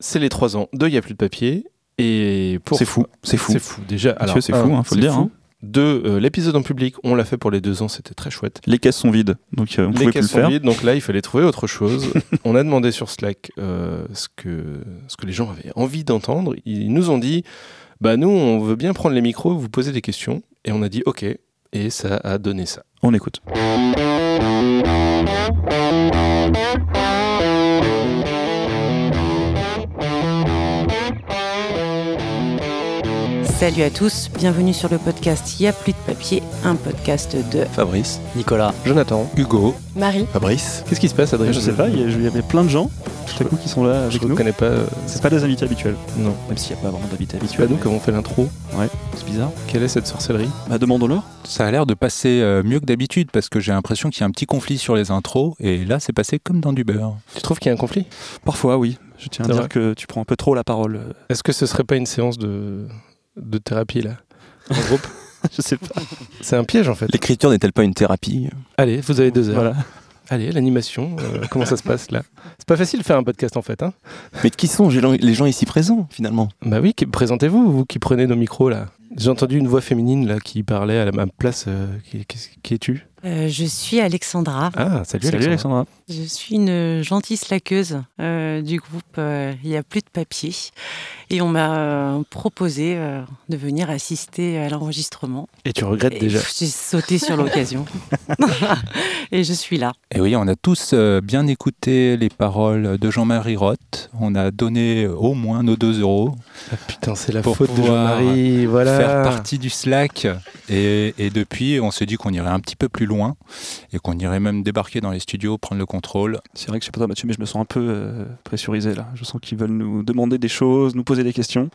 C'est les 3 ans de Il n'y a plus de papier. Et pour C'est fou, c'est fou. C'est fou déjà. Alors, c'est fou, hein, faut le c'est dire, fou. hein. Deux, euh, l'épisode en public, on l'a fait pour les deux ans, c'était très chouette. Les caisses sont vides, donc euh, on les pouvait plus le caisses sont faire. vides, donc là il fallait trouver autre chose. on a demandé sur Slack euh, ce, que, ce que les gens avaient envie d'entendre. Ils nous ont dit bah nous on veut bien prendre les micros, vous poser des questions. Et on a dit ok. Et ça a donné ça. On écoute. Salut à tous, bienvenue sur le podcast Il y a plus de papier, un podcast de Fabrice, Nicolas, Jonathan, Hugo, Marie. Fabrice. qu'est-ce qui se passe Adrien Je sais pas, il y, a- il y avait plein de gens tout à coup qui sont là Je avec ne nous. connais pas. euh, C'est pas des invités habituels, non. même s'il n'y a pas vraiment d'invités Tu habituels. nous mais comment on fait l'intro C'est bizarre. Quelle est cette sorcellerie Bah demandons-leur. Ça a l'air de passer euh, mieux que d'habitude parce que j'ai l'impression qu'il y a un petit conflit sur les intros et là c'est passé comme dans du beurre. Tu trouves qu'il y a un conflit? Parfois, oui. Je tiens à C'est dire vrai que tu prends un peu trop la parole. euh, Est-ce que ce serait pas une séance de, de thérapie là En groupe Je sais pas. C'est un piège en fait. l'écriture n'est-elle pas une thérapie? Allez, vous avez deux heures. Voilà. Allez, l'animation, euh, comment ça se passe là? C'est pas facile de faire un podcast en fait. Hein Mais qui sont les gens- ici présents finalement? Bah oui, qui- présentez-vous, vous qui prenez nos micros là. J'ai entendu une voix féminine là qui parlait à la même place. euh, qui, qui- qui es-tu? Euh, je suis Alexandra. Ah, salut, Salut Alexandra. Alexandra. Je suis une gentille slackeuse euh, du groupe euh, Il y a plus de papier. Et on m'a euh, proposé euh, de venir assister à l'enregistrement. Et tu regrettes Et déjà J'ai sauté sur l'occasion. et je suis là. Et oui, on a tous euh, bien écouté les paroles de Jean-Marie Roth. On a donné au moins nos 2 euros Ah, Putain, c'est la Pour faute de pouvoir Jean-Marie. Voilà. faire partie du Slack. Et, et depuis, on s'est dit qu'on irait un petit peu plus loin et qu'on irait même débarquer dans les studios, prendre le contrôle. C'est vrai que je sais pas toi Mathieu, mais je me sens un peu euh, pressurisé là. Je sens qu'ils veulent nous demander des choses, nous poser des questions.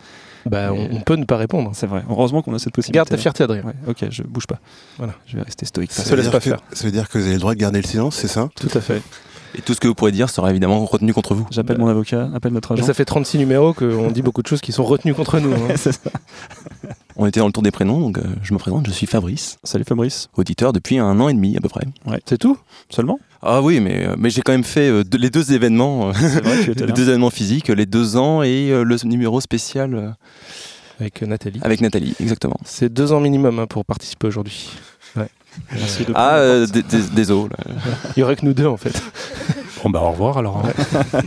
Bah, on, on peut ne pas répondre. C'est vrai. Heureusement qu'on a cette possibilité. Garde ta fierté, Adrien. Ouais, ok, je bouge pas. Voilà. Je vais rester stoïque. Ça Ça se veut dire pas que- faire. Ça veut dire que vous avez le droit de garder le silence, c'est ça? Tout à fait. Et tout ce que vous pourrez dire sera évidemment retenu contre vous. J'appelle mon avocat, appelle notre agent. Ça fait 36 numéros qu'on dit beaucoup de choses qui sont retenues contre nous. hein. Ça. On était dans le tour des prénoms, donc euh, je me présente, je suis Fabrice, Salut Fabrice. auditeur depuis un an et demi à peu près. C'est tout? Seulement? Ah oui, mais, euh, mais j'ai quand même fait euh, les deux événements, euh, vrai, les deux événements physiques, les deux ans et euh, le numéro spécial euh, Avec Nathalie. avec Nathalie, exactement. C'est deux ans minimum hein, pour participer aujourd'hui. Merci de Ah, euh, là. Il y aurait que nous deux en fait. Bon bah au revoir alors. hein.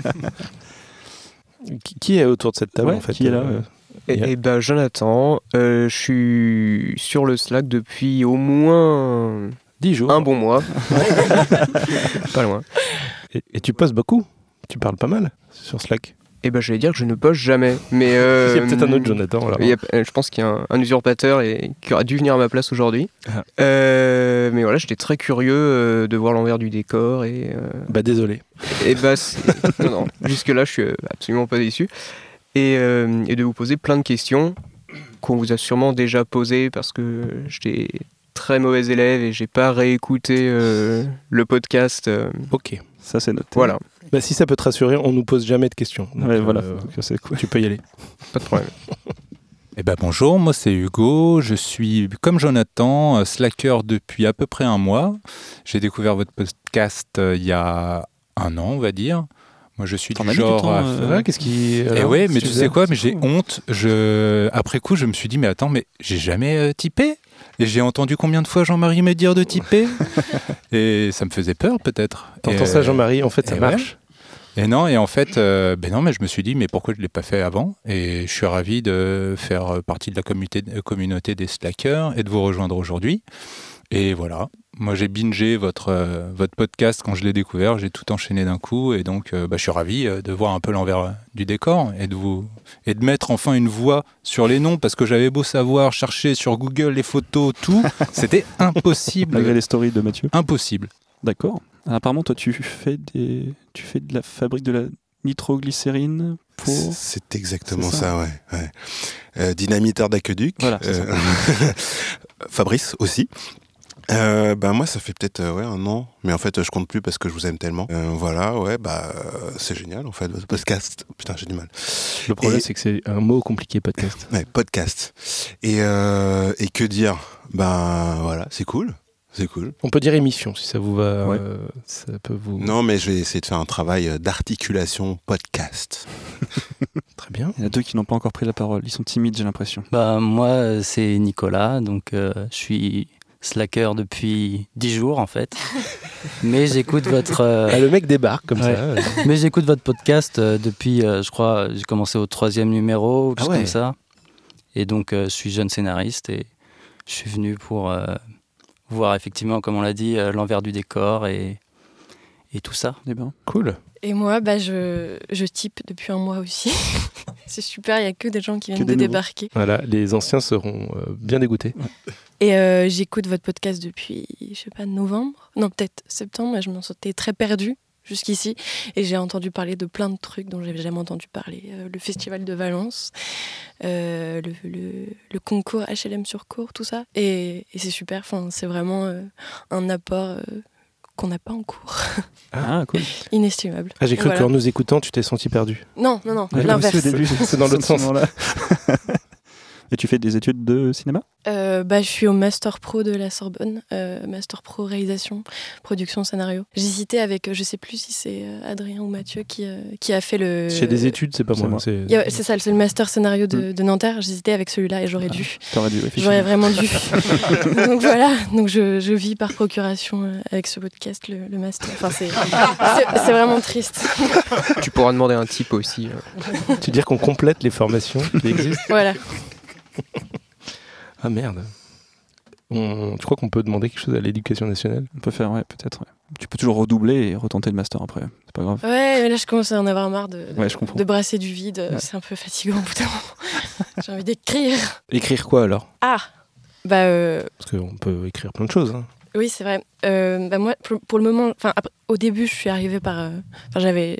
Qui, est autour de cette table Ouais, en fait qui est là, euh, Et, et ben Jonathan, euh, je suis sur le Slack depuis au moins 10 jours. un bon mois. pas loin. Et, et tu postes beaucoup Tu parles pas mal sur Slack Et ben j'allais dire que je ne poste jamais. Mais euh, Il y a peut-être un autre Jonathan. alors. il y a- euh, je pense qu'il y a un, un usurpateur et, qui aurait dû venir à ma place aujourd'hui. Ah. Euh, mais voilà, j'étais très curieux euh, de voir l'envers du décor et, euh, Bah désolé. et bah c'est- non, non, jusque là je suis euh, absolument pas déçu et, euh, et de vous poser plein de questions qu'on vous a sûrement déjà posées parce que j'étais très mauvais élève et j'ai pas réécouté euh, le podcast. euh, Ok. Ça c'est noté. voilà, Bah si ça peut te rassurer, on nous pose jamais de questions. Donc, Ouais, voilà. euh, Donc, c'est cool. tu peux y aller. pas de problème. Eh ben bonjour, moi c'est Hugo, je suis comme Jonathan, euh, slacker depuis à peu près un mois. J'ai découvert votre podcast euh, il y a un an, on va dire. Moi je suis du genre... temps, à euh, Qu'est-ce qui. Eh ouais, mais tu sais quoi, mais j'ai honte. Je... Après coup, je me suis dit, mais attends, mais j'ai jamais euh, typé. Et j'ai entendu combien de fois Jean-Marie me dire de typer Et ça me faisait peur, peut-être. T'entends Et- ça, Jean-Marie En fait, ça et marche. Et non, et en fait, euh, ben non, mais je me suis dit, mais pourquoi je ne l'ai pas fait avant? Et je suis ravi de faire euh, partie de la communauté, euh, communauté des slackers et de vous rejoindre aujourd'hui. Et voilà, moi j'ai bingé votre, euh, votre podcast quand je l'ai découvert, j'ai tout enchaîné d'un coup, et donc euh, bah, je suis ravi euh, de voir un peu l'envers du décor et de, vous, et de mettre enfin une voix sur les noms, parce que j'avais beau savoir, chercher sur Google les photos, tout, c'était Malgré impossible. les stories de Mathieu. Impossible. D'accord. Apparemment, toi, tu fais des, tu fais de la fabrique de la nitroglycérine pour. C'est- exactement ça. ça, ouais. ouais. Euh, dynamiteur d'aqueduc. Voilà, c'est Euh, Fabrice aussi. Euh, bah moi ça fait peut-être euh, ouais un an mais en fait je compte plus parce que je vous aime tellement Euh, voilà ouais bah euh, c'est génial en fait podcast putain j'ai du mal Le problème, Et- c'est que c'est un mot compliqué, podcast. ouais podcast et euh, et que dire? Bah voilà c'est cool C'est cool. On peut dire émission si ça vous va. Ouais. euh, ça peut vous. Non, mais je vais essayer de faire un travail euh, d'articulation podcast. Très bien. Il y en a deux qui n'ont pas encore pris la parole. Ils sont timides, j'ai l'impression. Bah, moi, c'est Nicolas, donc euh, je suis slacker depuis 10 jours en fait. Mais j'écoute votre, euh, Ah, le mec débarque comme Ouais. ça. mais j'écoute votre podcast euh, depuis, euh, je crois, j'ai commencé au troisième numéro, ou Ah juste ouais. comme ça. Et donc, euh, je suis jeune scénariste et je suis venu pour euh, voir effectivement, comme on l'a dit, euh, l'envers du décor et, et tout ça. Eh ben, Cool. Et moi, bah, je, je type depuis un mois aussi. c'est super, il n'y a que des gens qui viennent de nouveaux. débarquer. Voilà, les anciens seront euh, bien dégoûtés. Et euh, j'écoute votre podcast depuis, je sais pas, novembre? Non, peut-être septembre, et je m'en sentais très perdue jusqu'ici. Et j'ai entendu parler de plein de trucs dont j'avais jamais entendu parler. Euh, le festival de Valence, euh, le, le- le concours HLM sur cours, tout ça. Et, et c'est super, enfin, c'est vraiment euh, un apport euh, qu'on n'a pas en cours. Ah, cool. Inestimable. Ah, j'ai cru Voilà. qu'en nous écoutant, tu t'es senti perdu. Non, non, non, Ouais, l'inverse. C'est dans l'autre sens. Et tu fais des études de cinéma? Euh, bah, je suis au Master Pro de la Sorbonne, euh, Master Pro réalisation, production, scénario. J'hésitais avec, euh, je sais plus si c'est Adrien ou Mathieu qui, euh, qui a fait le. J'ai des études, c'est pas c'est moi. moi. c'est- C'est ça, c'est le Master scénario de, de Nanterre. J'hésitais avec celui-là et j'aurais dû. T'aurais dû, J'aurais vraiment dû. donc voilà, donc je, je vis par procuration avec ce podcast le, le Master. Enfin, c'est c'est- c'est vraiment triste. Tu pourras demander un type aussi. euh. Tu veux dire qu'on complète les formations qui existent? Voilà. Ah merde. On... Tu crois qu'on peut demander quelque chose à l'éducation nationale? On peut faire, ouais, peut-être. ouais. Tu peux toujours redoubler et retenter le master après. C'est pas grave. Ouais, mais là je commence à en avoir marre de, Ouais, je comprends. de brasser du vide. Ouais. C'est un peu fatigant au bout d'un moment. J'ai envie d'écrire. Écrire quoi alors? Ah Bah. euh, Parce qu'on peut écrire plein de choses. hein. Oui, c'est vrai. Euh, bah moi, pour, pour le moment, enfin, après- au début, je suis arrivée par. euh, Enfin, j'avais.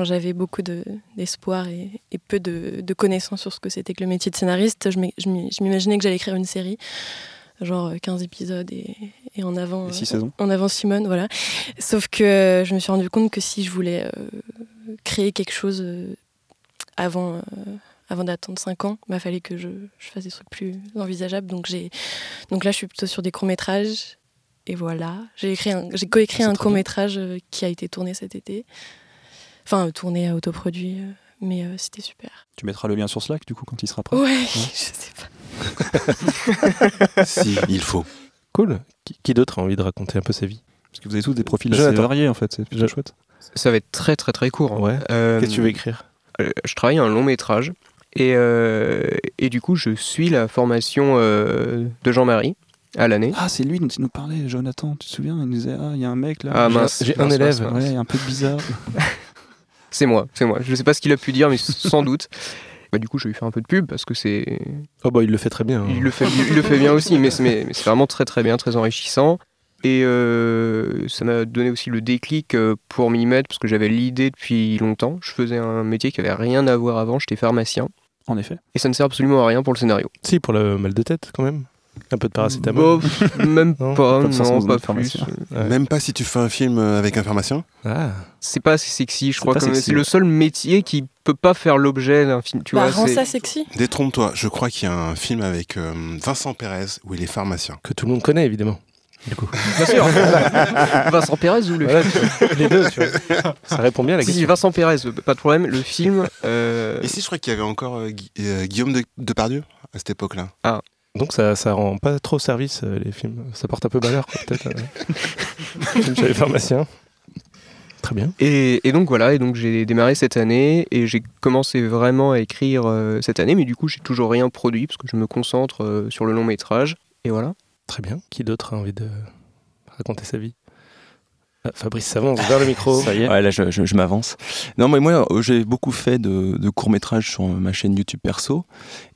Quand j'avais beaucoup de- d'espoir et, et peu de, de connaissances sur ce que c'était que le métier de scénariste, je m'imaginais que j'allais écrire une série, genre euh, 15 épisodes et, et en avant. Et six euh, saisons. En avant Simone, voilà. Sauf que euh, je me suis rendu compte que si je voulais euh, créer quelque chose euh, avant. euh, avant d'attendre 5 ans, il fallait que je, je fasse des trucs plus envisageables. Donc, là, je suis plutôt sur des courts-métrages. Et voilà. J'ai, écrit un, j'ai coécrit Ah, un très court-métrage euh, qui a été tourné cet été. Enfin, euh, tourné à autoproduit. euh, mais euh, c'était super. Tu mettras le lien sur Slack, du coup, quand il sera prêt? Ouais, je sais pas. si, il faut. Cool. Qui, qui d'autre a envie de raconter un peu sa vie? Parce que vous avez tous des profils assez variés, en fait. C'est plutôt chouette. Ça va être très très très court. hein. Ouais. Euh, Qu'est-ce que tu veux écrire? Je travaille un long métrage et, euh, et du coup je suis la formation euh, de Jean-Marie à l'année. Ah, c'est lui dont il nous parlait, Jonathan. Tu te souviens? Il nous disait Ah, il y a un mec là. Ah mince, j'ai un mince, élève. mince, mince. Ouais, un peu bizarre. C'est moi, c'est moi. Je sais pas ce qu'il a pu dire, mais sans doute. Bah, du coup, je vais lui faire un peu de pub parce que c'est. Oh bah il le fait très bien. hein. Il le fait, il le fait bien aussi, mais c'est mais- mais c'est vraiment très très bien, très enrichissant. Et euh, ça m'a donné aussi le déclic euh, pour m'y mettre parce que j'avais l'idée depuis longtemps. Je faisais un métier qui avait rien à voir avant, j'étais pharmacien. En effet. Et ça ne sert absolument à rien pour le scénario. Si, pour le mal de tête quand même. Un peu de paracétamol. Même Non, pas, non, pas plus. Ouais. Même pas si tu fais un film euh, avec un pharmacien Ah. C'est pas assez sexy, je crois. C'est le seul métier qui peut pas faire l'objet d'un film. Tu bah, vois, rends c'est- ça sexy. Détrompe-toi, je crois qu'il y a un film avec euh, Vincent Pérez où il est pharmacien. Que tout le monde connaît évidemment. Du coup. Bien sûr. Vincent Pérez ou le Voilà, tu vois, les deux, tu vois. Ça répond bien à la Si, si, question. Vincent Pérez, pas de problème. Le film. euh, Et si je crois qu'il y avait encore euh, Gui- euh, Guillaume de Depardieu à cette époque-là Donc ça, ça rend pas trop service euh, les films. Ça porte un peu malheur peut-être. euh. Chez les pharmaciens. Très bien. Et, et donc voilà, et donc j'ai démarré cette année et j'ai commencé vraiment à écrire euh, cette année, mais du coup j'ai toujours rien produit parce que je me concentre euh, sur le long métrage. Et voilà. Très bien. Qui d'autre a envie de raconter sa vie? Fabrice s'avance vers le micro. Ça y est. Ouais, là, je, je- je m'avance. Non, mais moi, euh, j'ai beaucoup fait de, de courts-métrages sur ma chaîne YouTube perso.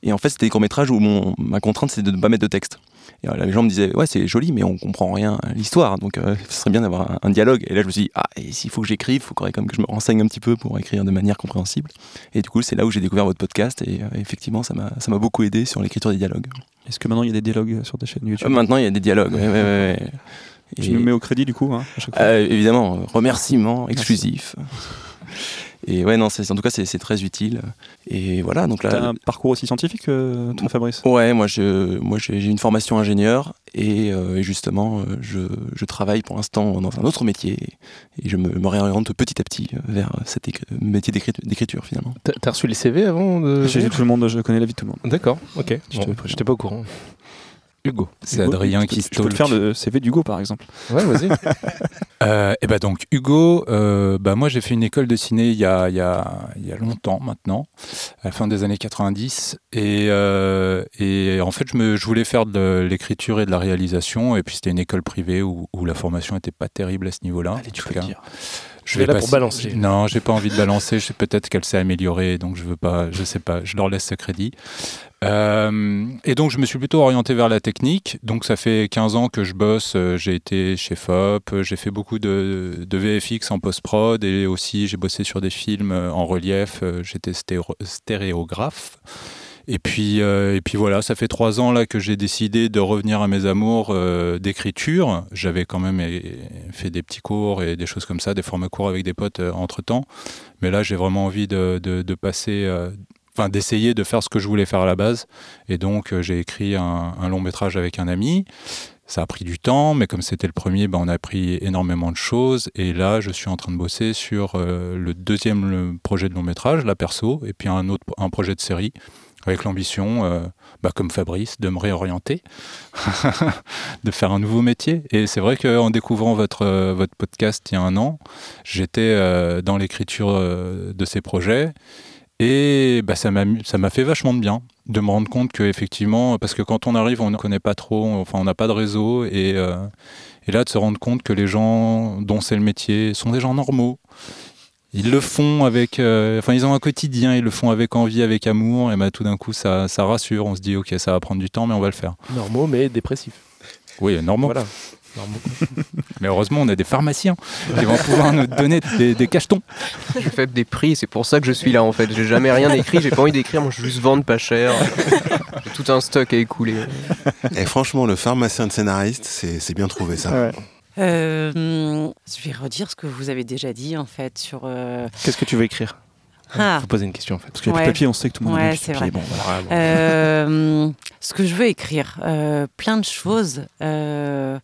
Et en fait, c'était des courts-métrages où mon, ma contrainte, c'était de ne pas mettre de texte. Et euh, là, les gens me disaient, ouais, c'est joli, mais on comprend rien à l'histoire. Donc, euh, ce serait bien d'avoir un, un dialogue. Et là, je me suis dit, ah, et s'il faut que j'écrive, il faut quand même que je me renseigne un petit peu pour écrire de manière compréhensible. Et du coup, c'est là où j'ai découvert votre podcast. Et euh, effectivement, ça m'a ça m'a beaucoup aidé sur l'écriture des dialogues. Est-ce que maintenant il y a des dialogues sur ta chaîne YouTube? Euh, maintenant, il y a des dialogues. ouais, ouais, ouais, Et- nous mets au crédit du coup, hein, à chaque fois. Euh, évidemment, remerciements exclusifs. Et ouais, non, c'est- en tout cas, c'est très utile. Et voilà, donc là. T'as un parcours aussi scientifique, euh, toi, Fabrice? Ouais, moi, je, moi j'ai une formation ingénieur et, euh, et justement, je, je travaille pour l'instant dans un autre métier et je me, me réoriente petit à petit vers cet métier d'écrit- d'écriture finalement. T'as reçu les CV avant de. J'ai tout le monde, je connais la vie de tout le monde. D'accord, ok. Je Bon. J'étais pas au courant. Hugo. C'est Adrien qui peux- Je peux te faire le CV d'Hugo, par exemple. Ouais, vas-y. Euh, et bah donc Hugo, euh, bah moi j'ai fait une école de ciné il y a, il y, a, il y a longtemps maintenant, à la fin des années 90. Et, euh, et en fait je, me, je voulais faire de l'écriture et de la réalisation. Et puis c'était une école privée où, où la formation n'était pas terrible à ce niveau-là. Allez, tu peux dire. Je vais là pour passer- balancer. Non, j'ai pas envie de balancer. Je sais peut-être qu'elle s'est améliorée, donc je veux pas. Je sais pas. Je leur laisse ce crédit. Euh, et donc je me suis plutôt orienté vers la technique. Donc ça fait 15 ans que je bosse. Euh, J'ai été chez FOP. euh, J'ai fait beaucoup de, VFX en post-prod et aussi j'ai bossé sur des films en relief. J'étais stéro- stéréographe. Et puis, et puis voilà, ça fait trois ans là que j'ai décidé de revenir à mes amours d'écriture. J'avais quand même eh, fait des petits cours et des choses comme ça, des formats courts avec des potes entre temps. Mais là, j'ai vraiment envie de, passer, enfin d'essayer de faire ce que je voulais faire à la base. Et donc, euh, j'ai écrit un, long métrage avec un ami. Ça a pris du temps, mais comme c'était le premier, ben, on a appris énormément de choses. Et là, je suis en train de bosser sur euh, le deuxième projet de long métrage, la perso, et puis un autre un projet de série avec l'ambition, euh, bah, comme Fabrice, de me réorienter, de faire un nouveau métier. Et c'est vrai qu'en découvrant votre, euh, votre podcast il y a un an, j'étais dans l'écriture de ces projets. Et bah, ça m'a ça m'a fait vachement de bien de me rendre compte que effectivement, parce que quand on arrive, on ne connaît pas trop, enfin on n'a pas de réseau, et, euh, et là de se rendre compte que les gens dont c'est le métier sont des gens normaux. Ils le font avec, euh, enfin ils ont un quotidien, ils le font avec envie, avec amour, et bah, tout d'un coup ça, ça rassure. On se dit ok, ça va prendre du temps, mais on va le faire. Normaux, mais dépressifs. Oui, normaux. Voilà. Normaux. Mais heureusement, on a des pharmaciens qui vont pouvoir nous donner des, des cachetons. Je fais des prix, c'est pour ça que je suis là en fait. J'ai jamais rien écrit, j'ai pas envie d'écrire, moi je veux juste vendre pas cher. J'ai tout un stock à écouler. Et franchement, le pharmacien de scénariste, c'est c'est bien trouvé ça. Ouais. Euh, je vais redire ce que vous avez déjà dit en fait sur. euh, Qu'est-ce que tu veux écrire? Ah. Faut poser une question en fait. Parce qu'il y a Ouais. plus de papier, on sait que tout le monde Ouais, a papier. vrai. Bon, voilà. Euh, ce que je veux écrire, euh, plein de choses. Euh,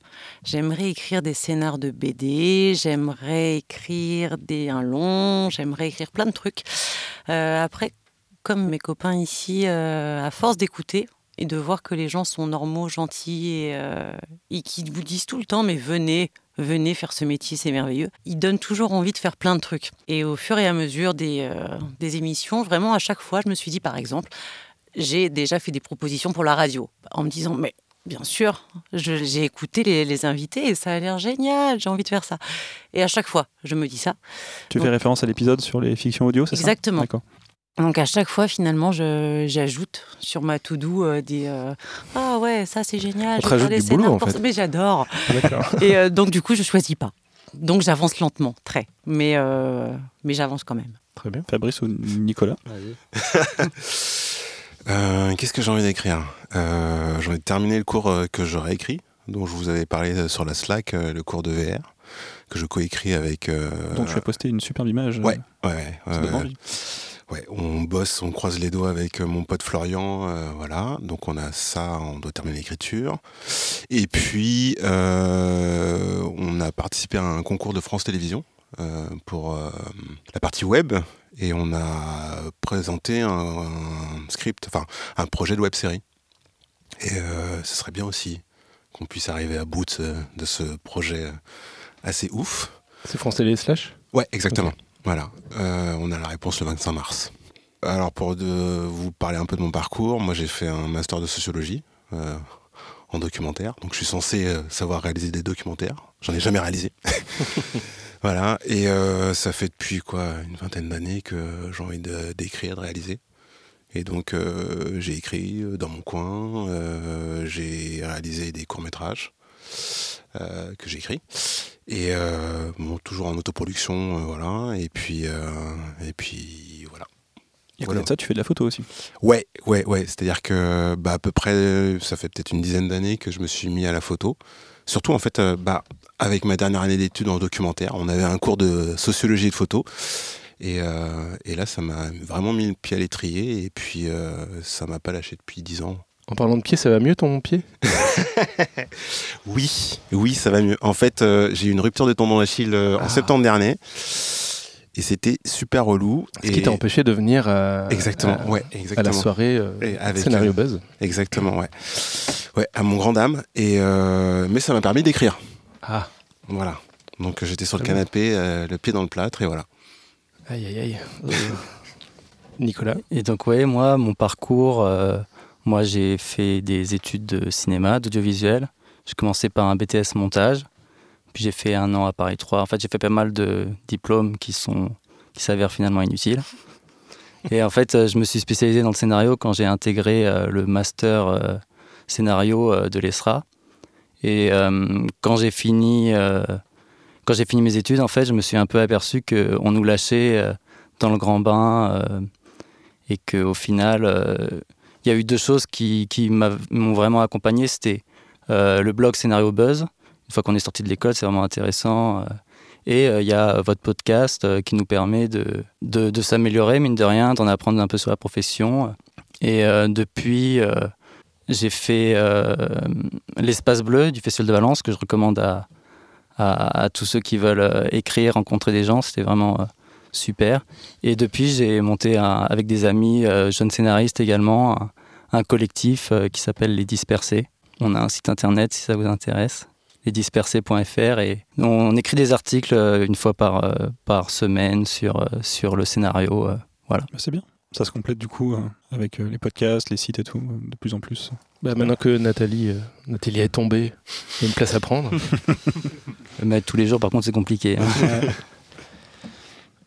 j'aimerais écrire des scénars de BD, j'aimerais écrire des, un long, j'aimerais écrire plein de trucs. Euh, après, comme mes copains ici, euh, à force d'écouter et de voir que les gens sont normaux, gentils et, euh, qui vous disent tout le temps, mais venez, venez faire ce métier, c'est merveilleux. Ils donnent toujours envie de faire plein de trucs. Et au fur et à mesure des, des émissions, vraiment à chaque fois, je me suis dit, par exemple, j'ai déjà fait des propositions pour la radio en me disant mais bien sûr j'ai écouté les, les invités et ça a l'air génial j'ai envie de faire ça et à chaque fois je me dis ça Tu fais référence à l'épisode sur les fictions audio, c'est ça? Exactement. D'accord. donc à chaque fois finalement j'ajoute sur ma to do euh, des euh, ah ouais ça c'est génial On je du boulot, en fait. mais j'adore D'accord. et euh, donc du coup je choisis pas donc j'avance lentement très mais euh, mais j'avance quand même Très bien. Fabrice ou Nicolas? Euh, Qu'est-ce que j'ai envie d'écrire? Euh, J'ai envie de terminer le cours euh, que j'aurais écrit, dont je vous avais parlé sur la Slack, le cours de VR, que je coécris avec. euh, Donc tu as posté une superbe image. Ouais, ouais, ouais, ouais, on bosse, on croise les doigts avec mon pote Florian, voilà. Donc on a ça, on doit terminer l'écriture. Et puis on a participé à un concours de France Télévisions pour la partie web et on a présenté un, un script, enfin un projet de web série. Et euh, ce serait bien aussi qu'on puisse arriver à bout de ce, de ce projet assez ouf. C'est France Télé slash? Ouais, exactement. Voilà. Euh, on a la réponse le 25 mars. Alors, pour de, vous parler un peu de mon parcours, moi j'ai fait un master de sociologie euh, en documentaire. Donc, je suis censé savoir réaliser des documentaires. J'en ai jamais réalisé. voilà. Et euh, ça fait depuis quoi une vingtaine d'années que j'ai envie d'écrire, de, réaliser. Et donc, euh, j'ai écrit euh, dans mon coin. euh, j'ai réalisé des courts métrages euh, que j'ai écrits. Et bon, toujours en autoproduction, voilà. Et puis, et puis voilà. Et Voilà. de ça, tu fais de la photo aussi. Ouais, ouais, ouais. C'est-à-dire que bah, à peu près, ça fait peut-être une dizaine d'années que je me suis mis à la photo. Surtout en fait, euh, bah, avec ma dernière année d'études en documentaire, on avait un cours de sociologie et de photo. Et, euh, et là, ça m'a vraiment mis le pied à l'étrier. Et puis, euh, ça m'a pas lâché depuis 10 ans. En parlant de pied, ça va mieux ton pied? Oui, oui, ça va mieux. En fait, j'ai eu une rupture de tendon d'Achille euh, en Ah. septembre dernier. Et c'était super relou. Ce et... qui t'a empêché de venir à, Exactement, à- ouais, à la exactement. soirée euh, Et avec, Scénario euh, Buzz. Exactement, ouais. Ouais, à mon grand dame. Et, euh, mais ça m'a permis d'écrire. Ah, Voilà. Donc euh, j'étais sur le canapé, euh, le pied dans le plâtre, et voilà. aïe aïe aïe. Euh, Nicolas Et donc, ouais, moi, mon parcours, euh, moi, j'ai fait des études de cinéma, d'audiovisuel. J'ai commencé par un BTS montage, puis j'ai fait un an à Paris 3. En fait, j'ai fait pas mal de diplômes qui sont qui s'avèrent finalement inutiles. Et en fait, euh, je me suis spécialisé dans le scénario quand j'ai intégré euh, le master euh, scénario de l'ESRA. Et quand j'ai fini, quand j'ai fini mes études, en fait, je me suis un peu aperçu qu'on nous lâchait dans le grand bain. et qu'au final, euh, il y a eu deux choses qui, qui m'ont vraiment accompagné. C'était le blog Scénario Buzz. Une fois qu'on est sorti de l'école, c'est vraiment intéressant. euh, et euh, il y a votre podcast euh, qui nous permet de, s'améliorer, mine de rien, d'en apprendre un peu sur la profession. Et euh, depuis, euh, j'ai fait euh, l'espace bleu du Festival de Valence que je recommande à, tous ceux qui veulent euh, écrire, rencontrer des gens. C'était vraiment euh, super. Et depuis, j'ai monté avec des amis, euh, jeunes scénaristes également, un, collectif euh, qui s'appelle Les Dispersés. On a un site internet si ça vous intéresse, lesdispersés.fr. Et on écrit des articles euh, une fois par, euh, par semaine sur, euh, sur le scénario. voilà. Bah, c'est bien. Ça se complète du coup euh, avec les podcasts, les sites et tout, de plus en plus. Bah, Maintenant que Nathalie, euh, Nathalie est tombée, il y a une place à prendre. Mais tous les jours, par contre, c'est compliqué. hein.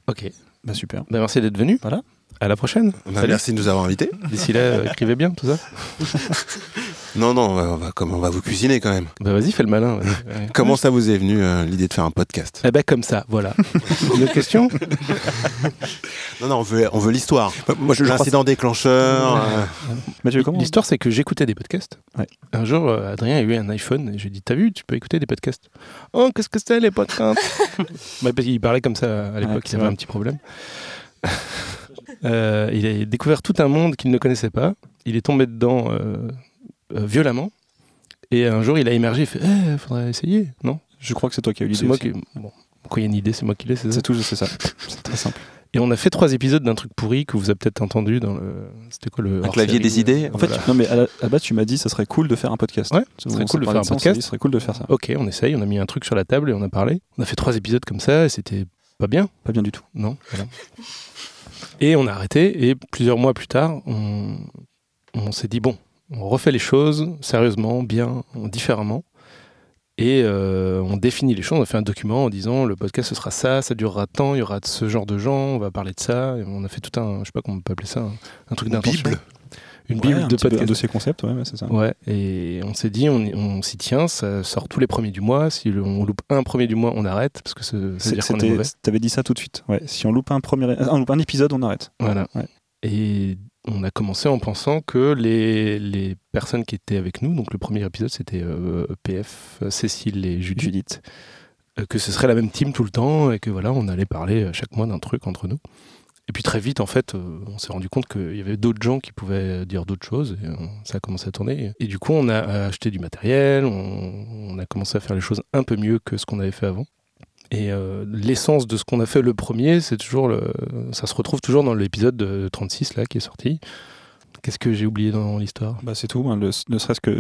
ok. Bah super. Bah, merci d'être venu. Voilà. À la prochaine. Bah, Salut. merci de nous avoir invités. D'ici là, euh, écrivez bien tout ça. Non, non, on va, on va- comme on va vous cuisiner quand même. Bah vas-y, fais le malin. Ouais. Comment ça vous est venu euh, l'idée de faire un podcast? Eh ben comme ça, voilà. Une autre question? Non, non, on veut, on veut l'histoire. Moi, je, L'incident déclencheur. euh, L'histoire, c'est que j'écoutais des podcasts. Ouais. Un jour, euh, Adrien a eu un iPhone et j'ai dit T'as vu, tu peux écouter des podcasts. Oh, qu'est-ce que c'est les podcasts? Ouais, parce qu'il parlait comme ça à l'époque, Ouais, il c'est avait vrai. un petit problème. Euh, il a découvert tout un monde qu'il ne connaissait pas. Il est tombé dedans euh, euh, violemment. Et un jour, il a émergé il fait Eh, faudrait essayer, non? Je crois que c'est toi qui as eu C'est l'idée. moi aussi. qui. Bon, quand il y a une idée, c'est moi qui l'ai, c'est ça? C'est tout, c'est ça. C'est très simple. Et on a fait trois épisodes d'un truc pourri que vous avez peut-être entendu dans le. C'était quoi le. Un clavier des idées. En fait, Voilà. non mais à la, à base, tu m'as dit ça serait cool de faire un podcast. Ouais, Ça serait cool de faire un ça, podcast. dit, Ce serait cool de faire ça. Ok, on essaye, on a mis un truc sur la table et on a parlé. On a fait trois épisodes comme ça et c'était pas bien. Pas bien du tout. Non, voilà. Et on a arrêté et plusieurs mois plus tard, on, on s'est dit bon, on refait les choses sérieusement, bien, différemment. Et euh, on définit les choses, on a fait un document en disant le podcast ce sera ça, ça durera tant, il y aura ce genre de gens, on va parler de ça. Et on a fait tout un, je sais pas comment on peut appeler ça, un, un truc d'intention. Bible. Une Ouais, bible de petit peu- Un podcast. dossier concept, ouais, c'est ça. Ouais, et on s'est dit, on, on s'y tient, ça sort tous les premiers du mois. Si le- on loupe un premier du mois, on arrête, parce que ça ça veut C'est- dire qu'on est mauvais. T'avais dit ça tout de suite. Ouais. Si on loupe un premier, on loupe un épisode, on arrête. Voilà. Ouais. Et on a commencé en pensant que les, les personnes qui étaient avec nous, donc le premier épisode c'était euh, PF, Cécile et Judith, Judith. euh, que ce serait la même team tout le temps et que voilà, on allait parler euh, chaque mois d'un truc entre nous. Et puis très vite, en fait, euh, on s'est rendu compte qu'il y avait d'autres gens qui pouvaient dire d'autres choses et euh, ça a commencé à tourner. Et du coup, on a acheté du matériel, on, a commencé à faire les choses un peu mieux que ce qu'on avait fait avant. Et euh, l'essence de ce qu'on a fait le premier, c'est toujours le, ça se retrouve toujours dans l'épisode de 36 là qui est sorti. Qu'est-ce que j'ai oublié dans l'histoire? Bah, c'est tout. hein. Le- ne serait-ce que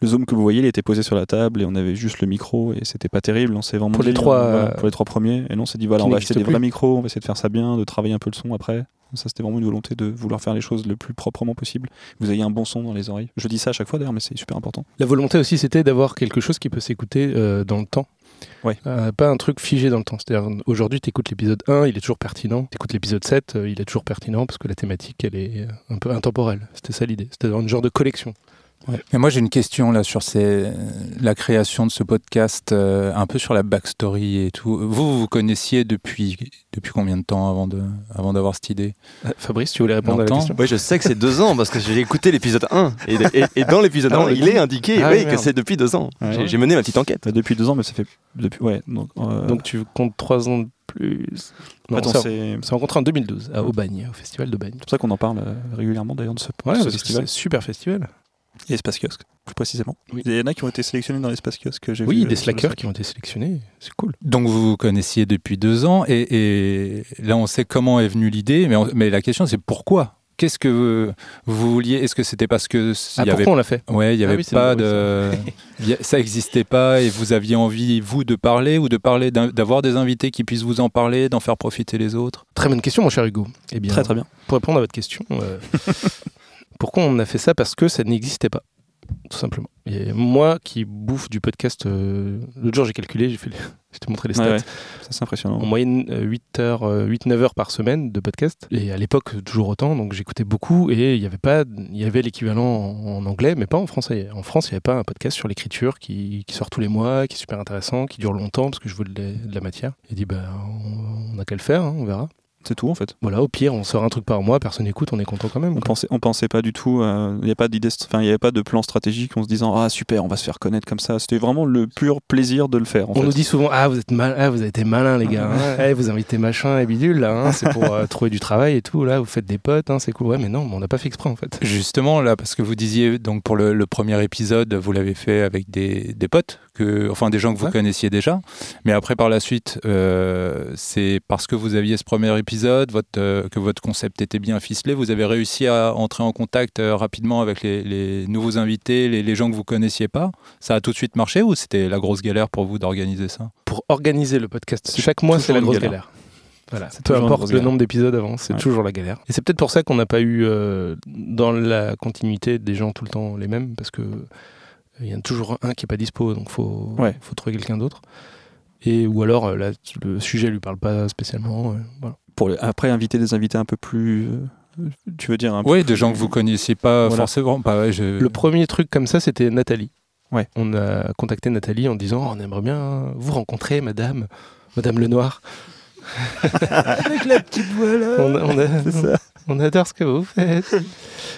le zoom que vous voyez, il était posé sur la table et on avait juste le micro et c'était pas terrible. On s'est vraiment Pour les trois, euh, pour les trois premiers. Et non, on s'est dit voilà, on va acheter des plus. vrais micros, on va essayer de faire ça bien, de travailler un peu le son après. Ça, c'était vraiment une volonté de vouloir faire les choses le plus proprement possible. Vous ayez un bon son dans les oreilles. Je dis ça à chaque fois d'ailleurs, mais c'est super important. La volonté aussi, c'était d'avoir quelque chose qui peut s'écouter euh, dans le temps. Euh, pas un truc figé dans le temps. C'est-à-dire, aujourd'hui, tu écoutes l'épisode 1, il est toujours pertinent. Tu écoutes l'épisode 7, euh, il est toujours pertinent parce que la thématique, elle est euh, un peu intemporelle. C'était ça l'idée. C'était une genre de collection. Mais moi, j'ai une question là sur ces- la création de ce podcast, euh, un peu sur la backstory et tout. Vous, vous connaissiez depuis, depuis combien de temps avant de, avant d'avoir cette idée? Euh, Fabrice, tu voulais répondre à la question? Oui, je sais que c'est deux ans parce que j'ai écouté l'épisode 1 et, et- et dans l'épisode Ah, 1, on il est indiqué Ah oui, que c'est depuis deux ans. Ouais. J'ai j'ai mené ma petite enquête. Bah, depuis deux ans, mais ça fait. Depuis, ouais, donc. euh, Donc tu comptes trois ans de plus. Non, attends, ça- c'est on s'est rencontrés en 2012 à Aubagne, au festival d'Aubagne. c'est pour ça qu'on en parle régulièrement d'ailleurs de ce, Ouais, ce festival. c'est super festival. Et Espace Kiosque, plus précisément. Oui. Il y en a qui ont été sélectionnés dans l'Espace Kiosque que j'ai Oui, vu, euh, des slackers Slack. qui ont été sélectionnés, c'est cool. Donc vous vous connaissiez depuis deux ans et, et là on sait comment est venue l'idée, mais, on- mais la question c'est pourquoi? Qu'est-ce que vous vouliez? Est-ce que c'était parce que Ah, y avait pourquoi on l'a fait? Ouais, il n'y Ah avait oui, pas de. y ça n'existait pas et vous aviez envie, vous, de parler ou de parler, d'avoir des invités qui puissent vous en parler, d'en faire profiter les autres? Très bonne question, mon cher Hugo. Eh bien, Très très bien. pour répondre à votre question, euh, pourquoi on a fait ça Parce que ça n'existait pas, tout simplement. Et moi qui bouffe du podcast, euh, l'autre jour j'ai calculé, j'ai fait, les- je t'ai montré les stats. Ouais, ouais. Ça c'est impressionnant. En moyenne, 8 heures, 8-9 heures par semaine de podcast. Et à l'époque, toujours autant. Donc j'écoutais beaucoup. Et il y avait pas, il y avait l'équivalent en, anglais, mais pas en français. En France, il n'y avait pas un podcast sur l'écriture qui, qui sort tous les mois, qui est super intéressant, qui dure longtemps parce que je veux de la, de la matière. Et dit, bah, on, on a qu'à le faire, hein, on verra. C'est tout en fait. Voilà, au pire, on sort un truc par mois, personne n'écoute, on est content quand même. On pensait, on pensait pas du tout. euh, Il n'y a pas d'idée, enfin il y avait pas de plan stratégique en se disant ah super, on va se faire connaître comme ça. C'était vraiment le pur plaisir de le faire. En On fait. nous dit souvent ah vous êtes mal, ah, vous avez été malin les gars, hein. Eh, vous invitez machin et bidule là, hein, c'est pour euh, trouver du travail et tout là, vous faites des potes, hein, c'est cool. Ouais mais non, mais on n'a pas fait exprès en fait. Justement, là, parce que vous disiez, donc pour le, le premier épisode, vous l'avez fait avec des, des potes, que, enfin des gens que vous Ouais. connaissiez déjà, mais après par la suite, euh, c'est parce que vous aviez ce premier épisode, votre, euh, que votre concept était bien ficelé, vous avez réussi à entrer en contact euh, rapidement avec les, les nouveaux invités, les, les gens que vous connaissiez pas. Ça a tout de suite marché ou c'était la grosse galère pour vous d'organiser ça? Pour organiser le podcast, chaque mois c'est la grosse galère. galère. Voilà, peu importe le nombre d'épisodes avant, c'est Ouais. toujours la galère. Et c'est peut-être pour ça qu'on n'a pas eu euh, dans la continuité des gens tout le temps les mêmes, parce que il y en a toujours un qui est pas dispo, donc faut Ouais. faut trouver quelqu'un d'autre. Et ou alors euh, là, le sujet lui parle pas spécialement. euh, voilà. Pour les- après inviter des invités un peu plus. euh, tu veux dire un peu Oui, plus- des gens que vous connaissiez pas Voilà. forcément. Bah ouais, je- Le premier truc comme ça, c'était Nathalie. Ouais. On a contacté Nathalie en disant Oh, on aimerait bien vous rencontrer, madame, madame Lenoir. Avec la petite voix là. On, a- on a- on adore ce que vous faites.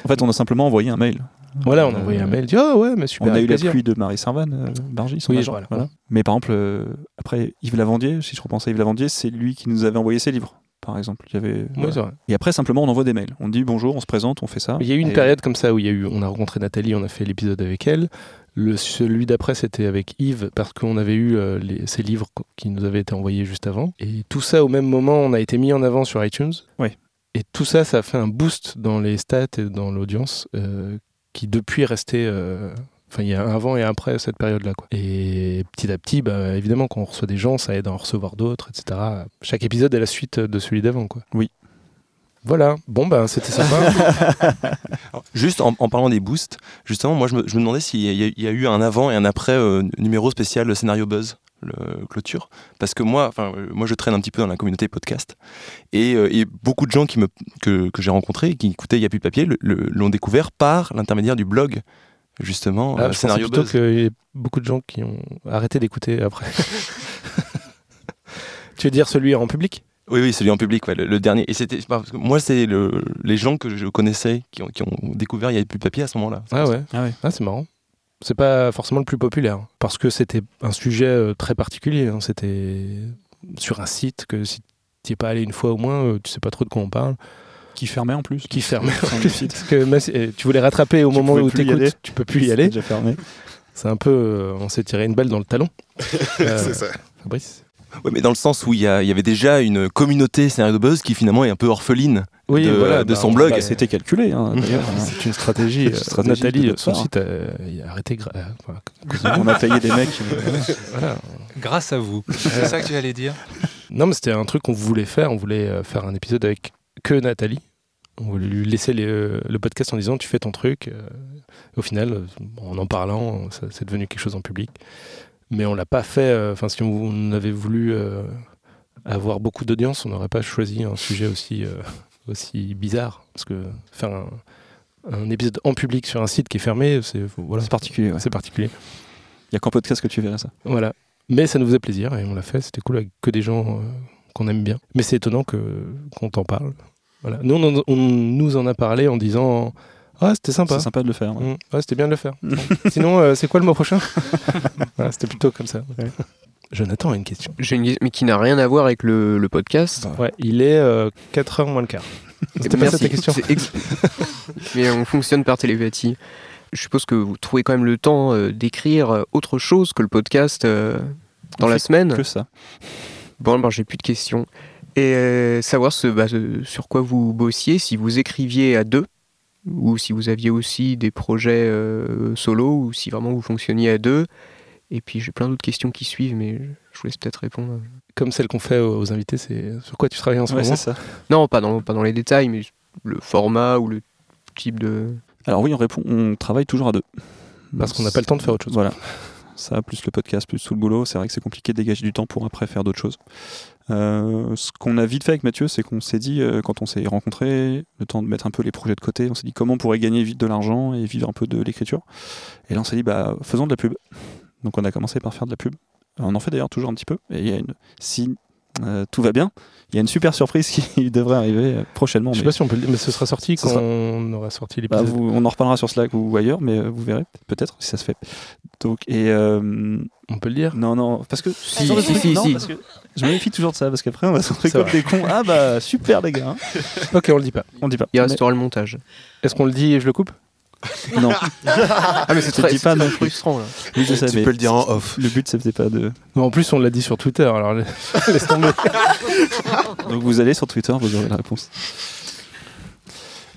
En fait, on a simplement envoyé un mail. Voilà, on a Euh, envoyé un mail. dit Oh, ouais, mais super. on a eu plaisir. l'appui de Marie Servan, euh, Bargy, son Oui, agent. voilà. voilà. Mais par exemple, euh, après Yves Lavandier, si je repense à Yves Lavandier, c'est lui qui nous avait envoyé ses livres, par exemple. Il y avait, Oui, voilà. c'est vrai. Et après, simplement, on envoie des mails. On dit bonjour, on se présente, on fait ça. Il y a eu une Et- période comme ça où il y a eu, on a rencontré Nathalie, on a fait l'épisode avec elle. Le, celui d'après, c'était avec Yves, parce qu'on avait eu euh, les, ces livres qui nous avaient été envoyés juste avant. Et tout ça, au même moment, on a été mis en avant sur iTunes. Ouais. Et tout ça, ça a fait un boost dans les stats et dans l'audience, euh, qui depuis est resté. euh, Enfin, il y a un avant et un après cette période-là. quoi. Et petit à petit, bah, évidemment, quand on reçoit des gens, ça aide à en recevoir d'autres, etc. Chaque épisode est la suite de celui d'avant. quoi. Oui. Voilà. Bon, ben, c'était sympa. Alors, Juste en, en parlant des boosts, justement, moi je me, je me demandais s'il y, a- il y a eu un avant et un après euh, numéro spécial scénario buzz. Le clôture parce que moi enfin euh, moi je traîne un petit peu dans la communauté podcast et, euh, et beaucoup de gens qui me que, que j'ai rencontrés qui écoutaient il y a plus de papier l'ont découvert par l'intermédiaire du blog justement Ah, euh, je scénario plutôt qu'il y a beaucoup de gens qui ont arrêté d'écouter après. tu veux dire celui en public? Oui, oui, celui en public, ouais, le, le dernier. Et c'était parce que moi, c'est le, les gens que je connaissais qui ont, qui ont découvert il y avait plus de papier à ce moment-là. Ah ouais. Ah ouais. Ah, c'est marrant. C'est pas forcément le plus populaire parce que c'était un sujet euh, très particulier. hein. C'était sur un site que si tu es pas allé une fois au moins, euh, tu sais pas trop de quoi on parle. Qui fermait en plus. Qui fermait. Parce que Mass- euh, tu voulais rattraper au Tu moment où plus t'écoutes, tu peux plus y C'est aller. déjà fermé. C'est un peu, euh, on s'est tiré une balle dans le talon. Euh, C'est ça. Fabrice. Ouais, mais dans le sens où il y, a- il y avait déjà une communauté scénario de buzz qui finalement est un peu orpheline. Oui, De- voilà, de bah, son on- blog. bah, Bah, C'était calculé, hein, d'ailleurs. C'est une stratégie. Une euh, stratégie Nathalie, son part. site, euh, il a arrêté. euh, voilà. on a taillé des mecs. Voilà. Grâce à vous. C'est ça que tu allais dire? Non, mais c'était un truc qu'on voulait faire. On voulait euh, faire un épisode avec que Nathalie. On voulait lui laisser les, euh, le podcast en disant tu fais ton truc. euh, au final, euh, en en parlant, c'est devenu quelque chose en public. Mais on l'a pas fait. euh, Enfin, si on, on avait voulu euh, avoir beaucoup d'audience, on n'aurait pas choisi un sujet aussi, euh, aussi bizarre. Parce que faire un un épisode en public sur un site qui est fermé, c'est voilà, C'est particulier, ouais. c'est particulier. Il y a qu'en podcast que tu verrais ça. Voilà. Mais ça nous faisait plaisir et on l'a fait. C'était cool avec que des gens euh, qu'on aime bien. Mais c'est étonnant que qu'on t'en parle. Voilà. Nous, on nous en a parlé en disant Ah, c'était sympa. C'est sympa de le faire. ouais. Mm. Ouais, c'était bien de le faire. Sinon, euh, c'est quoi le mois prochain Voilà, C'était plutôt comme ça. Jonathan a une question. J'ai une mais qui n'a rien à voir avec le, le podcast. Ouais, il est 4h moins le quart. C'était pas ça ta question ex- Mais on fonctionne par télépathie. Je suppose que vous trouvez quand même le temps euh, d'écrire euh, autre chose que le podcast euh, dans On la fait semaine. Que ça. Bon, ben, j'ai plus de questions. Et euh, savoir ce, bah, ce- sur quoi vous bossiez, si vous écriviez à deux, ou si vous aviez aussi des projets euh, solo, ou si vraiment vous fonctionniez à deux. Et puis j'ai plein d'autres questions qui suivent, mais je vous laisse peut-être répondre. Comme celle qu'on fait aux invités, c'est sur quoi tu travailles en ce Ouais, moment c'est ça. Non, pas dans, pas dans les détails, mais le format ou le type de. Alors oui, on répond, on travaille toujours à deux. Parce qu'on n'a pas le temps de faire autre chose. Voilà. Ça, plus le podcast, plus tout le boulot, c'est vrai que c'est compliqué de dégager du temps pour après faire d'autres choses. Euh, ce qu'on a vite fait avec Mathieu, c'est qu'on s'est dit, euh, quand on s'est rencontrés, le temps de mettre un peu les projets de côté, on s'est dit comment on pourrait gagner vite de l'argent et vivre un peu de l'écriture. Et là, on s'est dit, bah, faisons de la pub. Donc on a commencé par faire de la pub. On en fait d'ailleurs toujours un petit peu. Et il y a une, si euh, tout va bien, il y a une super surprise qui devrait arriver euh, prochainement. Je sais mais- pas si on peut le dire, mais ce sera sorti Ce quand sera- on aura sorti bah, l'épisode. vous- on en reparlera sur Slack ou ailleurs, mais euh, vous verrez peut-être si ça se fait. Donc et euh, On peut le dire non non parce que Si, le si, truc, si, non, si. parce que je me méfie toujours de ça parce qu'après on va se retrouver comme des cons. Ah bah super les gars. hein. Ok, on le dit pas. On dit pas. Il Mais- restera le montage. Est-ce qu'on le dit et je le coupe? Non. Ah, mais c'est très, pas non plus. frustrant là. Oui, je sais, tu mais peux le dire en off. Le but c'était pas de. Non, En plus, on l'a dit sur Twitter, alors laisse tomber. Donc vous allez sur Twitter, vous aurez la réponse.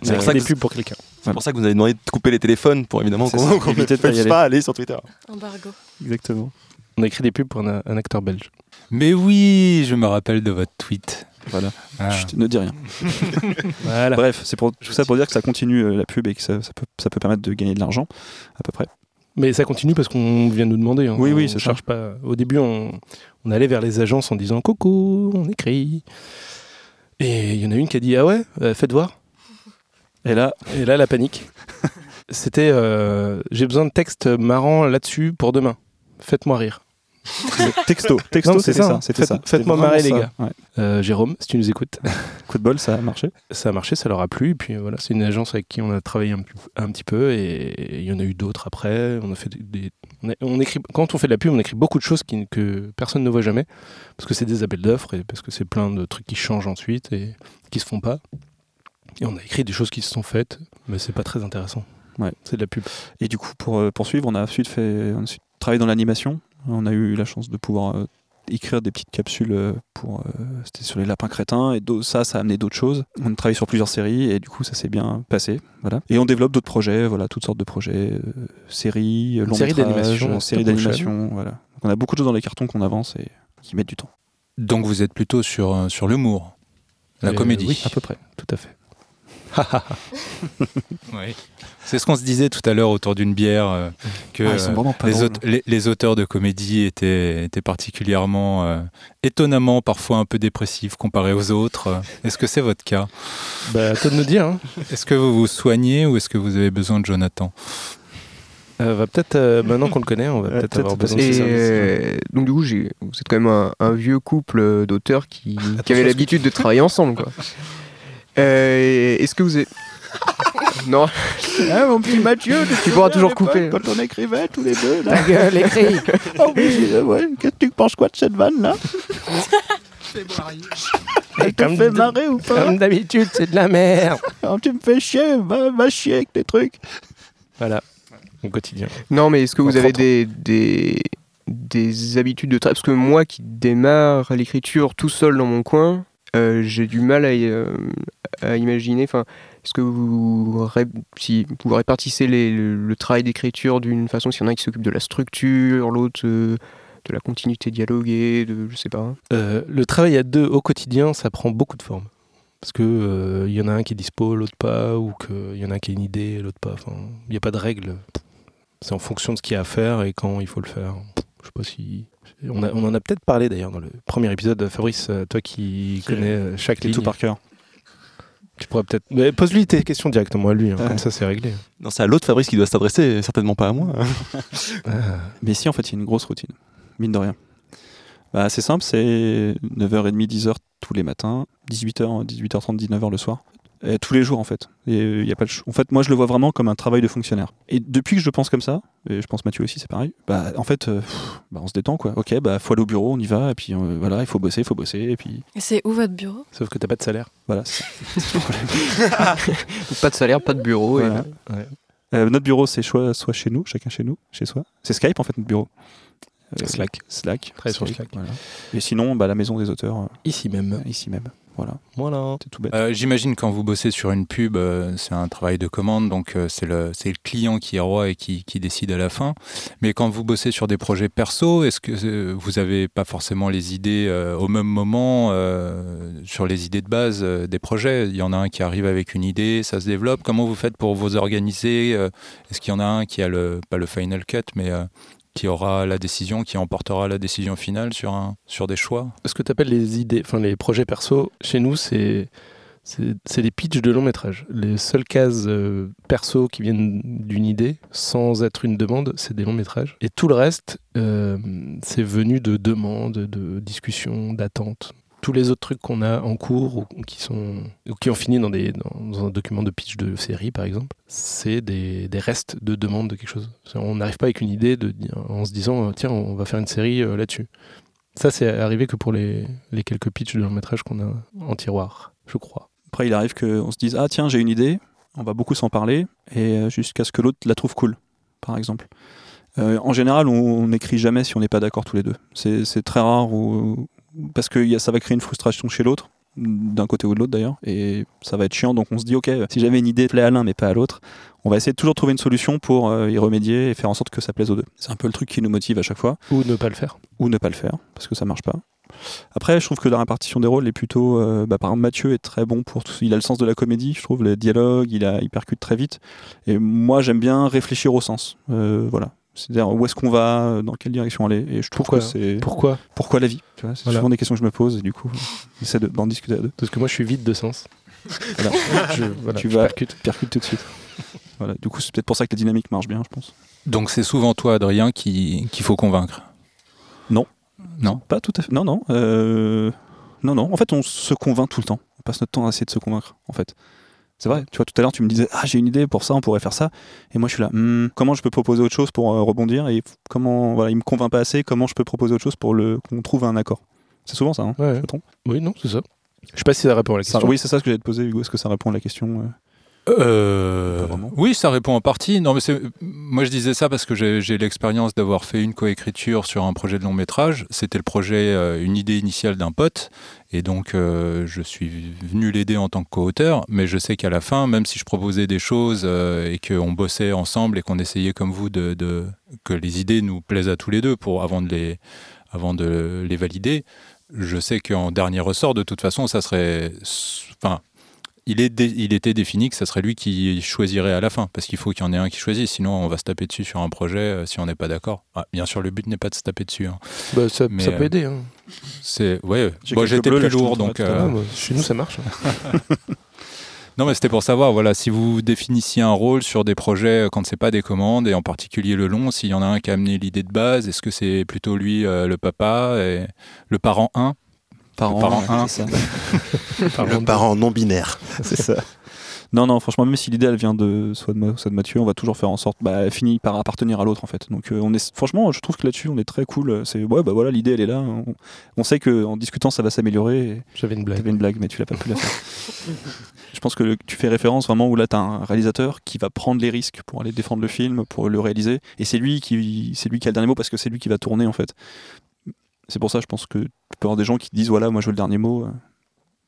C'est pour ça des que- pubs pour quelqu'un. C'est pour ça que vous avez demandé de couper les téléphones pour évidemment qu'on ça, ne puisse aller. pas aller sur Twitter. Embargo. Exactement. On a écrit des pubs pour un, un acteur belge. Mais oui, je me rappelle de votre tweet. Voilà. Ah. Chut, ne dis rien. Voilà. Bref, c'est pour tout ça pour dire que ça continue euh, la pub et que ça, ça peut, ça peut permettre de gagner de l'argent à peu près. Mais ça continue parce qu'on vient nous demander. hein. Oui, oui, on ça. cherche pas. Au début, on, on allait vers les agences en disant coucou, on écrit. Et il y en a une qui a dit ah ouais, euh, faites voir. Et là, Et là, la panique. C'était euh, j'ai besoin de textes marrants là-dessus pour demain. Faites-moi rire. Texto, texto, Non, c'est c'était ça, ça. C'était Faites- ça. faites-moi marrer, les. Ouais. Euh, Jérôme, si tu nous écoutes, Coup de bol, ça a marché. ça a marché, ça leur a plu. Et puis voilà, c'est une agence avec qui on a travaillé un, petit peu et il y en a eu d'autres après. On a fait des, des- on, a- on écrit quand on fait de la pub, on écrit beaucoup de choses qui, que personne ne voit jamais parce que c'est des appels d'offres et parce que c'est plein de trucs qui changent ensuite et qui se font pas. Et on a écrit des choses qui se sont faites, mais c'est pas très intéressant. Ouais. C'est de la pub. Et du coup, pour euh, poursuivre, on a ensuite fait, on a ensuite travaillé dans l'animation. On a eu la chance de pouvoir euh, écrire des petites capsules euh, pour, euh, c'était sur les lapins crétins et ça, ça a amené d'autres choses. On a travaillé sur plusieurs séries et du coup, ça s'est bien passé. Voilà. Et on développe d'autres projets, voilà, toutes sortes de projets, euh, séries, longs série d'animation, séries d'animation, voilà. Donc on a beaucoup de choses dans les cartons qu'on avance et qui mettent du temps. Donc vous êtes plutôt sur, sur l'humour, la Euh, comédie. oui. À peu près. Tout à fait. Oui. C'est ce qu'on se disait tout à l'heure autour d'une bière, euh, que Ah, les, drôles. aute- les- les auteurs de comédie étaient, étaient particulièrement, euh, étonnamment parfois un peu dépressifs comparés aux autres. Est-ce que c'est votre cas? Bah, à toi de nous dire. hein. Est-ce que vous vous soignez ou est-ce que vous avez besoin de Jonathan? Euh, va peut-être euh, maintenant qu'on le connaît, on va peut-être peut-être avoir passer besoin de Et ses services. euh, donc du coup, êtes quand même un, un vieux couple d'auteurs qui, qui avaient l'habitude de travailler ensemble. Quoi. Euh, Est-ce que vous êtes... non. Ah, mon petit Mathieu, tu pourras toujours couper. Quand on écrivait tous les deux, Ta gueule, écris Oh oui, j'ai- ouais, qu'est-ce que tu penses quoi de cette vanne là? Elle te Comme fait marrer ou pas? Comme d'habitude, c'est de la merde. Oh, Tu me fais chier, va, va chier avec tes trucs. Voilà, au quotidien. Non, mais est-ce que vous avez 30 des, des, des habitudes de travail Parce que moi qui démarre l'écriture tout seul dans mon coin, euh, j'ai du mal euh, à imaginer. Enfin, est-ce que vous, si vous répartissez le, travail d'écriture d'une façon, s'il y en a qui s'occupe de la structure, l'autre euh, de la continuité dialoguée, de je sais pas. Le travail à deux au quotidien, ça prend beaucoup de formes. Parce que il y en a un qui est dispo, l'autre pas, ou qu'il y en a un qui a une idée, l'autre pas. Il n'y a pas de règle. C'est en fonction de ce qu'il y a à faire et quand il faut le faire. Je sais pas si. On, a- on en a peut-être parlé d'ailleurs dans le premier épisode. Fabrice, euh, toi qui connais euh, chaque ligne. tout par cœur. Tu pourrais peut-être. Mais pose-lui tes questions directement à lui, hein, Ouais. comme ça c'est réglé. Non, c'est à l'autre Fabrice qui doit s'adresser, certainement pas à moi. Mais si, en fait, il y a une grosse routine, mine de rien. Bah, c'est simple, c'est 9h30, 10h tous les matins, 18h, 18h30, 19h le soir. Et tous les jours, en fait. Et, euh, il y a pas de En fait, moi, je le vois vraiment comme un travail de fonctionnaire. Et depuis que je pense comme ça, et je pense Mathieu aussi, c'est pareil, bah, en fait, euh, pff, bah, on se détend, quoi. Ok, bah, faut aller au bureau, on y va, et puis euh, voilà, il faut bosser, il faut bosser, et puis C'est où votre bureau? Sauf que t'as pas de salaire. voilà. c'est- Pas de salaire, pas de bureau. et-. Euh, notre bureau, c'est soit, soit chez nous, chacun chez nous, chez soi. C'est Skype, en fait, notre bureau. Euh, Slack. Slack. Sur Slack. voilà. Et sinon, bah, la maison des auteurs, euh, Ici même. ici même. Voilà, Voilà. c'est tout bête. Euh, J'imagine quand vous bossez sur une pub, euh, c'est un travail de commande, donc euh, c'est le, c'est le client qui est roi et qui, qui décide à la fin. Mais quand vous bossez sur des projets perso, est-ce que euh, vous n'avez pas forcément les idées euh, au même moment euh, sur les idées de base euh, des projets? Il y en a un qui arrive avec une idée, ça se développe. Comment vous faites pour vous organiser euh, Est-ce qu'il y en a un qui a le, pas le final cut, mais euh, qui aura la décision, qui emportera la décision finale sur, un, sur des choix Ce que tu appelles les idées, enfin les projets perso, chez nous, c'est c'est des pitchs de long métrage. Les seules cases euh, perso qui viennent d'une idée, sans être une demande, c'est des longs métrages. Et tout le reste, euh, c'est venu de demandes, de discussions, d'attentes. Tous les autres trucs qu'on a en cours ou qui, sont, ou qui ont fini dans, un document de pitch de série, par exemple, c'est des, restes de demandes de quelque chose. On n'arrive pas avec une idée en se disant, euh, tiens, on va faire une série euh, là-dessus. Ça, c'est arrivé que pour les, quelques pitchs de long métrage qu'on a en tiroir, je crois. Après, il arrive qu'on se dise Ah, tiens, j'ai une idée, on va beaucoup s'en parler, et euh, jusqu'à ce que l'autre la trouve cool, par exemple. En général, on n'écrit jamais si on n'est pas d'accord tous les deux. C'est très rare, ou- parce que ça va créer une frustration chez l'autre, d'un côté ou de l'autre d'ailleurs, et ça va être chiant. Donc on se dit Ok, si j'avais une idée plaît à l'un mais pas à l'autre, on va essayer de toujours trouver une solution pour euh, y remédier et faire en sorte que ça plaise aux deux. C'est un peu le truc qui nous motive à chaque fois Ou ne pas le faire. ou ne pas le faire parce que ça marche pas. Après, je trouve que la répartition des rôles est plutôt. euh, bah, par exemple, Mathieu est très bon pour tout. Il a le sens de la comédie, je trouve, le dialogue, il, a, il percute très vite. Et moi, j'aime bien réfléchir au sens. Euh, voilà. C'est-à-dire où est-ce qu'on va, dans quelle direction aller. Et je trouve Pourquoi que c'est. Pourquoi Pourquoi la vie tu vois, C'est Voilà. souvent des questions que je me pose et du coup, j'essaie de- d'en discuter à deux. Parce que moi, je suis vide de sens. Voilà. Je, voilà, Tu je vas- percute. Percute tout de suite. Voilà. Du coup, c'est peut-être pour ça que la dynamique marche bien, je pense. Donc c'est souvent toi, Adrien, qui- qu'il faut convaincre Non. Non Pas tout à fait. Non, non. euh, Non, non. En fait, on se convainc tout le temps. On passe notre temps à essayer de se convaincre, en fait. C'est vrai. Tu vois, tout à l'heure, tu me disais, ah, j'ai une idée pour ça, on pourrait faire ça. Et moi, je suis là, Hmm, comment je peux proposer autre chose pour euh, rebondir Et comment, voilà, il me convainc pas assez. Comment je peux proposer autre chose pour le qu'on trouve un accord? C'est souvent ça. Hein, Ouais, je me trompe? Oui, non, c'est ça. Je sais pas si ça répond à la Ça- question. oui, c'est ça ce que j'allais te poser, Hugo. Est-ce que ça répond à la question euh? Euh, oui, ça répond en partie. Non, mais c'est, moi je disais ça parce que j'ai, l'expérience d'avoir fait une coécriture sur un projet de long métrage. C'était le projet, euh, une idée initiale d'un pote, et donc euh, je suis venu l'aider en tant que co-auteur. Mais je sais qu'à la fin, même si je proposais des choses et qu'on bossait ensemble et qu'on essayait comme vous de, de- que les idées nous plaisent à tous les deux pour avant de les, avant de les valider, je sais qu'en dernier ressort, de toute façon, ça serait, enfin il, est dé- il était défini que ce serait lui qui choisirait à la fin, parce qu'il faut qu'il y en ait un qui choisisse, sinon on va se taper dessus sur un projet euh, si on n'est pas d'accord. Ah, bien sûr, le but n'est pas de se taper dessus. hein. Bah, ça, Mais, ça peut euh, aider. Hein. C'est ouais. J'ai Moi j'étais plus lourd, donc euh. Ah, bah, chez nous, ça marche. hein. non mais c'était pour savoir. Voilà, si vous définissiez un rôle sur des projets quand c'est pas des commandes et en particulier le long, s'il y en a un qui a amené l'idée de base, est-ce que c'est plutôt lui euh, le papa et le parent 1 Par Le an, parent un. ça. Le parent non binaire. c'est ça. Non, non, franchement, même si l'idée elle vient de soit de moi, soit de Mathieu, on va toujours faire en sorte, bah, elle finit par appartenir à l'autre en fait. Donc, euh, on est, franchement, je trouve que là-dessus, on est très cool. C'est ouais, bah voilà, l'idée elle est là. On, on sait que en discutant, ça va s'améliorer. J'avais une blague. T'avais une blague, mais tu l'as pas pu la faire. je pense que le- tu fais référence vraiment où là, t'as un réalisateur qui va prendre les risques pour aller défendre le film, pour le réaliser, et c'est lui qui, c'est lui qui a le dernier mot parce que c'est lui qui va tourner en fait. C'est pour ça, je pense que tu peux avoir des gens qui disent voilà, moi je veux le dernier mot.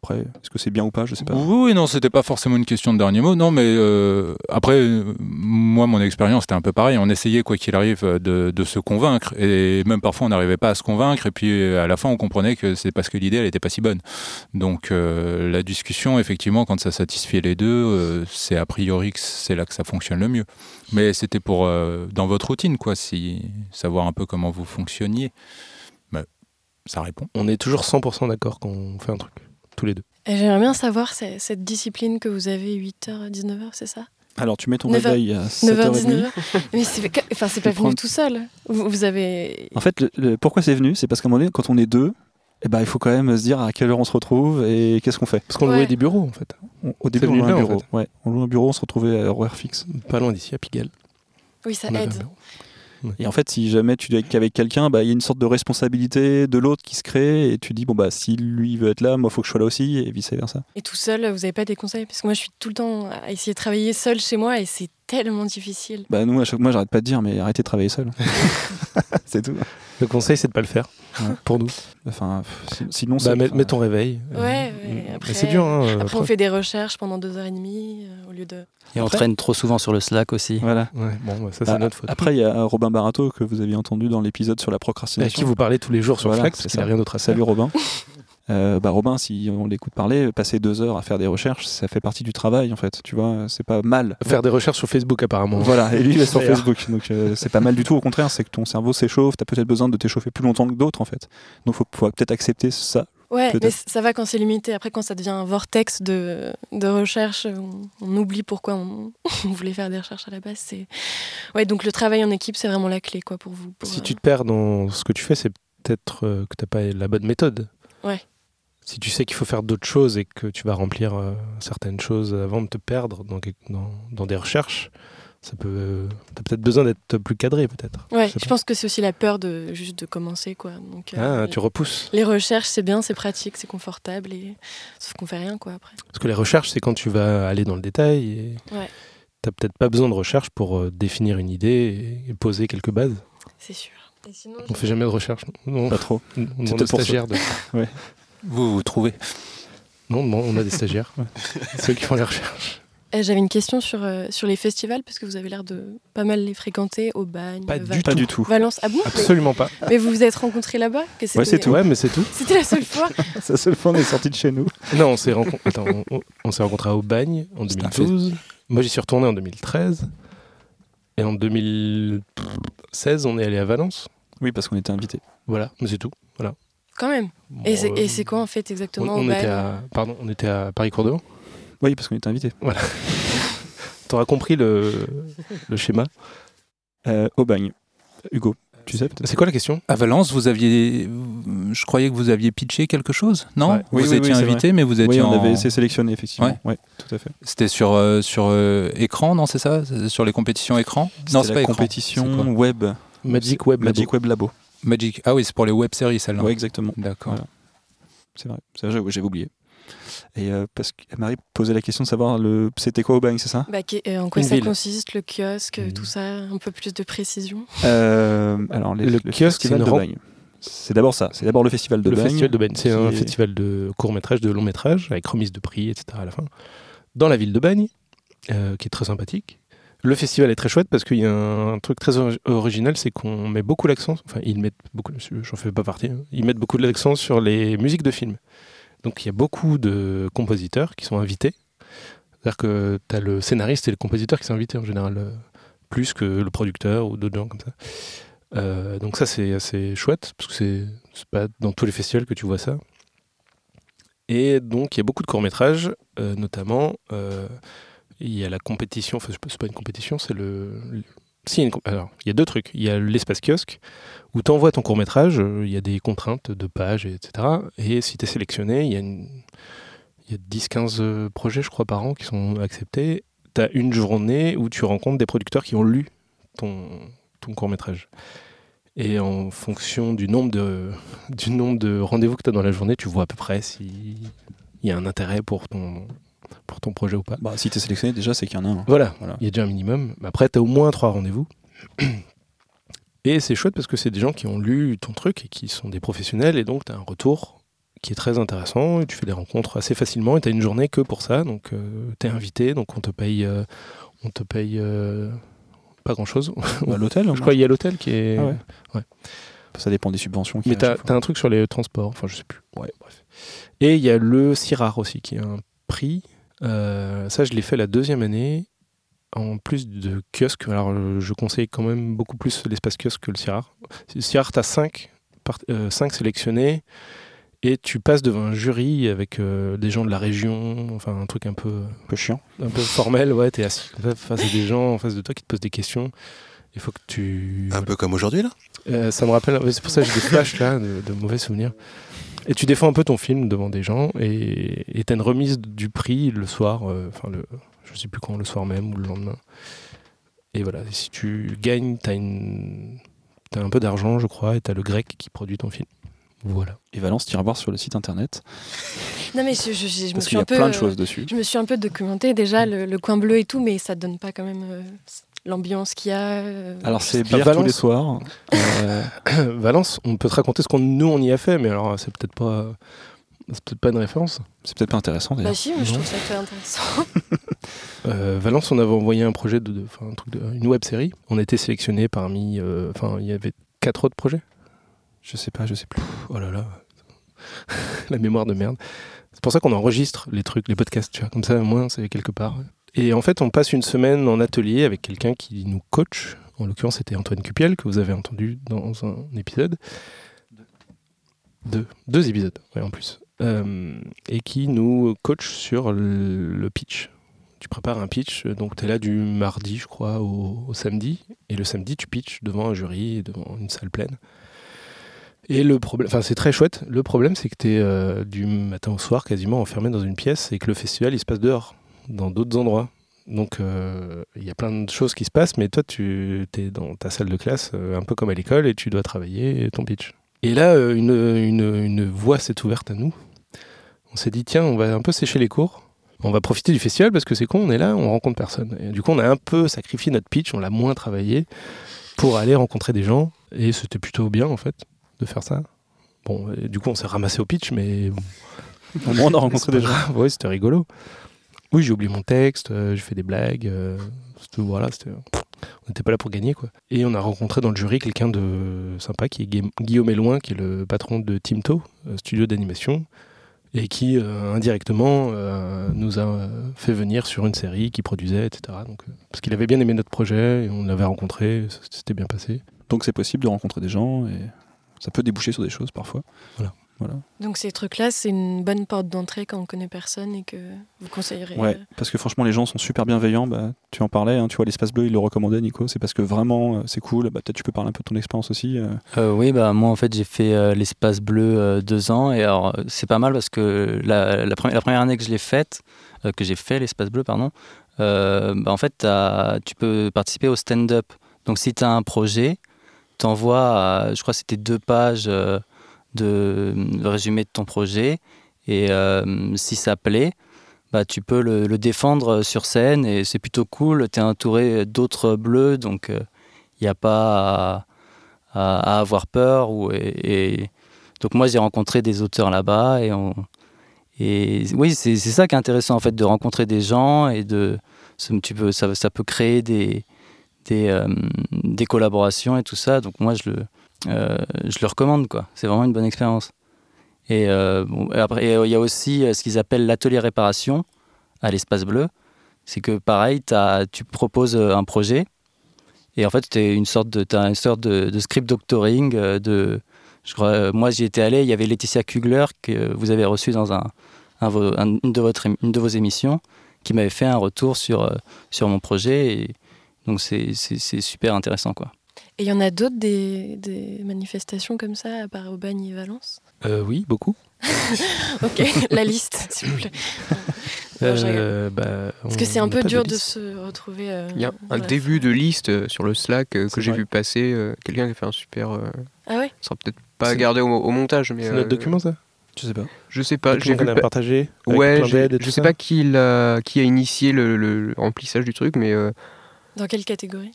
Après, est-ce que c'est bien ou pas Je sais pas. Oui, non, c'était pas forcément une question de dernier mot. Non, mais euh, après, euh, moi, mon expérience, c'était un peu pareil. On essayait, quoi qu'il arrive, euh, de, se convaincre. Et même parfois, on n'arrivait pas à se convaincre. Et puis, euh, à la fin, on comprenait que c'est parce que l'idée, elle n'était pas si bonne. Donc, euh, la discussion, effectivement, quand ça satisfait les deux, euh, c'est a priori que c'est là que ça fonctionne le mieux. Mais c'était pour, euh, dans votre routine, quoi, savoir un peu comment vous fonctionniez. Ça répond. On est toujours 100% d'accord quand on fait un truc. tous les deux. J'aimerais bien savoir cette discipline que vous avez 8h à 19h, c'est ça? Alors, tu mets ton 9 heures- réveil à 9h, 7h30. 19h Mais c'est enfin, c'est pas venu tout seul. Vous, vous avez. En fait, le- le- pourquoi c'est venu C'est parce qu'à un moment donné, quand on est deux, eh ben, il faut quand même se dire à quelle heure on se retrouve et qu'est-ce qu'on fait. Parce qu'on Ouais. louait des bureaux, en fait. On- au début, on louait un en bureau. Ouais, on louait un bureau, on se retrouvait à horaire fixe. Pas loin d'ici, à Pigalle. Oui, ça On aide. Et en fait, si jamais tu es qu'avec quelqu'un, bah, il y a une sorte de responsabilité de l'autre qui se crée et tu dis, bon, bah, si lui veut être là, moi, il faut que je sois là aussi et vice versa. Et tout seul, vous avez pas des conseils? Parce que moi, je suis tout le temps à essayer de travailler seul chez moi et c'est tellement difficile. Bah, nous, à chaque moi, j'arrête pas de dire, mais arrêtez de travailler seul. c'est tout. Le conseil, c'est de pas le faire. Ouais. Pour nous. Enfin, sinon, Bah, c'est. mets, ton réveil. Ouais, ouais, Mais après- c'est dur, hein. euh, Après, on fait des recherches pendant deux heures et demie euh, au lieu de. Et on traîne trop souvent sur le Slack aussi. Voilà. Ouais, bon, bah, ça, c'est Bah, notre faute. Après, il y a Robin Barato que vous aviez entendu dans l'épisode sur la à procrastination. qui vous parlez tous les jours sur Voilà, Slack, c'est parce qu'il a ça. rien d'autre à faire. Salut Robin. Euh, bah Robin, si on l'écoute parler, passer deux heures à faire des recherches, ça fait partie du travail en fait. Tu vois, c'est pas mal. Faire des recherches sur Facebook, apparemment. Voilà, et lui il est sur. Facebook, donc euh, c'est pas mal du tout. Au contraire, c'est que ton cerveau s'échauffe. T'as peut-être besoin de t'échauffer plus longtemps que d'autres en fait. Donc faut, faut peut-être accepter ça. Ouais, Peut-être. mais ça va quand c'est limité. Après, quand ça devient un vortex de, de recherche, on, on oublie pourquoi on, on voulait faire des recherches à la base. C'est... Ouais, donc le travail en équipe, c'est vraiment la clé quoi, pour vous. pour, Si euh, tu te perds dans ce que tu fais, c'est peut-être euh, que t'as pas la bonne méthode. Ouais. Si tu sais qu'il faut faire d'autres choses et que tu vas remplir euh, certaines choses avant de te perdre dans, quelque- dans, dans des recherches, ça peut. T'as peut-être besoin d'être plus cadré, peut-être. Ouais, Je pense que c'est aussi la peur de juste de commencer quoi. Donc, euh, Ah, tu repousses. Les recherches, c'est bien, c'est pratique, c'est confortable, et... sauf qu'on fait rien quoi après. Parce que les recherches, c'est quand tu vas aller dans le détail et Ouais. t'as peut-être pas besoin de recherche pour euh, définir une idée et, et poser quelques bases. C'est sûr. Et sinon, On fait jamais de recherche. Non, Pas trop. on demande peut-être aux stagiaires de. Vous vous trouvez Non, non, on a des stagiaires. C'est eux qui font les recherches. Euh, J'avais une question sur, euh, sur les festivals, parce que vous avez l'air de pas mal les fréquenter, au bagne, Pas Val- du Pas du tout. Valence. Ah bon Absolument pas. mais, vous vous êtes rencontrés là-bas? Que Ouais, c'est tout. Ouais, mais c'est tout. C'était la seule fois C'est la seule fois on est sorti de chez nous. Non, on s'est rencontrés. Attends, on, on- on s'est rencontrés à Aubagne en C'était un 2012. Moi, j'y suis retourné en 2013. Et en 2016, on est allé à Valence. Oui, parce qu'on était invités. Voilà, mais c'est tout. Quand même. Bon, Et c'est euh, c'est quoi en fait exactement on était à, pardon, on était à Paris Cours Oui, parce qu'on était invités. T'auras compris le, le schéma. Euh, au bagne. Hugo, tu sais peut-être C'est quoi la question? À Valence, vous aviez. Je croyais que vous aviez pitché quelque chose, non? Ouais. Oui, Vous oui, étiez oui, invité, mais vous étiez Oui, on en- avait essayé de sélectionner effectivement. Ouais. Ouais, tout à fait. C'était sur, euh, sur euh, écran, non C'est ça? Sur les compétitions écran? Non, c'est pas écran. compétition web. Magic Web Labo. Magic Web Labo. Magic. Ah oui, c'est pour les web séries, celle-là. Oui, exactement. D'accord. Voilà. C'est vrai. C'est vrai, j'avais oublié. Et euh, parce que Marie posait la question de savoir le c'était quoi au bagne, c'est ça? Bah, qui- euh, en quoi Une ça ville. consiste, le kiosque, Mhm. tout ça, un peu plus de précision? Euh, Alors les- Le kiosque, festival c'est une de ren- Bagne. C'est d'abord ça. C'est d'abord le festival de le Bagne. festival de Bagne. C'est un est- festival de court-métrage, de long-métrage, avec remise de prix, etc. à la fin. Dans la ville de Bagne, euh, qui est très sympathique. Le festival est très chouette parce qu'il y a un truc très ori- original, c'est qu'on met beaucoup l'accent, enfin ils mettent beaucoup, j'en fais pas partie, hein, ils mettent beaucoup l'accent sur les musiques de films. Donc il y a beaucoup de compositeurs qui sont invités. C'est-à-dire que tu as le scénariste et le compositeur qui sont invités en général, euh, plus que le producteur ou d'autres gens comme ça. Euh, donc ça c'est assez chouette, parce que c'est pas dans tous les festivals que tu vois ça. Et donc il y a beaucoup de courts-métrages, euh, notamment il y a la compétition, enfin c'est pas- une compétition, c'est le... Si, alors il y a deux trucs. Il y a l'espace kiosque, où tu envoies ton court-métrage, euh, il y a des contraintes de pages, etc. Et si tu es sélectionné, il y a, a 10-15 euh, projets, je crois, par an qui sont acceptés. Tu as une journée où tu rencontres des producteurs qui ont lu ton, ton court-métrage. Et en fonction du nombre de, du nombre de rendez-vous que tu as dans la journée, tu vois à peu près s'il y a un intérêt pour ton, pour ton projet ou pas. Bah, si tu es sélectionné, déjà, c'est qu'il y en a un. Voilà, Voilà. il y a déjà un minimum. Mais Après, tu as au moins trois rendez-vous. Et c'est chouette parce que c'est des gens qui ont lu ton truc et qui sont des professionnels. Et donc, tu as un retour qui est très intéressant. Et tu fais des rencontres assez facilement. Et tu as une journée que pour ça. Donc, tu es invité. Donc, on te paye, euh, on te paye euh, pas grand-chose. Bah, l'hôtel, Je crois qu'il y a l'hôtel qui est... Ah ouais. Ouais. Ça dépend des subventions. Mais à fois. as un truc sur les transports, enfin je sais plus. Ouais, bref. Et il y a le CIRAR aussi, qui est un prix. Euh, ça, je l'ai fait la deuxième année, en plus de kiosque. Alors, euh, je conseille quand même beaucoup plus l'espace kiosque que le CIRAR. Le CIRAR, tu as 5, sélectionnés, Et tu passes devant un jury avec euh, des gens de la région, enfin un truc un peu, Un peu chiant. un peu formel. Ouais, t'es assis ça, face à des gens en face de toi qui te posent des questions. Il faut que tu. Un peu comme aujourd'hui, là Euh, ça me rappelle, c'est pour ça que j'ai des flashs là, de, de mauvais souvenirs. Et tu défends un peu ton film devant des gens et tu as une remise du prix le soir, euh, enfin le, je sais plus quand, le soir même ou le lendemain. Et voilà, et si tu gagnes, tu as, un peu d'argent, je crois, et tu as le grec qui produit ton film. Voilà. Et Valence, tu iras voir sur le site internet. Non, mais je, je- je me suis y un a peu. plein de choses dessus. Je me suis un peu documenté déjà, le, le coin bleu et tout, mais ça donne pas quand même euh, l'ambiance qu'il y a. euh, Alors, c'est bière tous Valence. les soirs. Euh, Valence, on peut te raconter ce qu'on nous on y a fait, mais alors c'est peut-être pas, c'est peut-être pas une référence. c'est peut-être pas intéressant d'ailleurs. Bah si, mais je trouve ça très intéressant. Euh, Valence, on avait envoyé un projet de, de- enfin, un truc de- une web série. On a été sélectionné parmi, euh, enfin, il y avait quatre autres projets. Je sais pas, je sais plus. Oh là là, la mémoire de merde. C'est pour ça qu'on enregistre les trucs, les podcasts, tu vois. Comme ça, au moins, c'est quelque part. Et en fait, on passe une semaine en atelier avec quelqu'un qui nous coach. En l'occurrence, c'était Antoine Cupiel, que vous avez entendu dans un épisode. Deux. Épisodes, en plus. Euh, et qui nous coach sur le, pitch. Tu prépares un pitch, donc tu es là du mardi, je crois, au, samedi. Et le samedi, tu pitches devant un jury, devant une salle pleine. Et le problème, enfin c'est très chouette. Le problème, c'est que tu es du matin au soir quasiment enfermé dans une pièce et que le festival il se passe dehors, dans d'autres endroits. Donc euh, il y a plein de choses qui se passent, mais toi tu es dans ta salle de classe, euh, un peu comme à l'école, et tu dois travailler ton pitch. Et là, euh, une, une, une voie s'est ouverte à nous. On s'est dit, tiens, on va un peu sécher les cours. On va profiter du festival parce que c'est con, on est là, on rencontre personne. Et du coup, on a un peu sacrifié notre pitch, on l'a moins travaillé pour aller rencontrer des gens. Et c'était plutôt bien en fait de faire ça. Bon, du coup, on s'est ramassé au pitch, mais Au moins, on a rencontré des gens. Oui, c'était rigolo. Oui, j'ai oublié mon texte, euh, j'ai fait des blagues. euh, c'était- voilà, c'était- on n'était pas là pour gagner, quoi. Et on a rencontré dans le jury quelqu'un de sympa, qui est Gui- Guillaume Eloin, qui est le patron de Timto, euh, studio d'animation, et qui, euh, indirectement, euh, nous a fait venir sur une série qu'il produisait, etc. Donc, euh, parce qu'il avait bien aimé notre projet, et on l'avait rencontré, ça s'était bien passé. Donc, c'est possible de rencontrer des gens et ça peut déboucher sur des choses parfois. Donc ces trucs-là, c'est une bonne porte d'entrée quand on connaît personne et que vous conseillerez. Ouais, euh, parce que franchement, les gens sont super bienveillants. Bah, tu en parlais, hein, tu vois, l'espace bleu, il le recommandait, Nico. C'est parce que vraiment, euh, c'est cool. Bah, Peut-être tu peux parler un peu de ton expérience aussi. euh. Euh, oui, bah, moi en fait j'ai fait euh, l'espace bleu euh, deux ans et alors c'est pas mal parce que la, la, première, la première année que je l'ai faite, euh, que j'ai fait l'espace bleu, pardon, euh, bah, en fait tu peux participer au stand-up. Donc si tu as un projet, t'envoies, je crois que c'était deux pages euh, de, résumé de ton projet et euh, si ça plaît, bah, tu peux le, défendre sur scène et c'est plutôt cool. Tu es entouré d'autres bleus donc il n'y a pas à, avoir peur. Ou, et, donc moi j'ai rencontré des auteurs là-bas et, oui c'est ça qui est intéressant en fait de rencontrer des gens et de tu peux, ça, ça peut créer des, des, euh, des collaborations et tout ça. Donc moi je le, euh, je le recommande quoi. C'est vraiment une bonne expérience. Et, euh, après et il y a aussi euh, ce qu'ils appellent l'atelier réparation à l'espace bleu. C'est que pareil, tu proposes euh, un projet et en fait, tu une sorte de, t'as une sorte de, script doctoring. euh, De, euh, moi, j'y étais allé. Il y avait Laetitia Kugler que vous avez reçue dans une, de vos émissions, qui m'avait fait un retour sur, euh, sur mon projet. Et donc, c'est super intéressant, quoi. Et il y en a d'autres des, des manifestations comme ça, à part Aubagne et Valence? Euh, oui, beaucoup. Ok, la liste, s'il vous plaît. Non. Euh, bah, Parce que c'est un peu dur de, se retrouver. euh, Il y a un début de liste euh, sur le Slack euh, que j'ai vu passer. euh, Quelqu'un qui a fait un super. euh, Ah ouais? ça sera peut-être pas garder au, au montage, mais. C'est euh, notre document, ça? Je sais pas. Je sais pas. J'ai vu pa- partagé Ouais, je sais pas qui, a initié le, le- le remplissage du truc, mais euh, Dans quelle catégorie?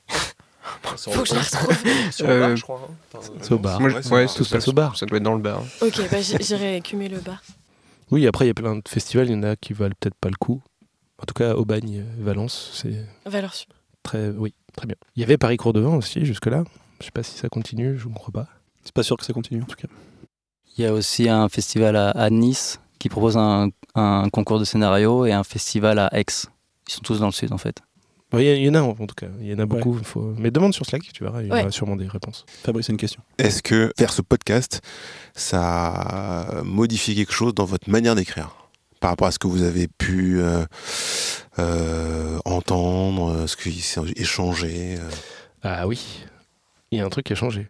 Faut que je la retrouve. C'est au Euh, bar, je crois. hein. C'est au bar. moi, ouais, ouais, Tout se passe au bar. ça doit être dans le bar. Ok, bah, j'irai écumer le bar. Oui, après, il y a plein de festivals, il y en a qui valent peut-être pas le coup. En tout cas, Aubagne, euh, Valence, c'est Valeur sûre. très. Oui, très bien. Il y avait Paris Cours de Vin aussi, jusque-là. Je sais pas si ça continue, je ne crois pas. C'est pas sûr que ça continue en tout cas. Il y a aussi un festival à, à Nice qui propose un, un concours de scénario et un festival à Aix. Ils sont tous dans le sud, en fait. Il y, y en a en tout cas, il y en a beaucoup. Faut... Mais demande sur Slack, tu verras, il y aura Ouais. sûrement des réponses. Fabrice, une question. Est-ce que faire ce podcast, ça a modifié quelque chose dans votre manière d'écrire par rapport à ce que vous avez pu euh, euh, entendre, euh, ce qui s'est échangé euh? Ah oui, il y a un truc qui a changé.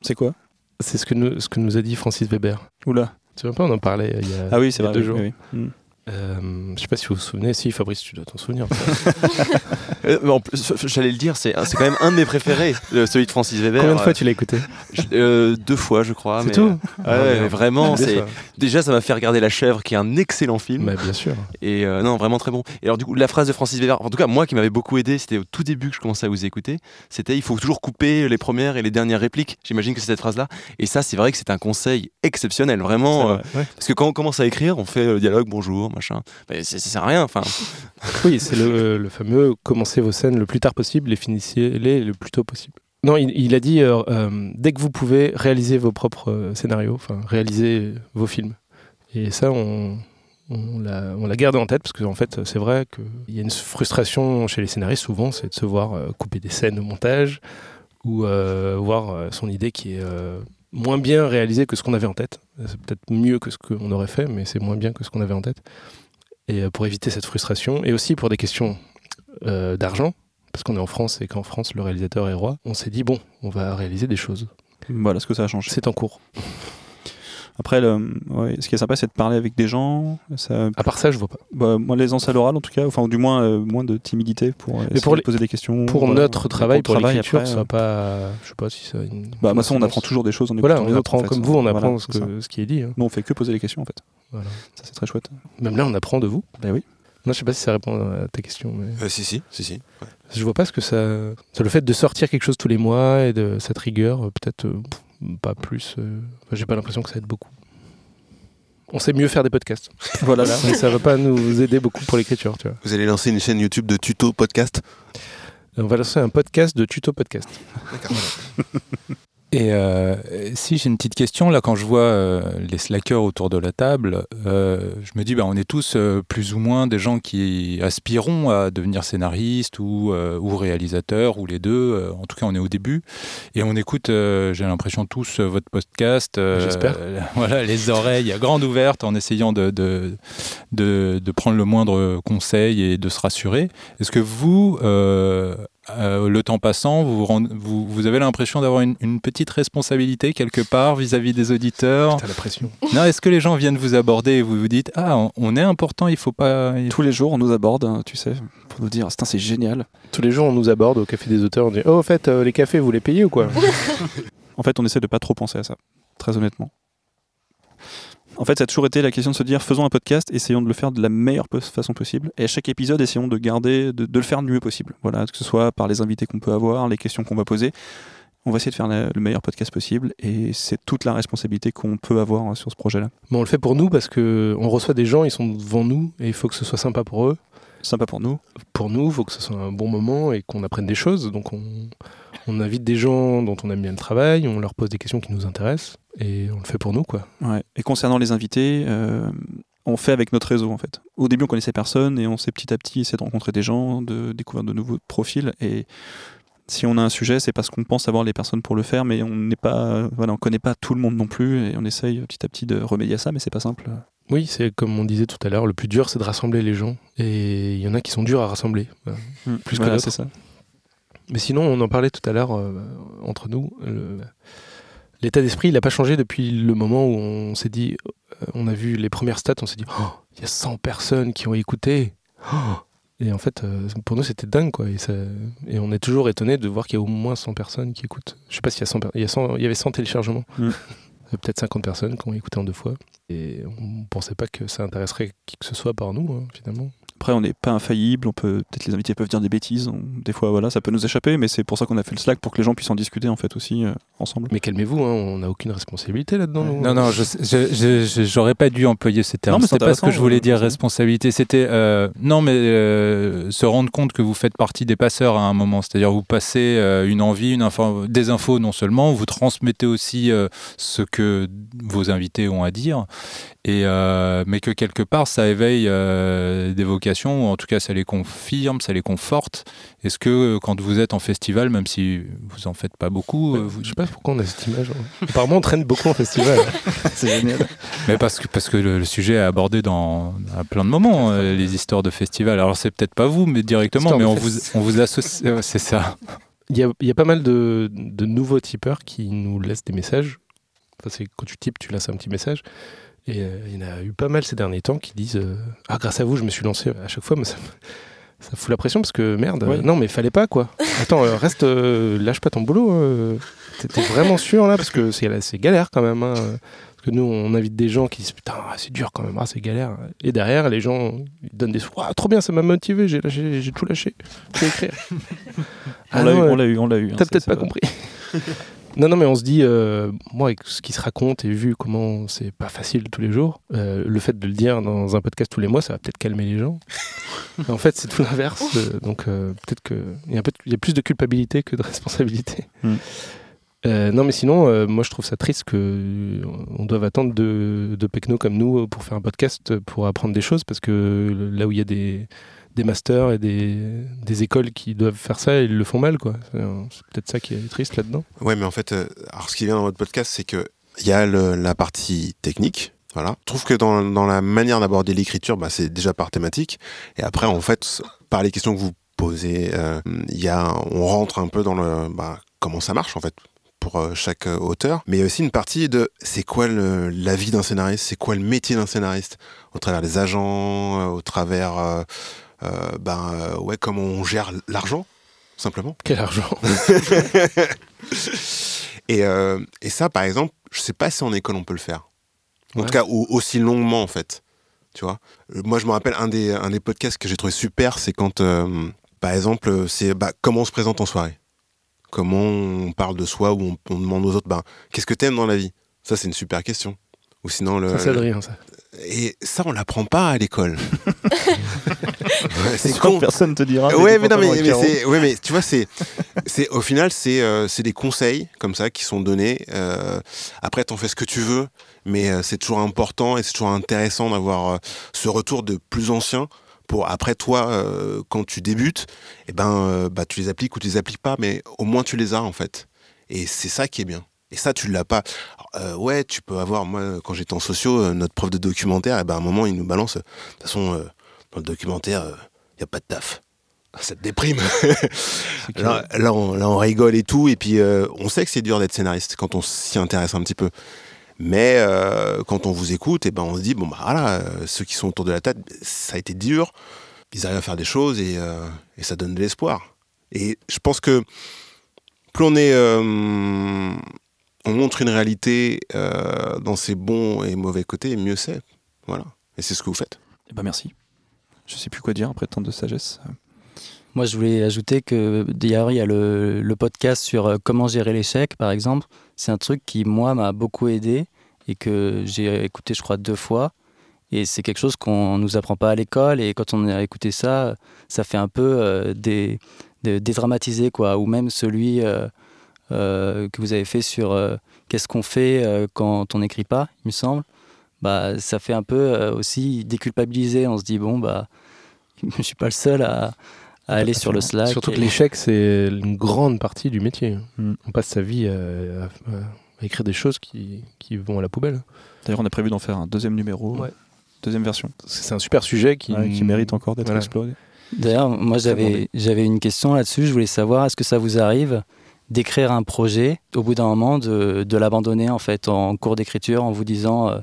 C'est quoi? C'est ce que nous, ce que nous a dit Francis Weber. Oula. Tu vois pas, on en parlait il y a, Ah oui, c'est il y a vrai. deux oui, jours. oui, oui. Euh, je sais pas si vous vous souvenez, si Fabrice, tu dois t'en souvenir. Euh, mais en plus, j'allais le dire, c'est quand même un de mes préférés, celui de Francis Weber. Combien de fois Euh, tu l'as écouté je- euh, Deux fois, je crois. C'est tout ouais, merde. mais vraiment, c'est déjà ça m'a fait regarder La Chèvre, qui est un excellent film. Bah, bien sûr. Et euh, non, vraiment très bon. Et alors, du coup, la phrase de Francis Weber, en tout cas, moi qui m'avait beaucoup aidé, c'était au tout début que je commençais à vous écouter, c'était il faut toujours couper les premières et les dernières répliques. J'imagine que c'est cette phrase-là. Et ça, c'est vrai que c'est un conseil exceptionnel, vraiment. euh, vrai, ouais. parce que quand on commence à écrire, on fait le dialogue, bonjour, machin. Ça sert à rien. Enfin, Oui, c'est le, fameux commencez vos scènes le plus tard possible et finissez-les le plus tôt possible. Non, il, a dit euh, euh, dès que vous pouvez réaliser vos propres euh, scénarios, enfin réaliser vos films. Et ça, on, l'a on l'a gardé en tête parce que en fait, c'est vrai qu'il y a une frustration chez les scénaristes souvent, c'est de se voir couper des scènes au montage ou voir son idée qui est moins bien réalisée que ce qu'on avait en tête. C'est peut-être mieux que ce qu'on aurait fait, mais c'est moins bien que ce qu'on avait en tête. Et euh, pour éviter cette frustration, et aussi pour des questions euh, d'argent, parce qu'on est en France et qu'en France le réalisateur est roi, on s'est dit bon, on va réaliser des choses. Voilà ce que ça a changé. C'est en cours. Après, le- ouais, ce qui est sympa, c'est de parler avec des gens. Ça, À part ça, je vois pas. bah, moins l'aisance à l'oral, en tout cas, enfin, ou du moins, euh, moins de timidité pour, euh, essayer pour de les- poser des questions. Pour notre travail, pour travail, l'écriture, après, ça va euh, pas. Je sais pas si ça. Une... Bah, moi, ça, on apprend toujours des choses en Voilà, écoutant on les autres, apprend en fait. comme vous, on apprend Voilà, ce, que, qui est dit. hein. Nous, on fait que poser les questions, en fait. Voilà. Ça, c'est très chouette. Même là, on apprend de vous. Ben oui. Non, je sais pas si ça répond à ta question, mais Euh, Si, si, si, si. Ouais. je vois pas ce que ça. C'est le fait de sortir quelque chose tous les mois et de cette rigueur, euh, peut-être euh, pas plus. euh, enfin, J'ai pas l'impression que ça aide beaucoup. On sait mieux faire des podcasts. Voilà. Mais ça va pas nous aider beaucoup pour l'écriture, tu vois. Vous allez lancer une chaîne YouTube de tuto podcast? On va lancer un podcast de tuto podcast. Et euh, si j'ai une petite question, là, quand je vois euh, les slackers autour de la table, euh, je me dis, bah, on est tous euh, plus ou moins des gens qui aspirons à devenir scénaristes ou, euh, ou réalisateurs, ou les deux. Euh, en tout cas, on est au début. Et on écoute, euh, j'ai l'impression, tous votre podcast. euh, J'espère. voilà, les oreilles grandes ouvertes en essayant de, de, de, de prendre le moindre conseil et de se rassurer. Est-ce que vous, euh, le temps passant, vous, vous, rend- vous, vous avez l'impression d'avoir une, une petite responsabilité quelque part vis-à-vis des auditeurs T'as la pression. Non, est-ce que les gens viennent vous aborder et vous vous dites Ah, on- est important, il faut pas. il- Tous les jours, on nous aborde, hein, tu sais, pour nous dire, Putain, c'est génial. Tous les jours, on nous aborde au café des auteurs. On dit Oh, au fait, euh, les cafés, vous les payez ou quoi? En fait, on essaie de pas trop penser à ça, très honnêtement. En fait, ça a toujours été la question de se dire faisons un podcast, essayons de le faire de la meilleure façon possible. Et à chaque épisode, essayons de garder, de, le faire le mieux possible. Voilà, que ce soit par les invités qu'on peut avoir, les questions qu'on va poser. On va essayer de faire le meilleur podcast possible. Et c'est toute la responsabilité qu'on peut avoir hein, sur ce projet-là. On le fait pour nous parce que on reçoit des gens, ils sont devant nous et il faut que ce soit sympa pour eux. Sympa pour nous. Pour nous, il faut que ce soit un bon moment et qu'on apprenne des choses. Donc on, on invite des gens dont on aime bien le travail, on leur pose des questions qui nous intéressent et on le fait pour nous, quoi. Ouais. Et concernant les invités, euh, on fait avec notre réseau en fait. Au début, on connaissait personne et on s'est petit à petit essayé de rencontrer des gens, de découvrir de nouveaux profils. Et si on a un sujet, c'est parce qu'on pense avoir les personnes pour le faire, mais on n'est pas, voilà, on connaît pas tout le monde non plus et on essaye petit à petit de remédier à ça, mais c'est pas simple. Oui, c'est comme on disait tout à l'heure, le plus dur, c'est de rassembler les gens. Et il y en a qui sont durs à rassembler. Voilà. Plus que Voilà, d'autres. c'est ça. Mais sinon, on en parlait tout à l'heure euh, entre nous. L'état d'esprit, il n'a pas changé depuis le moment où on s'est dit, euh, on a vu les premières stats, on s'est dit, Oh, il y a 100 personnes qui ont écouté. Oh et en fait, euh, pour nous, c'était dingue, quoi. Et, ça- et on est toujours étonné de voir qu'il y a au moins 100 personnes qui écoutent. Je sais pas s'il y a 100, per- il y, a 100 il y avait 100 téléchargements. Mm. Euh, Peut-être 50 personnes qui ont écouté en deux fois. Et on pensait pas que ça intéresserait qui que ce soit par nous, hein, finalement. Après, on n'est pas infaillible, on peut peut-être les invités peuvent dire des bêtises, on- des fois voilà, ça peut nous échapper, mais c'est pour ça qu'on a fait le Slack pour que les gens puissent en discuter en fait aussi euh, ensemble. Mais calmez-vous, hein, on n'a aucune responsabilité là-dedans. Non, non, j'aurais pas dû employer ce terme. Non, mais c'est C'était pas ce que je voulais euh, dire, responsabilité. C'était euh, non, mais euh, se rendre compte que vous faites partie des passeurs à un moment. C'est-à-dire vous passez euh, une envie, une info, des infos non seulement, vous transmettez aussi euh, ce que vos invités ont à dire, et euh, mais que quelque part ça éveille euh, des vocations explications, ou en tout cas ça les confirme, ça les conforte. Est-ce que euh, quand vous êtes en festival, même si vous en faites pas beaucoup, euh, vous... Je sais pas pourquoi on a cette image. hein. Apparemment, on traîne beaucoup en festival. C'est génial. mais parce que parce que le, le sujet est abordé dans à plein de moments euh, les histoires de festival. Alors c'est peut-être pas vous, mais directement, Histoire mais on vous on vous associe, c'est ça. Il y a, il y a pas mal de, de nouveaux tipeurs qui nous laissent des messages. Enfin, c'est quand tu types, tu laisses un petit message. Et euh, il y en a eu pas mal ces derniers temps qui disent euh, Ah, grâce à vous, je me suis lancé. À chaque fois, moi, ça, ça fout la pression parce que merde, Ouais. euh, non, mais fallait pas quoi. Attends, euh, reste, euh, lâche pas ton boulot. T'es vraiment sûr là Parce que c'est galère quand même. hein. Parce que nous, on invite des gens qui disent Putain, ah, c'est dur quand même, ah, c'est galère. Et derrière, les gens ils donnent des. Ah, trop bien, ça m'a motivé, j'ai j'ai tout lâché. Je vais écrire. On Ah l'a eu, on l'a eu, on l'a eu. T'as peut-être pas compris. non, non, mais on se dit, euh, moi, avec ce qui se raconte et vu comment c'est pas facile tous les jours, euh, le fait de le dire dans un podcast tous les mois, ça va peut-être calmer les gens. Mais en fait, c'est tout l'inverse. euh, donc, peut-être qu'il y, a un peu de- il y a plus de culpabilité que de responsabilité. Mm. Euh, non, mais sinon, euh, moi, je trouve ça triste que euh, on doive attendre de, de comme nous pour faire un podcast, pour apprendre des choses, parce que là où il y a des, des masters et des, écoles qui doivent faire ça, ils le font mal, quoi. C'est c'est peut-être ça qui est triste là-dedans. Ouais, mais en fait, euh, alors ce qui vient dans votre podcast, c'est que il y a la partie technique. Voilà. Je trouve que dans, la manière d'aborder l'écriture, bah, c'est déjà par thématique. Et après, en fait, par les questions que vous posez, euh, y a, on rentre un peu dans le bah, comment ça marche en fait pour euh, chaque euh, auteur. Mais il y a aussi une partie de c'est quoi le- la vie d'un scénariste, c'est quoi le métier d'un scénariste, au travers des agents, euh, au travers, euh, euh, ben euh, ouais, comment on gère l'argent, simplement. Quel argent? Et, euh, et ça, par exemple, je sais pas si en école on peut le faire. En Ouais. tout cas, au- aussi longuement, en fait. Tu vois? Euh, Moi, je me rappelle un des, un des podcasts que j'ai trouvé super, c'est quand, euh, par exemple, euh, c'est bah, comment on se présente en soirée? Comment on parle de soi ou on, on demande aux autres, bah, qu'est-ce que t'aimes dans la vie? Ça, c'est une super question. Ou sinon, le, Ça, c'est Adrien, ça. Et ça, on l'apprend pas à l'école. Ouais, C'est con. personne te dira. Ouais, mais non, mais, mais ouais, mais tu vois, c'est, c'est, au final, c'est, euh, c'est des conseils comme ça qui sont donnés. Euh, après, t'en fais ce que tu veux, mais euh, c'est toujours important et c'est toujours intéressant d'avoir ce retour de plus anciens pour après toi, quand tu débutes, eh ben, bah, tu les appliques ou tu les appliques pas, mais au moins tu les as en fait. Et c'est ça qui est bien. Et ça, tu l'as pas. Alors, euh, ouais, tu peux avoir. Moi, quand j'étais en sociaux, euh, notre prof de documentaire, eh ben, à un moment, il nous balance. euh, De toute façon, dans le documentaire, il n'y a pas de taf. Ça te déprime. là, là, on, là, on rigole et tout. Et puis, on sait que c'est dur d'être scénariste quand on s'y intéresse un petit peu. Mais euh, quand on vous écoute, et ben, on se dit bon, bah voilà, euh, ceux qui sont autour de la table, ça a été dur. Ils arrivent à faire des choses et, euh, et ça donne de l'espoir. Et je pense que plus on est. on montre une réalité euh, dans ses bons et mauvais côtés, mieux c'est. Voilà. Et c'est ce que vous faites. Eh ben merci. Je sais plus quoi dire après tant de sagesse. Moi, je voulais ajouter que d'ailleurs, il y a le, le podcast sur euh, comment gérer l'échec, par exemple. C'est un truc qui, moi, m'a beaucoup aidé et que j'ai écouté, je crois, deux fois. Et c'est quelque chose qu'on nous apprend pas à l'école. Et quand on a écouté ça, ça fait un peu euh, des, des- dédramatiser, quoi. Ou même celui euh, que vous avez fait sur euh, qu'est-ce qu'on fait euh, quand on n'écrit pas, il me semble. Bah, ça fait un peu euh, aussi déculpabiliser. On se dit, bon, bah, je suis pas le seul à, à aller sur le Slack. Surtout que l'échec, c'est une grande partie du métier. Mm. On passe sa vie à, à- à écrire des choses qui, qui vont à la poubelle. D'ailleurs, on a prévu d'en faire un deuxième numéro, Ouais. deuxième version, C'est un super sujet qui, ouais, qui mérite encore d'être Voilà. exploré. D'ailleurs, moi j'avais une question là-dessus. Je voulais savoir est-ce que ça vous arrive d'écrire un projet au bout d'un moment de, de l'abandonner en fait en cours d'écriture en vous disant euh,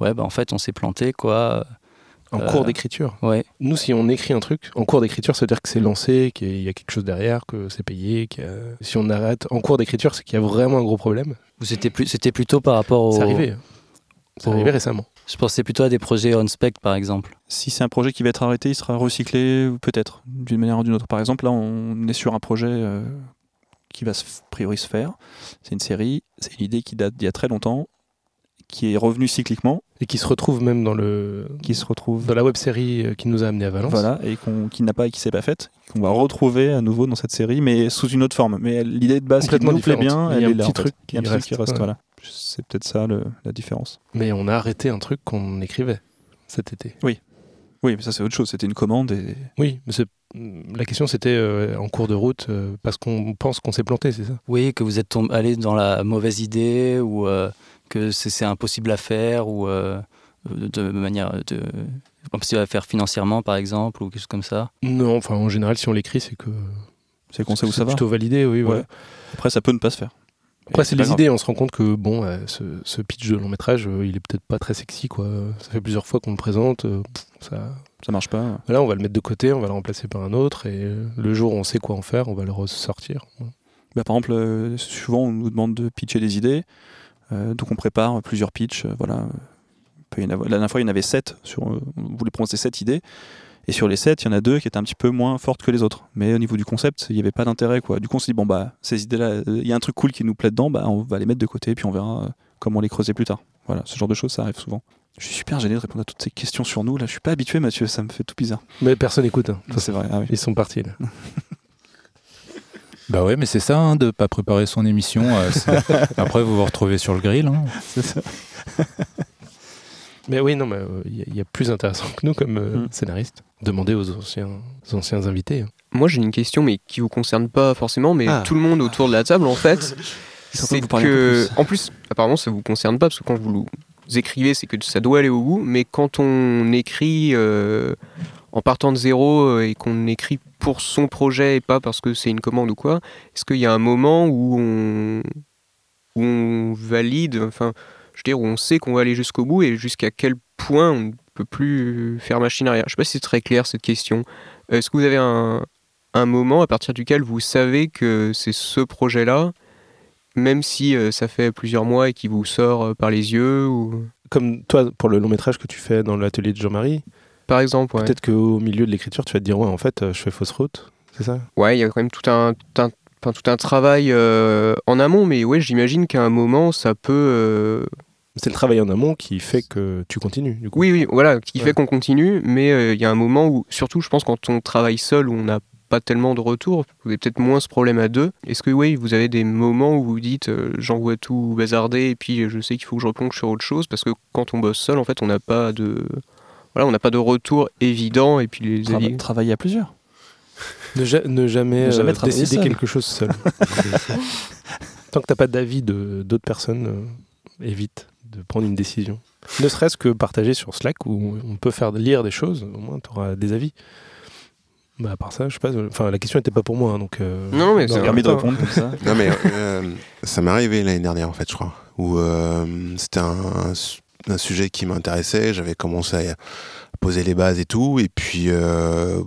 ouais bah en fait on s'est planté quoi. En Euh, cours d'écriture? Ouais. Nous, si on écrit un truc, en cours d'écriture, ça veut dire que c'est lancé, qu'il y a quelque chose derrière, que c'est payé. qu'il y a- Si on arrête en cours d'écriture, c'est qu'il y a vraiment un gros problème. Ou c'était plus c'était plutôt par rapport au. C'est arrivé. C'est au- arrivé récemment. Je pensais plutôt à des projets on spec par exemple. Si c'est un projet qui va être arrêté, il sera recyclé, peut-être, d'une manière ou d'une autre. Par exemple, là, on est sur un projet euh, qui va se, a priori se faire. C'est une série, c'est une idée qui date d'il y a très longtemps, qui est revenue cycliquement, Et qui se retrouve même dans, le, qui se retrouve dans la web série qui nous a amené à Valence. Voilà, et qu'on- qui n'a pas et qui s'est pas faite, qu'on va retrouver à nouveau dans cette série, mais sous une autre forme. Mais l'idée de base qui nous plaît bien, elle un est là. petit en fait. truc Il y a un qui truc qui reste, reste, ouais. voilà. C'est peut-être ça le- la différence. Mais on a arrêté un truc qu'on écrivait cet été. Oui, mais ça c'est autre chose. C'était une commande et Oui, mais c'est- la question c'était euh, en cours de route euh, parce qu'on pense qu'on s'est planté, c'est ça? Oui, que vous êtes tombé- allé dans la mauvaise idée ou euh, que c'est c'est impossible à faire ou euh, de manière de impossible à faire financièrement par exemple ou quelque chose comme ça? Non, enfin en général, si on l'écrit, c'est que c'est qu'on sait où ça va. plutôt validé, oui. voilà. Après, ça peut ne pas se faire. Après, c'est les grave. idées. On se rend compte que bon, euh, ce, ce pitch de long métrage, euh, il est peut-être pas très sexy, quoi. Ça fait plusieurs fois qu'on le présente. euh, pff, ça... Ça marche pas. Là, on va le mettre de côté, on va le remplacer par un autre, et le jour où on sait quoi en faire, on va le ressortir. Bah, par exemple, souvent on nous demande de pitcher des idées, donc on prépare plusieurs pitchs. voilà. La dernière fois, il y en avait sept. Sur, on voulait prononcer sept idées. Et sur les sept, il y en a deux qui étaient un petit peu moins fortes que les autres. Mais au niveau du concept, il n'y avait pas d'intérêt. quoi. Du coup, on s'est dit, bon, bah, ces idées-là, euh, il y a un truc cool qui nous plaît dedans, bah, on va les mettre de côté, puis on verra euh, comment les creuser plus tard. Voilà, ce genre de choses, ça arrive souvent. Je suis super gêné de répondre à toutes ces questions sur nous. Là, je suis pas habitué, Mathieu, ça me fait tout bizarre. Mais personne n'écoute. hein. Ça, c'est vrai. Ah oui. Ils sont partis, là. Bah ouais, mais c'est ça, hein, de pas préparer son émission. euh, Après, vous vous retrouvez sur le grill. hein. C'est ça. Mais oui, non, mais euh, il y, a- il y a plus intéressant que nous comme euh, Mm. scénariste. Demandez aux anciens, aux anciens invités. Moi, j'ai une question, mais qui vous concerne pas forcément, mais Ah. tout le monde autour de la table, en fait, c'est que, plus. en plus, apparemment, ça vous concerne pas parce que quand vous écrivez, c'est que ça doit aller au bout, mais quand on écrit euh, en partant de zéro euh, et qu'on écrit pour son projet et pas parce que c'est une commande ou quoi, est-ce qu'il y a un moment où on, où on valide, enfin, je veux dire, où on sait qu'on va aller jusqu'au bout et jusqu'à quel point on ne peut plus faire machine arrière Je sais pas si c'est très clair cette question. Est-ce que vous avez un, un moment à partir duquel vous savez que c'est ce projet-là, même si euh, ça fait plusieurs mois et qu'il vous sort euh, par les yeux ou... Comme toi, pour le long métrage que tu fais dans l'atelier de Jean-Marie, Par exemple, ouais. peut-être qu'au milieu de l'écriture, tu vas te dire, ouais, en fait, euh, je fais fausse route. C'est ça? Ouais, il y a quand même tout un, tout un, tout un travail en amont, mais ouais, j'imagine qu'à un moment, ça peut... C'est le travail en amont qui fait que tu continues, du coup. Oui, oui, voilà, qui Ouais. fait qu'on continue, mais euh, il y a un moment où, surtout, je pense, quand on travaille seul, où on n'a pas tellement de retour, vous avez peut-être moins ce problème à deux. Est-ce que, oui, vous avez des moments où vous dites, euh, j'envoie tout bazarder, et puis je sais qu'il faut que je replonge sur autre chose, parce que quand on bosse seul, en fait, on n'a pas de... Voilà, on n'a pas de retour évident, et puis les Trava- travailler à plusieurs. Ne, ja- ne jamais, Ne jamais euh, décider seul. quelque chose seul. Tant que t'as pas d'avis de- d'autres personnes, euh, évite de prendre une décision. Ne serait-ce que partager sur Slack où on peut faire lire des choses, au moins tu auras des avis. Bah, à part ça, je sais pas. Enfin, la question n'était pas pour moi, hein, donc. euh, Non, mais c'est Permis de répondre comme ça. Non mais euh, ça m'est arrivé l'année dernière en fait, je crois, où euh, c'était un, un su- un sujet qui m'intéressait. J'avais commencé à poser les bases et tout, et puis euh,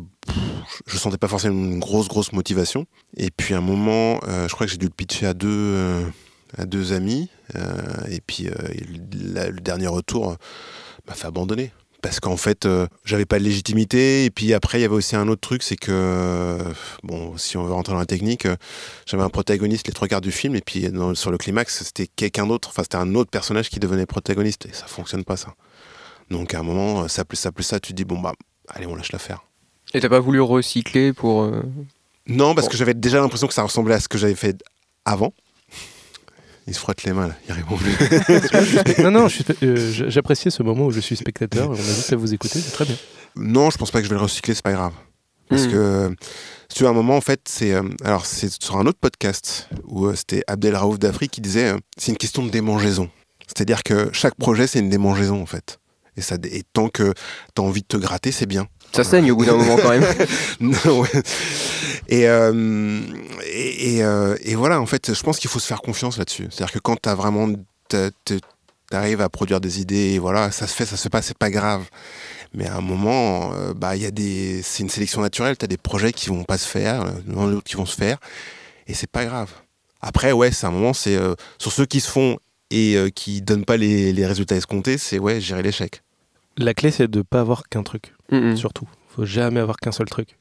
je sentais pas forcément une grosse grosse motivation. Et puis à un moment, euh, je crois que j'ai dû le pitcher à deux euh, à deux amis, euh, et puis euh, le, la- le dernier retour m'a fait abandonner. Parce qu'en fait, euh, j'avais pas de légitimité. Et puis après, il y avait aussi un autre truc, c'est que, euh, bon, si on veut rentrer dans la technique, euh, j'avais un protagoniste les trois quarts du film, et puis dans- sur le climax, c'était quelqu'un d'autre, enfin, c'était un autre personnage qui devenait protagoniste, et ça fonctionne pas, ça. Donc à un moment, euh, ça plus ça, plus ça, tu te dis, bon, bah, allez, on lâche l'affaire. Et t'as pas voulu recycler pour... euh, Non, parce que j'avais déjà l'impression que ça ressemblait à ce que j'avais fait avant. Il se frotte les mains, là, il répond plus. non, non, euh, j'appréciais ce moment où je suis spectateur. On a juste à vous écouter, c'est très bien. Non, je pense pas que je vais le recycler, c'est pas grave. Parce Hmm. que, si tu veux, à un moment, en fait, c'est. euh, alors, c'est sur un autre podcast où euh, c'était Abdel Raouf d'Afrique qui disait euh, c'est une question de démangeaison. C'est-à-dire que chaque projet, c'est une démangeaison, en fait. Et, ça, et tant que t'as envie de te gratter, c'est bien. Ça saigne au bout d'un moment quand même. Et, euh, euh, et voilà, en fait, je pense qu'il faut se faire confiance là-dessus. C'est-à-dire que quand t'as vraiment. t'as- t'as- T'arrives à produire des idées, voilà, ça se fait, ça se fait pas, c'est pas grave. Mais à un moment, euh, bah, des, c'est une sélection naturelle. T'as des projets qui vont pas se faire, euh, d'autres qui vont se faire, et c'est pas grave. Après, ouais, c'est un moment, c'est sur ceux qui se font et qui donnent pas les, les résultats escomptés, c'est ouais, gérer l'échec. La clé, c'est de pas avoir qu'un truc. Mm, mm. Surtout. Faut jamais avoir qu'un seul truc.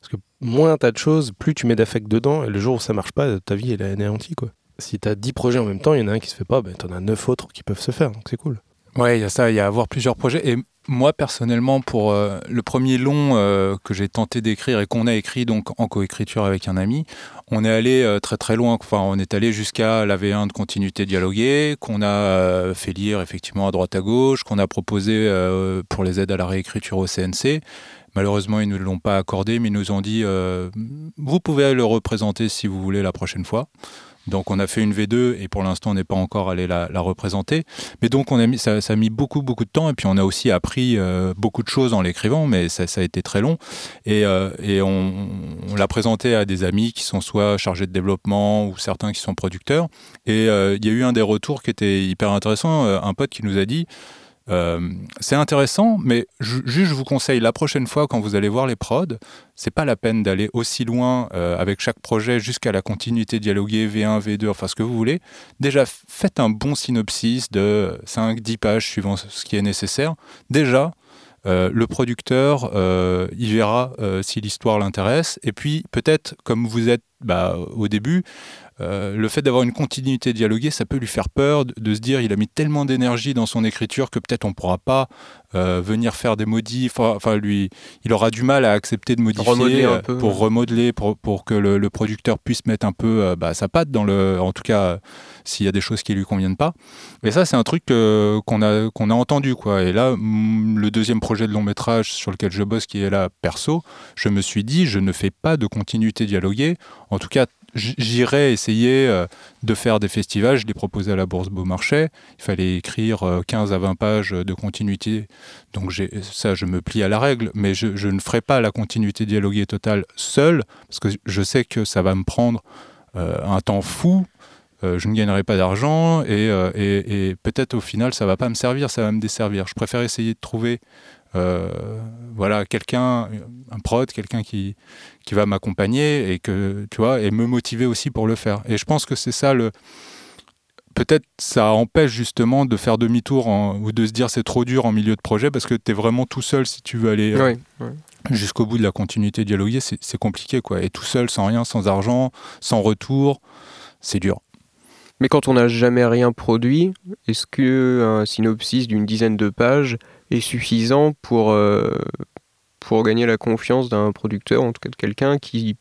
Parce que moins t'as de choses, plus tu mets d'affect dedans, et le jour où ça marche pas, ta vie elle est anéantie quoi. Si t'as 10 projets en même temps, il y en a un qui se fait pas, ben t'en as 9 autres qui peuvent se faire, donc c'est cool. Ouais, il y a ça, il y a avoir plusieurs projets. Et moi personnellement, pour euh, le premier long euh, que j'ai tenté d'écrire et qu'on a écrit donc en coécriture avec un ami, on est allé euh, très très loin. Enfin, on est allé jusqu'à la V1 de continuité dialoguée, qu'on a fait lire effectivement à droite à gauche, qu'on a proposé pour les aides à la réécriture au CNC. Malheureusement, ils ne l'ont pas accordé, mais ils nous ont dit vous pouvez le représenter si vous voulez la prochaine fois. Donc on a fait une V2 et pour l'instant on n'est pas encore allé la, représenter. Mais donc on a mis, ça, a mis beaucoup beaucoup de temps et puis on a aussi appris euh, beaucoup de choses en l'écrivant, mais ça, a été très long. Et, euh, on, l'a présenté à des amis qui sont soit chargés de développement ou certains qui sont producteurs. Et euh, il y a eu un des retours qui était hyper intéressant, un pote qui nous a dit euh, c'est intéressant, mais juste je vous conseille la prochaine fois quand vous allez voir les prods, c'est pas la peine d'aller aussi loin euh, avec chaque projet jusqu'à la continuité dialoguée V1, V2, enfin ce que vous voulez. Déjà, faites un bon synopsis de 5-10 pages suivant ce qui est nécessaire. Déjà, euh, le producteur, il verra si l'histoire l'intéresse. Et puis, peut-être, comme vous êtes bah, au début, euh, le fait d'avoir une continuité dialoguée, ça peut lui faire peur de, se dire il a mis tellement d'énergie dans son écriture que peut-être on ne pourra pas euh, venir faire des modifs. Enfin, lui, il aura du mal à accepter de modifier euh, pour remodeler, pour, pour que le, producteur puisse mettre un peu bah, sa patte dans le. En tout cas, s'il y a des choses qui lui conviennent pas. Et ça, c'est un truc qu'on a qu'on a entendu quoi. Et là, le deuxième projet de long métrage sur lequel je bosse, qui est là perso, je me suis dit je ne fais pas de continuité dialoguée. En tout cas, j'irais essayer euh, de faire des festivals. Je l'ai proposé à la Bourse Beaumarchais. Il fallait écrire 15 euh, à 20 pages de continuité. Donc ça, je me plie à la règle. Mais je, ne ferai pas la continuité dialoguée totale seul, parce que je sais que ça va me prendre euh, un temps fou. je ne gagnerai pas d'argent et, et peut-être au final ça va pas me servir, ça va me desservir. Je préfère essayer de trouver voilà, quelqu'un, un prod, quelqu'un qui, qui va m'accompagner et que tu vois et me motiver aussi pour le faire. Et je pense que c'est ça le peut-être ça empêche justement de faire demi-tour ou de se dire c'est trop dur en milieu de projet parce que tu es vraiment tout seul si tu veux aller euh, jusqu'au bout de la continuité dialoguée, c'est compliqué quoi. Et tout seul, sans rien, sans argent, sans retour, c'est dur. Mais quand on n'a jamais rien produit, est-ce que un synopsis d'une dizaine de pages est suffisant pour, euh, pour gagner la confiance d'un producteur, en tout cas de quelqu'un qui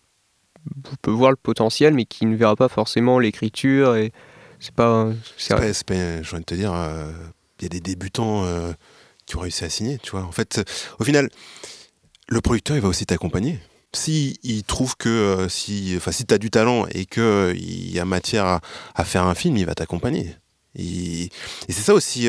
peut voir le potentiel, mais qui ne verra pas forcément l'écriture. Et c'est pas. C'est je viens de te dire, euh, il y a des débutants euh, qui ont réussi à signer, tu vois. En fait, au final, le producteur, il va aussi t'accompagner. Si il trouve que si, enfin, si tu as du talent et qu'il y a matière à, à, faire un film, il va t'accompagner. Et, c'est ça aussi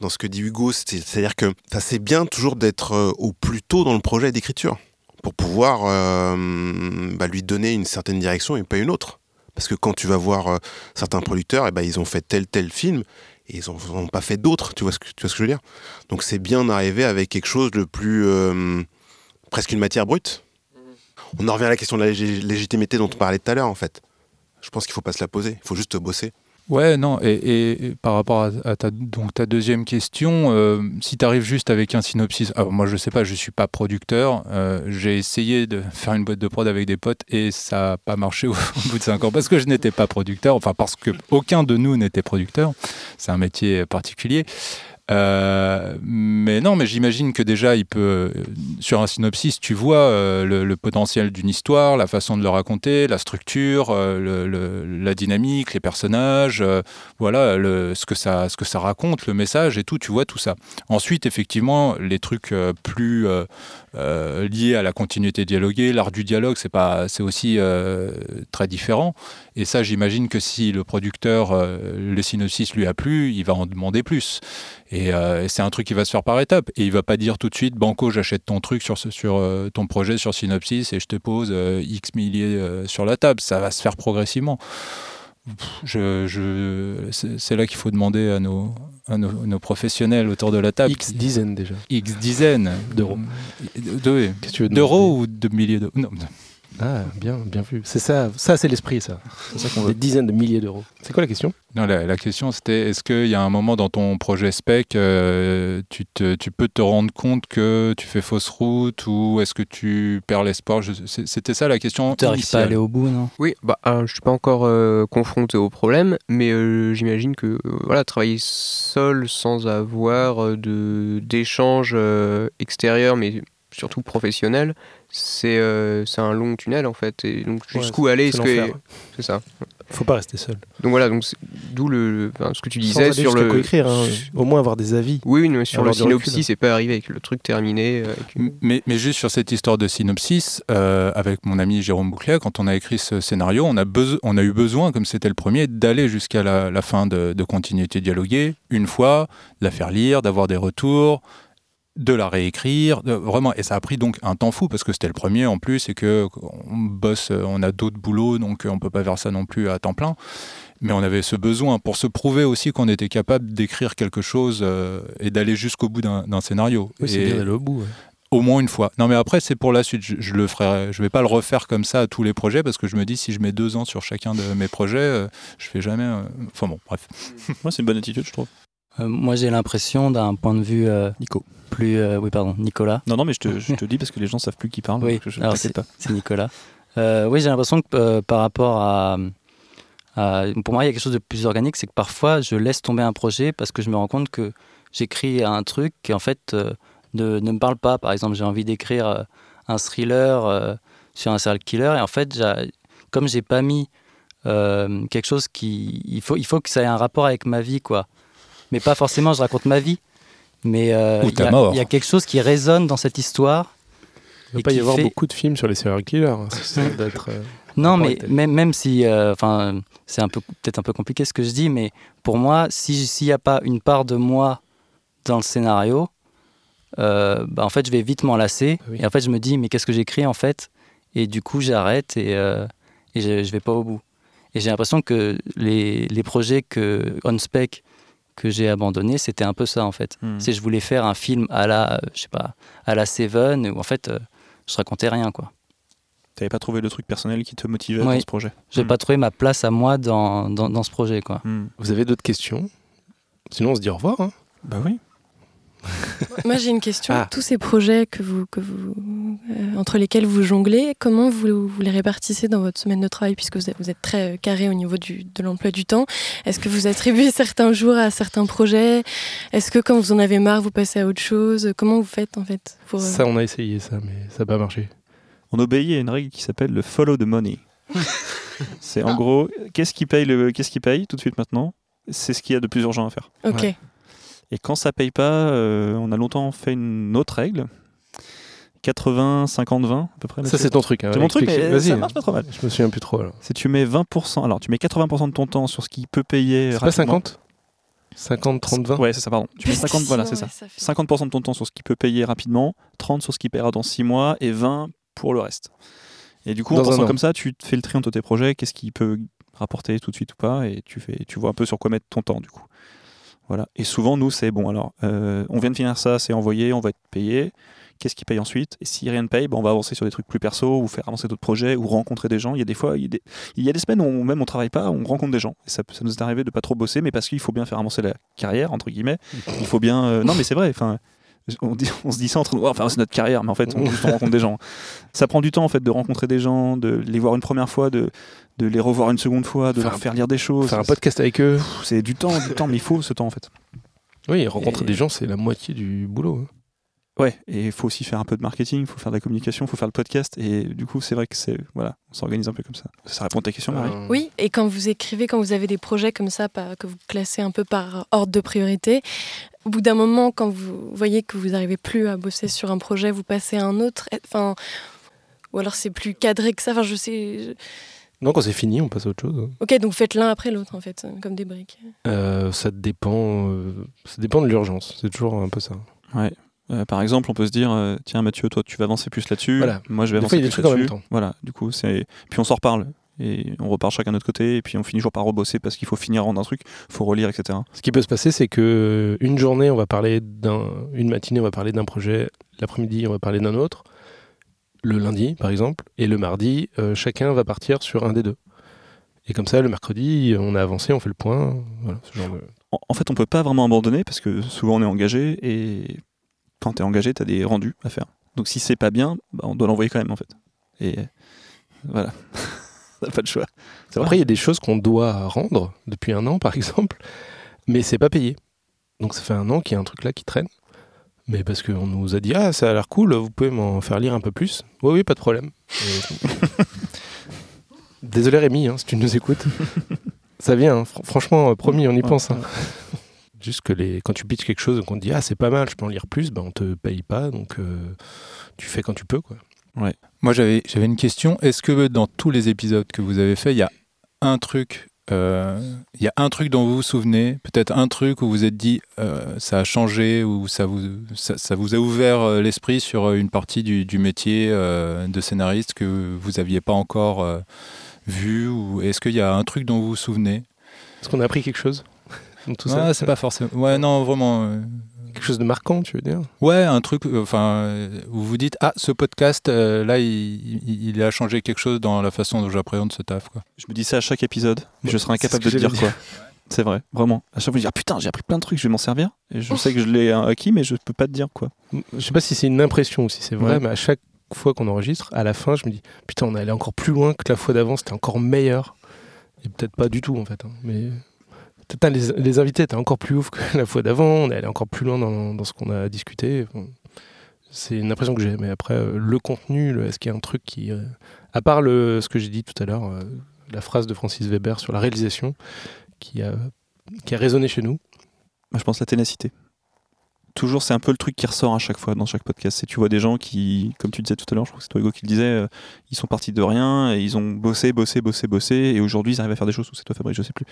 dans ce que dit Hugo, c'est-à-dire que c'est bien toujours d'être euh, au plus tôt dans le projet d'écriture pour pouvoir euh, bah, lui donner une certaine direction et pas une autre. Parce que quand tu vas voir euh, certains producteurs, et eh ben, ils ont fait tel tel film et ils n'ont ont pas fait d'autres, tu, vois ce que, tu vois ce que je veux dire? Donc c'est bien d'arriver avec quelque chose de plus... presque une matière brute. On en revient à la question de la légitimité dont on parlait tout à l'heure en fait. Je pense qu'il ne faut pas se la poser, il faut juste bosser. Ouais, non, et, par rapport à, ta, donc, ta deuxième question, euh, si tu arrives juste avec un synopsis, alors moi je sais pas, je suis pas producteur, euh, j'ai essayé de faire une boîte de prod avec des potes et ça n'a pas marché au, bout de cinq ans parce que je n'étais pas producteur, enfin parce que aucun de nous n'était producteur, c'est un métier particulier. Euh, mais non, mais j'imagine que déjà, il peut, sur un synopsis, tu vois euh, le, potentiel d'une histoire, la façon de le raconter, la structure, euh, la dynamique, les personnages, voilà, ce, que ça, ce que ça raconte, le message et tout, tu vois tout ça. Ensuite, effectivement, les trucs plus liés à la continuité dialoguée, l'art du dialogue, c'est pas, c'est aussi très différent. Et ça, j'imagine que si le producteur, le synopsis lui a plu, il va en demander plus. Euh, et, c'est un truc qui va se faire par étapes. Et il va pas dire tout de suite, Banco, j'achète ton truc sur, sur euh, ton projet sur Synopsis et je te pose euh, X milliers sur la table. Ça va se faire progressivement. Je, je, c'est là qu'il faut demander à nos, à nos, professionnels autour de la table. X dizaines déjà. X dizaines d'euros. D'euros ou de milliers d'euros? Ah, bien, bien vu. C'est ça, ça c'est l'esprit, ça. C'est ça qu'on Des veut. dizaines de milliers d'euros. C'est quoi la question? Non, la, la question c'était est-ce qu'il y a un moment dans ton projet spec, euh, tu, te- tu peux te rendre compte que tu fais fausse route ou est-ce que tu perds l'espoir? Je- C'était ça la question. Tu n'arrives pas à aller au bout, non? Oui, bah, euh, je suis pas encore euh, confronté au problème, mais euh, j'imagine que euh, voilà, travailler seul sans avoir euh, de d'échanges euh, extérieurs, mais surtout professionnels, c'est euh, c'est un long tunnel en fait. Et donc Ouais, jusqu'où aller c'est est-ce que l'enfer, ouais. c'est ça. Faut pas rester seul. Donc voilà, donc d'où le enfin, ce que tu Sans disais aller sur le coécrire, hein. au moins avoir des avis. Oui, oui, mais sur le synopsis, c'est pas arrivé avec le truc terminé. euh, avec Mais, mais juste sur cette histoire de synopsis, euh, avec mon ami Jérôme Bouclet, quand on a écrit ce scénario, on a, on a eu besoin, comme c'était le premier, d'aller jusqu'à la, la fin de, de continuité dialoguée, une fois, de la faire lire, d'avoir des retours, de la réécrire, de- vraiment. Et ça a pris donc un temps fou, parce que c'était le premier en plus, et que on bosse, euh, on a d'autres boulots, donc euh, on peut pas faire ça non plus à temps plein. Mais on avait ce besoin pour se prouver aussi qu'on était capable d'écrire quelque chose euh, et d'aller jusqu'au bout d'un scénario. Oui, c'est bien d'aller au bout. ouais. au moins une fois. Non, mais après, c'est pour la suite. Je, je le ferai. Je vais pas le refaire comme ça à tous les projets parce que je me dis si je mets deux ans sur chacun de mes projets, euh, je fais jamais. euh, Enfin bon, bref. Moi, c'est une bonne attitude, je trouve. Euh, Moi, j'ai l'impression d'un point de vue euh, Nico. Plus. euh, oui, pardon, Nicolas. Non, non, mais je te, je te dis parce que les gens savent plus qui parle. Oui, donc je, je alors t'inquiète pas. C'est Nicolas. Euh, oui, j'ai l'impression que euh, par rapport à, à- Pour moi, il y a quelque chose de plus organique, c'est que parfois, je laisse tomber un projet parce que je me rends compte que j'écris un truc qui, en fait, ne, ne me parle pas. Par exemple, j'ai envie d'écrire un thriller sur un serial killer, et en fait, comme j'ai pas mis quelque chose qui. Il faut, il faut que ça ait un rapport avec ma vie, quoi. Mais pas forcément, je raconte ma vie. Mais euh, il y a- y quelque chose qui résonne dans cette histoire. Il ne va pas y avoir fait- beaucoup de films sur les serial killers. hein. Euh, Non, mais même, même si, euh, enfin, c'est un peu peut-être un peu compliqué ce que je dis, mais pour moi, si s'il n'y a pas une part de moi dans le scénario, euh, bah, en fait, je vais vite m'en lasser. Ah oui. Et en fait, je me dis, mais qu'est-ce que j'écris en fait? Et du coup, j'arrête et, euh, et je, je vais pas au bout. Et j'ai l'impression que les, les projets que on spec que j'ai abandonnés, c'était un peu ça en fait. Hmm. C'est je voulais faire un film à la, euh, je sais pas, à la Seven où en fait, euh, je racontais rien quoi. T'avais pas trouvé le truc personnel qui te motivait Oui. dans ce projet? J'ai Hmm. pas trouvé ma place à moi dans, dans, dans ce projet, quoi. Hmm. Vous avez d'autres questions? Sinon, on se dit au revoir. hein. Bah oui. Moi, j'ai une question. Ah. Tous ces projets que vous, que vous, euh, entre lesquels vous jonglez, comment vous, vous les répartissez dans votre semaine de travail Puisque vous êtes, vous êtes très euh, carré au niveau du, de l'emploi du temps? Est-ce que vous attribuez certains jours à certains projets? Est-ce que quand vous en avez marre, vous passez à autre chose? Comment vous faites en fait pour, euh, Ça, on a essayé ça, mais ça n'a pas marché. On obéit à une règle qui s'appelle le follow the money. c'est en gros, qu'est-ce qui paye le, qu'est-ce qui paye tout de suite maintenant? C'est ce qu'il y a de plus urgent à faire. Ok. Ouais. Et quand ça paye pas, euh, on a longtemps fait une autre règle. 80, 50, 20 à peu près. Ça, c'est ton truc. hein. C'est mon truc, mais Vas-y. ça marche pas trop mal. Je me souviens plus trop. alors. Si tu mets 20%, alors tu mets 80% de ton temps sur ce qui peut payer C'est pas rapidement. 50 50, 30, 20 Ouais, c'est ça, pardon. Tu mets Parce que 50, voilà, c'est ça. ouais, fait- 50% de ton temps sur ce qui peut payer rapidement, 30 sur ce qui paiera dans 6 mois et 20 pour le reste. Et du coup, Dans en pensant an. comme ça, tu te fais le tri entre tes projets, qu'est-ce qui peut rapporter tout de suite ou pas, et tu, fais, tu vois un peu sur quoi mettre ton temps du coup. Voilà. Et souvent, nous, c'est bon, alors, euh, on vient de finir ça, c'est envoyé, on va être payé. Qu'est-ce qui paye ensuite? Et si rien ne paye, ben, on va avancer sur des trucs plus perso, ou faire avancer d'autres projets, ou rencontrer des gens. Il y a des fois, il y a des, il y a des semaines où on, même on travaille pas, on rencontre des gens. Et ça, ça nous est arrivé de pas trop bosser, mais parce qu'il faut bien faire avancer la carrière, entre guillemets. Il faut bien. euh, non, mais c'est vrai. Enfin, on, dit- on se dit ça entre nous. Enfin, c'est notre carrière, mais en fait, on, rencontre des gens. Ça prend du temps en fait de rencontrer des gens, de les voir une première fois, de, de les revoir une seconde fois, de Faire leur faire lire des choses. Faire un podcast avec eux. C'est du temps, du temps, mais il faut ce temps en fait. Oui, rencontrer Et- des gens, c'est la moitié du boulot. hein. Ouais, et il faut aussi faire un peu de marketing, il faut faire de la communication, il faut faire le podcast. Et du coup, c'est vrai que c'est. Voilà, on s'organise un peu comme ça. Ça répond à ta question, Marie? Oui, et quand vous écrivez, quand vous avez des projets comme ça, que vous classez un peu par ordre de priorité, au bout d'un moment, quand vous voyez que vous n'arrivez plus à bosser sur un projet, vous passez à un autre. Enfin, ou alors c'est plus cadré que ça. Enfin, je sais. je- Non, quand c'est fini, on passe à autre chose. hein. Ok, donc faites l'un après l'autre en fait, comme des briques. Euh, ça dépend. euh, ça dépend de l'urgence. C'est toujours un peu ça. Ouais. Euh, par exemple, on peut se dire, euh, tiens Mathieu, toi tu vas avancer plus là-dessus, Voilà. moi je vais avancer fois, plus trucs en même là-dessus. temps. Voilà, du coup, c'est. Puis on s'en reparle. Et on repart chacun de notre côté, et puis on finit toujours par rebosser parce qu'il faut finir en un truc, faut relire, etc. Ce qui peut se passer, c'est que euh, une journée, on va parler d'un, une matinée, on va parler d'un projet, l'après-midi, on va parler d'un autre. le lundi, par exemple, et le mardi, euh, chacun va partir sur un des deux. Et comme ça, le mercredi, on a avancé, on fait le point. Voilà, ce genre de- En, en fait, on peut pas vraiment abandonner parce que souvent on est engagé et quand tu es engagé, tu as des rendus à faire. Donc si c'est pas bien, bah, on doit l'envoyer quand même en fait. Et voilà. on n'a pas de choix. C'est vrai. Après, il y a des choses qu'on doit rendre depuis un an, par exemple, mais c'est pas payé. Donc ça fait un an qu'il y a un truc là qui traîne. Mais parce qu'on nous a dit Ah, ça a l'air cool, vous pouvez m'en faire lire un peu plus. Oui, oui, pas de problème. Et- Désolé Rémi, hein, si tu nous écoutes. ça vient, hein. Fr- franchement, euh, promis, on y pense. hein. Juste que les... quand tu pitches quelque chose, qu'on te dit Ah, c'est pas mal, je peux en lire plus, ben, on te paye pas, donc euh, tu fais quand tu peux. quoi. Moi, j'avais j'avais une question. Est-ce que dans tous les épisodes que vous avez fait, il y a un truc, euh, il y a un truc dont vous vous souvenez, peut-être un truc où vous vous êtes dit euh, ça a changé ou ça vous ça, ça vous a ouvert euh, l'esprit sur une partie du, du métier euh, de scénariste que vous aviez pas encore vu ou est-ce qu'il y a un truc dont vous vous souvenez? Est-ce qu'on a appris quelque chose? Tout Ah, c'est pas forcément. Ouais, non, vraiment. Euh, Quelque chose de marquant, tu veux dire? Ouais, un truc, euh, enfin, euh, où vous dites, ah, ce podcast, euh, là, il, il- il a changé quelque chose dans la façon dont j'appréhende ce taf, quoi. Je me dis ça à chaque épisode, mais je serai c'est incapable de te dire quoi. C'est vrai, vraiment. À chaque fois, je dis ah putain, j'ai appris plein de trucs, je vais m'en servir. Et je sais que je l'ai euh, acquis, mais je peux pas te dire quoi. Je sais pas si c'est une impression ou si c'est vrai, Ouais. mais à chaque fois qu'on enregistre, à la fin, je me dis putain, on est allé encore plus loin que la fois d'avant, c'était encore meilleur. Et peut-être pas du tout en fait, hein, mais les, invités étaient encore plus ouf que la fois d'avant, on est allé encore plus loin dans, ce qu'on a discuté. C'est une impression que j'ai, mais après, euh, le contenu, est-ce qu'il y a un truc qui. euh, à part le, ce que j'ai dit tout à l'heure, euh, la phrase de Francis Weber sur la réalisation, qui a, qui a résonné chez nous? Je pense la ténacité. Toujours, c'est un peu le truc qui ressort à chaque fois dans chaque podcast. C'est tu vois des gens qui, comme tu disais tout à l'heure, je crois que c'est toi Hugo qui le disait, euh, ils sont partis de rien et ils ont bossé, bossé, bossé, bossé et aujourd'hui ils arrivent à faire des choses ou c'est toi Fabrice, je sais plus.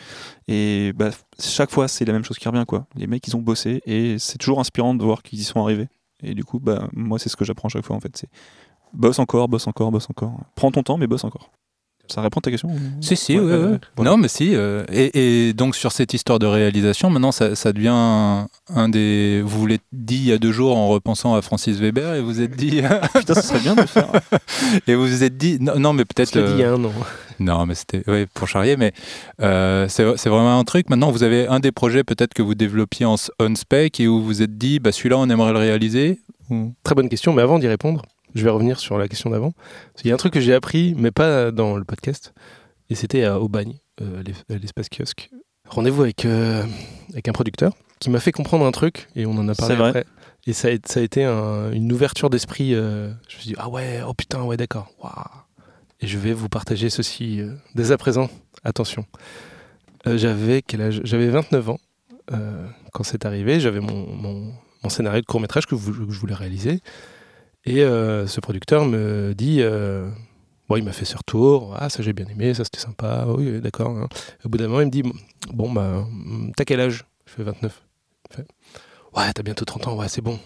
Et bah, chaque fois c'est la même chose qui revient quoi. Les mecs ils ont bossé et c'est toujours inspirant de voir qu'ils y sont arrivés. Et du coup bah moi c'est ce que j'apprends à chaque fois en fait. C'est bosse encore, bosse encore, bosse encore. Prends ton temps mais bosse encore. Ça répond à ta question Si, si, Ouais, ouais, ouais, ouais. ouais. Voilà. Non, mais si. euh, et, et donc, sur cette histoire de réalisation, maintenant, ça, ça devient un, un des. Vous vous l'êtes dit il y a deux jours en repensant à Francis Weber et vous vous êtes dit. Putain, ce serait bien de le faire. et vous vous êtes dit. Non, non mais peut-être. Je l'ai dit il y euh, a un an. Non, mais c'était ouais, pour charrier, mais euh, c'est c'est vraiment un truc. Maintenant, vous avez un des projets peut-être que vous développiez en on-spec et où vous vous êtes dit, bah, celui-là, on aimerait le réaliser. ou- Très bonne question, mais avant d'y répondre, je vais revenir sur la question d'avant. Qu'il y a un truc que j'ai appris, mais pas dans le podcast, et c'était à Aubagne, euh, à l'espace kiosque. Rendez-vous avec, euh, avec un producteur qui m'a fait comprendre un truc, et on en a parlé vrai. après. Et ça a, ça a été un- une ouverture d'esprit. euh, je me suis dit, ah ouais, oh putain, ouais, d'accord. Waouh. Et je vais vous partager ceci euh, dès à présent. Attention. Euh, j'avais quel âge? J'avais 29 ans euh, quand c'est arrivé. J'avais mon, mon, mon scénario de court métrage que, vous- que je voulais réaliser. Et euh, ce producteur me dit, euh, bon, il m'a fait ce retour, ah ça j'ai bien aimé, ça c'était sympa, oui oui, d'accord. hein. Au bout d'un moment, il me dit, bon bah, hum, t'as quel âge? Je fais 29. Il fait, ouais, t'as bientôt 30 ans, ouais, c'est bon.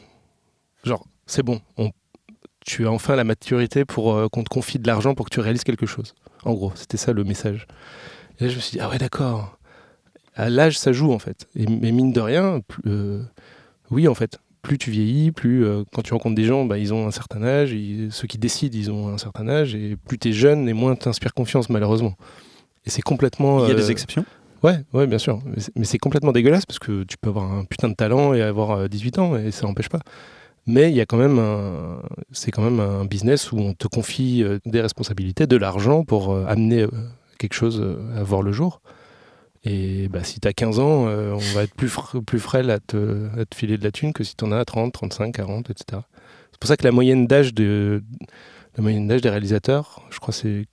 Genre, c'est bon, on- tu as enfin la maturité pour euh, qu'on te confie de l'argent pour que tu réalises quelque chose. En gros, c'était ça le message. Et là, je me suis dit, ah ouais, d'accord. À l'âge, ça joue en fait. Et, mais mine de rien, oui en fait plus tu vieillis, plus euh, quand tu rencontres des gens, bah, ils ont un certain âge, ils- ceux qui décident, ils ont un certain âge, et plus tu es jeune, et moins t'inspires confiance, malheureusement. Et c'est complètement. Il y a euh, des exceptions? Ouais, ouais, bien sûr. Mais c'est- complètement dégueulasse parce que tu peux avoir un putain de talent et avoir euh, 18 ans, et ça n'empêche pas. Mais il y a quand même un, c'est quand même un business où on te confie euh, des responsabilités, de l'argent pour euh, amener euh, quelque chose euh, à voir le jour. Et bah, si tu as 15 ans, euh, on va être plus, fr- plus frêle à te, à te filer de la thune que si tu en as 30, 35, 40, etc. C'est pour ça que la moyenne d'âge de, la moyenne d'âge des réalisateurs, je crois c'est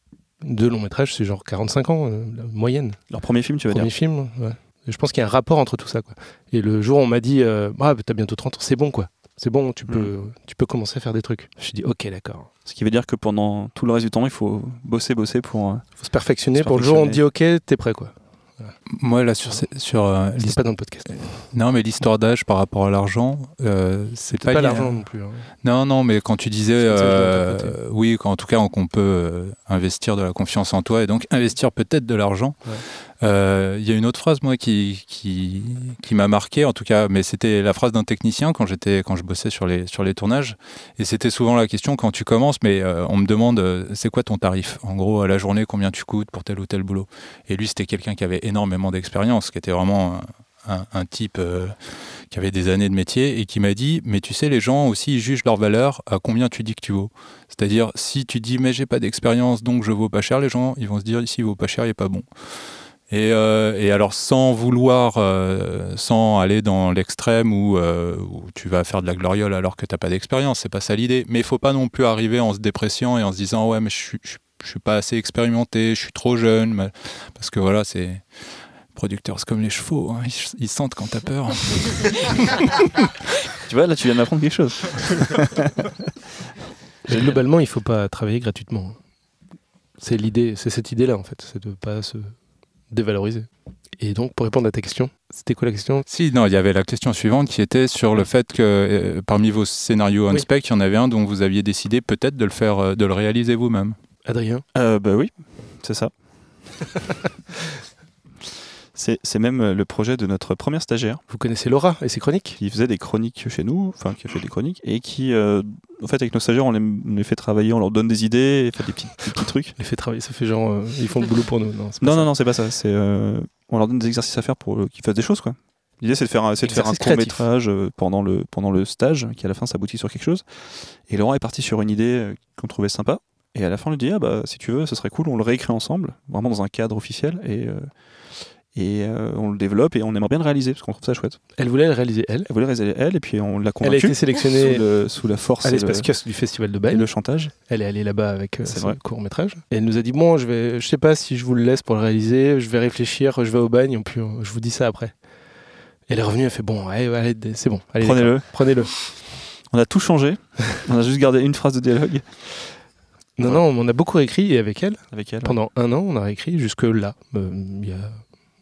de long métrage, c'est genre 45 ans, euh, la moyenne. Leur premier film, tu veux Premier dire film, ouais. Et je pense qu'il y a un rapport entre tout ça. Quoi. Et le jour où on m'a dit, euh, ah, bah, t'as bientôt 30 ans, c'est bon, quoi. C'est bon, tu peux, tu peux commencer à faire des trucs. Je me suis dit, ok, d'accord. Ce qui veut dire que pendant tout le reste du temps, il faut bosser, bosser pour. euh, faut se perfectionner Se pour le jour où on te dit, ok, t'es prêt, quoi. Moi, là, sur, sur euh, C'est pas dans le podcast. non, mais l'histoire d'âge par rapport à l'argent, euh, c'est C'est pas, pas l'argent non plus. hein. Non, non, mais quand tu disais, euh, oui, qu'en tout cas, qu'on peut investir de la confiance en toi et donc investir peut-être de l'argent. Ouais. Euh, Il y a une autre phrase, moi, qui, qui, m'a marqué, en tout cas, mais c'était la phrase d'un technicien quand, j'étais, quand je bossais sur les, sur les tournages. Et c'était souvent la question quand tu commences, mais euh, on me demande euh, c'est quoi ton tarif? En gros, à la journée, combien tu coûtes pour tel ou tel boulot? Et lui, c'était quelqu'un qui avait énormément d'expérience, qui était vraiment un, type euh, qui avait des années de métier et qui m'a dit mais tu sais, les gens aussi ils jugent leur valeur à combien tu dis que tu vaux. C'est-à-dire, si tu dis mais j'ai pas d'expérience donc je vaux pas cher, les gens ils vont se dire ici il vaut pas cher, il est pas bon. Et, euh, et alors, sans vouloir, euh, sans aller dans l'extrême où, euh, où tu vas faire de la gloriole alors que tu n'as pas d'expérience, c'est pas ça l'idée. Mais il faut pas non plus arriver en se dépréciant et en se disant ouais, mais je je suis pas assez expérimenté, je suis trop jeune. mais- Parce que voilà, c'est. Producteurs, c'est comme les chevaux, hein, ils, ils sentent quand t'as peur. Tu vois, là, tu viens de m'apprendre quelque chose. Globalement, il faut pas travailler gratuitement. C'est l'idée, c'est cette idée-là en fait, c'est de pas se dévaloriser. Et donc, pour répondre à ta question, c'était quoi la question? Si, non, il y avait la question suivante qui était sur le fait que euh, parmi vos scénarios on Oui. spec, il y en avait un dont vous aviez décidé peut-être de le faire, euh, de le réaliser vous-même. Adrien? Euh, bah oui, c'est ça. c'est même euh, le projet de notre première stagiaire Vous connaissez Laura et ses chroniques? Qui faisait des chroniques chez nous, enfin qui a fait des chroniques, et qui, euh, en fait, avec nos stagiaires, on les, on les fait travailler, on leur donne des idées, et fait des petits, des petits trucs. Elle fait travailler, ça fait genre, euh, ils font le boulot pour nous. Non, Non, non, non, c'est pas ça. C'est, euh, on leur donne des exercices à faire pour qu'ils fassent des choses, quoi. L'idée, c'est de faire un, c'est de faire un court métrage pendant le, pendant le stage, qui à la fin s'aboutit sur quelque chose. Et Laurent est parti sur une idée qu'on trouvait sympa. Et à la fin, on lui dit, ah bah, si tu veux, ce serait cool, on le réécrit ensemble, vraiment dans un cadre officiel. Et, euh, et euh, on le développe et on aimerait bien le réaliser, parce qu'on trouve ça chouette. Elle voulait le réaliser elle. Elle voulait le réaliser elle, et puis on l'a Elle a convaincue. été sélectionnée sous, le- sous la force à le, l'espace kiosque du festival de et Bâle. le chantage. Elle est allée là-bas avec euh, son court métrage. Et elle nous a dit bon, je vais, je sais pas si je vous le laisse pour le réaliser. Je vais réfléchir. Je vais au bagne. Et puis je vous dis ça après. Et elle est revenue. Elle fait bon, allez, allez, c'est bon. Allez, Prenez-le. Prenez-le. On a tout changé. on a juste gardé une phrase de dialogue Non, non, on a beaucoup réécrit et avec elle. avec elle. Pendant un an, on a réécrit jusque là, euh, il y a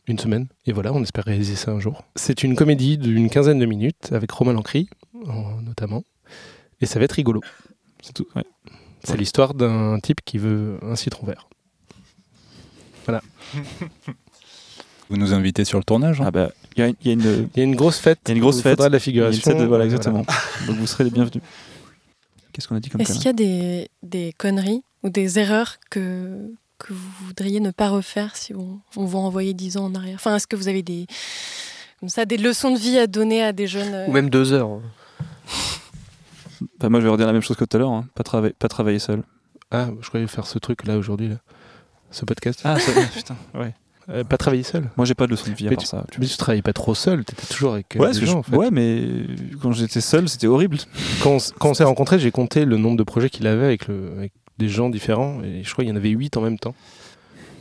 une semaine. Et voilà, on espère réaliser ça un jour. C'est une comédie d'une quinzaine de minutes avec Romain Lancry, en- notamment. Et ça va être rigolo. C'est tout. ouais. C'est l'histoire d'un type qui veut un citron vert. Vous nous invitez sur le tournage hein Ah bah, il y, a une- il y a une, Il y a une grosse fête. Il y a une grosse fête. de la il y a figuration. de- voilà, exactement. Donc vous serez les bienvenus. Qu'est-ce qu'on a dit comme Est-ce qu'il y a des, des conneries ou des erreurs que, que vous voudriez ne pas refaire si on, on vous envoyer 10 ans en arrière? Enfin, est-ce que vous avez des, comme ça, des leçons de vie à donner à des jeunes euh, Ou même deux heures. Bah, Moi, je vais redire la même chose que tout à l'heure. hein. Pas, trava- pas travailler seul. Ah, je croyais faire ce truc là aujourd'hui, là. ce podcast. Ah, putain. Ouais. Euh, pas travailler seul. Moi, j'ai pas de leçon de vie à Mais part ça. Tu me dis, tu travaillais pas trop seul, t'étais toujours avec euh, Ouais, des gens, je- en fait. ouais, mais quand j'étais seul, c'était horrible. Quand on, s- quand on s'est rencontrés, j'ai compté le nombre de projets qu'il avait avec, le, avec des gens différents, et je crois qu'il y en avait 8 en même temps.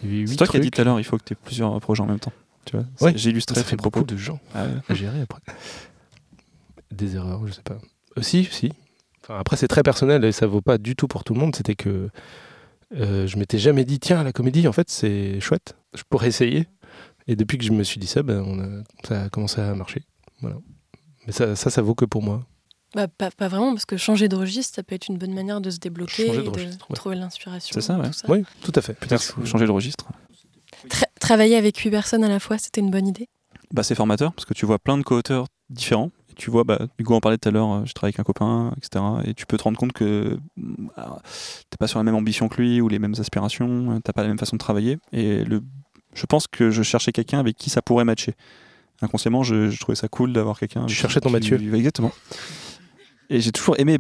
C'est toi qui as dit tout à l'heure, il faut que tu aies plusieurs projets en même temps. Tu vois Ouais. J'ai illustré Ça fait propos. beaucoup de gens Ah ouais. à gérer après. Des erreurs, je sais pas. Euh, si, si. Enfin, après, c'est très personnel et ça vaut pas du tout pour tout le monde. C'était que euh, je m'étais jamais dit, tiens, la comédie, en fait, c'est chouette. Je pourrais essayer. Et depuis que je me suis dit ça, ben, on a, ça a commencé à marcher. Voilà. Mais ça, ça, ça vaut que pour moi. Bah, pas, pas vraiment, parce que changer de registre, ça peut être une bonne manière de se débloquer Changer et de de, registre, ouais. trouver l'inspiration. C'est ça, ouais. tout Oui, tout à fait. Peut-être changer de registre. Tra- travailler avec huit personnes à la fois, c'était une bonne idée? Bah, c'est formateur parce que tu vois plein de co-auteurs différents. Et tu vois, bah, Hugo en parlait tout à l'heure, euh, je travaille avec un copain, etc. Et tu peux te rendre compte que mm, ah, t'es pas sur la même ambition que lui ou les mêmes aspirations, euh, t'as pas la même façon de travailler. Et le, je pense que je cherchais quelqu'un avec qui ça pourrait matcher. Inconsciemment, je, je trouvais ça cool d'avoir quelqu'un. avec cherchais ton qui- Mathieu. Exactement. Et j'ai toujours aimé.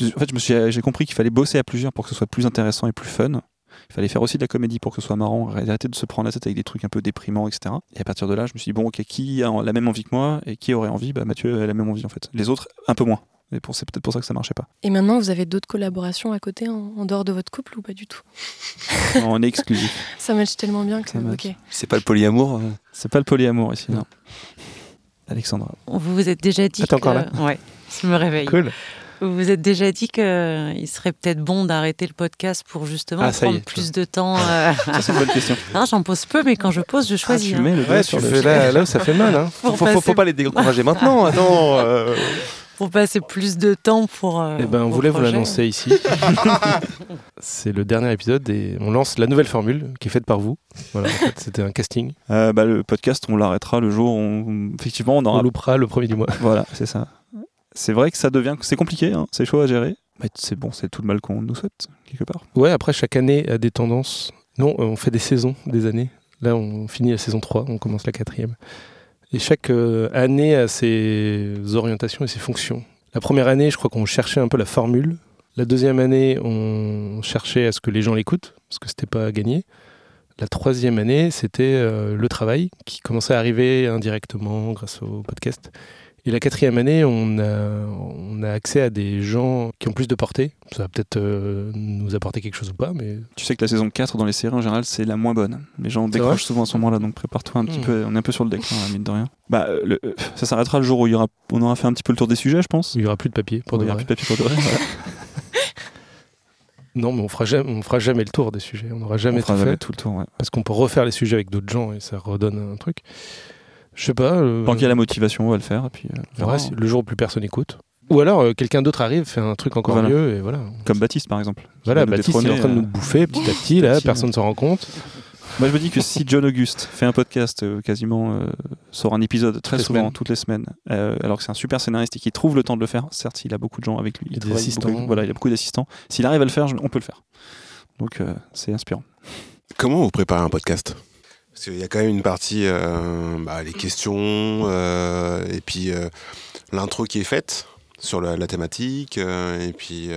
En fait, je me suis, j'ai compris qu'il fallait bosser à plusieurs pour que ce soit plus intéressant et plus fun. Il fallait faire aussi de la comédie pour que ce soit marrant, arrêter de se prendre la tête avec des trucs un peu déprimants, etc. Et à partir de là, je me suis dit, bon, ok, qui a la même envie que moi et qui aurait envie? Bah, Mathieu a la même envie en fait. Les autres, un peu moins. Et pour, c'est peut-être pour ça que ça marchait pas. Et maintenant, vous avez d'autres collaborations à côté en, en dehors de votre couple ou pas du tout? On est exclusif. Ça match tellement bien que. Ça match. ok. C'est pas le polyamour. euh? C'est pas le polyamour ici, non. Alexandra. Vous vous êtes déjà dit Ah, t'es encore là Ouais, je me réveille. Cool. Vous vous êtes déjà dit qu'il serait peut-être bon d'arrêter le podcast pour justement Ah, prendre plus de temps. euh, Ça, c'est une bonne question. hein, J'en pose peu, mais quand je pose, je Ah, choisis. tu hein. mets le doigt Ouais, sur tu le- fais là, là où ça fait mal. Hein. Faut, faut, faut passer- pas les décourager maintenant. Attends. euh. Pour passer plus de temps pour. euh, Eh ben, on voulait vous l'annoncer ici. c'est le dernier épisode et on lance la nouvelle formule qui est faite par vous. Voilà, en fait, c'était un casting. Euh, bah, le podcast, on l'arrêtera le jour où, on- effectivement, on On aura. loupera le premier du mois. Voilà, c'est ça. C'est vrai que ça devient, c'est compliqué, hein, c'est chaud à gérer. Mais c'est bon, c'est tout le mal qu'on nous souhaite quelque part. Ouais, après, chaque année a des tendances. Non, on fait des saisons, des années. Là, on finit la saison 3, on commence la quatrième. Et chaque euh, année a ses orientations et ses fonctions. La première année, je crois qu'on cherchait un peu la formule. La deuxième année, on cherchait à ce que les gens l'écoutent, parce que c'était pas gagné. La troisième année, c'était euh, le travail, qui commençait à arriver indirectement grâce au podcast. Et la quatrième année, on a, on a accès à des gens qui ont plus de portée. Ça va peut-être euh, nous apporter quelque chose ou pas, mais Tu sais que la saison 4 dans les séries en général, c'est la moins bonne. Les gens décrochent souvent à ce moment-là, donc prépare-toi un petit Hmm. peu. On est un peu sur le déclin, hein, mine de rien. Bah, euh, le- euh, ça s'arrêtera le jour où il y aura, on aura fait un petit peu le tour des sujets, je pense. il y aura plus de papier pour il de y aura vrai. plus de papier pour de vrai. Non, mais on fera jamais, on fera jamais le tour des sujets. On n'aura jamais on fera tout jamais fait tout le tour. ouais. parce qu'on peut refaire les sujets avec d'autres gens et ça redonne un truc. Je sais pas. euh, Tant qu'il y a la motivation, on va le faire. Et puis, euh, si- le jour où plus personne écoute. Ou alors euh, quelqu'un d'autre arrive, fait un truc encore Voilà. mieux et voilà. Comme Baptiste, par exemple. Voilà, Baptiste il est en train de nous bouffer petit à petit là, petit, personne s'en rend compte. Moi, je me dis que si John Auguste fait un podcast euh, quasiment euh, sort un épisode très Toutes souvent, toutes les semaines, euh, alors que c'est un super scénariste et qu'il trouve le temps de le faire, certes, il a beaucoup de gens avec lui, Il y a des travaille assistants. beaucoup- voilà, il a beaucoup d'assistants. S'il arrive à le faire, je- on peut le faire. Donc, euh, c'est inspirant. Comment vous préparez un podcast? Parce qu'il y a quand même une partie, euh, bah, les questions, euh, et puis euh, l'intro qui est faite sur la, thématique, et puis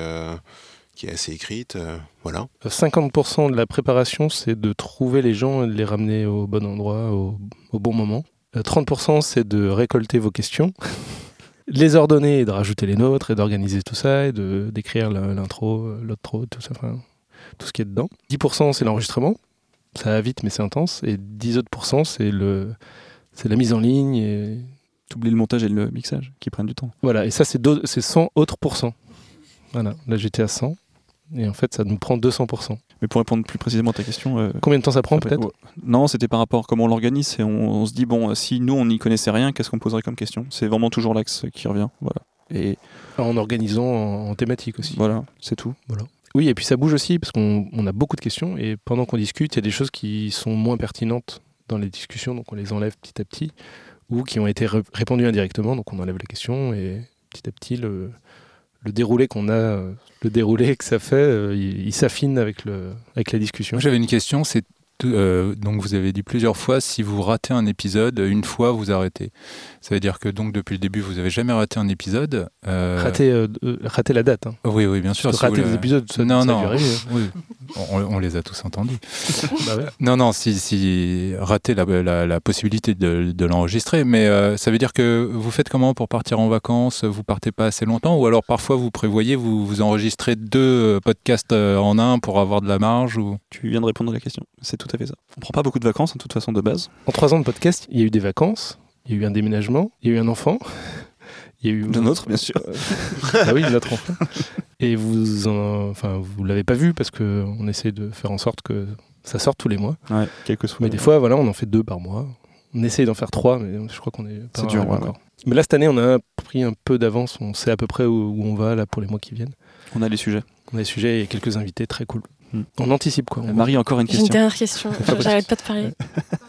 qui est assez écrite. voilà. 50% de la préparation, c'est de trouver les gens et de les ramener au bon endroit, au, bon moment. Euh, 30%, c'est de récolter vos questions, les ordonner et de rajouter les nôtres et d'organiser tout ça et de d'écrire l'intro, l'outro, tout ça, tout ce qui est dedans. 10%, c'est l'enregistrement. Ça va vite, mais c'est intense. Et 10 autres pourcents, c'est le, c'est la mise en ligne et T'oublies le montage et le mixage qui prennent du temps. voilà. Et ça, c'est d'au- c'est 100 autres pourcents. Voilà. Là, j'étais à 100. Et en fait, ça nous prend 200%. Mais pour répondre plus précisément à ta question, euh, Combien de temps ça prend, peut-être ouais. Non, c'était par rapport à comment on l'organise et on, on se dit, bon, euh, si nous, on n'y connaissait rien, qu'est-ce qu'on poserait comme question? C'est vraiment toujours l'axe qui revient. Voilà. Et En organisant en, en thématique aussi. voilà, c'est tout. Oui, et puis ça bouge aussi parce qu'on on a beaucoup de questions et pendant qu'on discute, il y a des choses qui sont moins pertinentes dans les discussions, donc on les enlève petit à petit, ou qui ont été ré- répondues indirectement, donc on enlève la question et petit à petit le, déroulé qu'on a, le déroulé que ça fait, euh, il, s'affine avec, avec la discussion. J'avais une question. C'est euh, donc vous avez dit plusieurs fois si vous ratez un épisode, une fois vous arrêtez. Ça veut dire que donc depuis le début vous avez jamais raté un épisode. euh, Rater, euh, euh, rater la date. hein. Oui, oui, bien sûr. Si vous rater des le- épisodes, ça, non, ça non. oui. On, on les a tous entendus. Bah ouais. Non, non, si, si rater la, la- la possibilité de, de l'enregistrer, mais euh, ça veut dire que vous faites comment pour partir en vacances? Vous partez pas assez longtemps? Ou alors parfois vous prévoyez, vous, vous enregistrez deux euh, podcasts euh, en un pour avoir de la marge ou... Tu viens de répondre à la question. C'est tout à fait ça. On prend pas beaucoup de vacances, en toute façon, de base. En trois ans de podcast, il y a eu des vacances, il y a eu un déménagement, il y a eu un enfant. Il y a eu De notre, bien sûr. ah oui, notre enfant. Et vous, en- enfin, vous l'avez pas vu parce que on essaie de faire en sorte que ça sorte tous les mois. Ouais, quel que soit. Mais des fois, voilà, on en fait deux par mois. On essaye d'en faire trois, mais je crois qu'on est pas C'est dur, ouais, encore. Mais là, cette année, on a pris un peu d'avance. On sait à peu près où, où on va là pour les mois qui viennent. on a les sujets. On a des sujets et quelques invités très cool. Hmm. On anticipe quoi. On- Marie, encore une J'ai une question. dernière question. J'arrête pas de parler.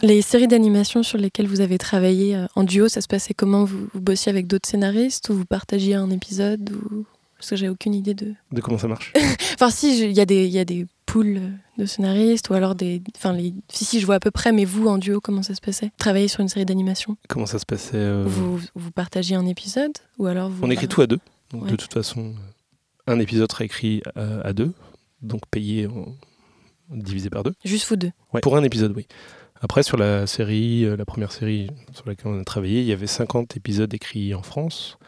Les séries d'animation sur lesquelles vous avez travaillé euh, en duo, ça se passait comment vous, vous bossiez avec d'autres scénaristes ou vous partagiez un épisode ou... Parce que j'ai aucune idée de. de comment ça marche. Enfin, si, il y, a des- il y a des poules de scénaristes ou alors des. Enfin, les... si, si, je vois à peu près, mais vous, en duo, comment ça se passait? Travailler sur une série d'animation? Comment ça se passait euh, vous, vous partagiez un épisode ou alors vous. On écrit tout à deux. Donc Ouais. de toute façon, euh, un épisode sera écrit à, à deux, donc payé en- divisé par deux. Juste vous deux. Pour un épisode, oui. Après, sur la série, euh, la première série sur laquelle on a travaillé, il y avait 50 épisodes écrits en France.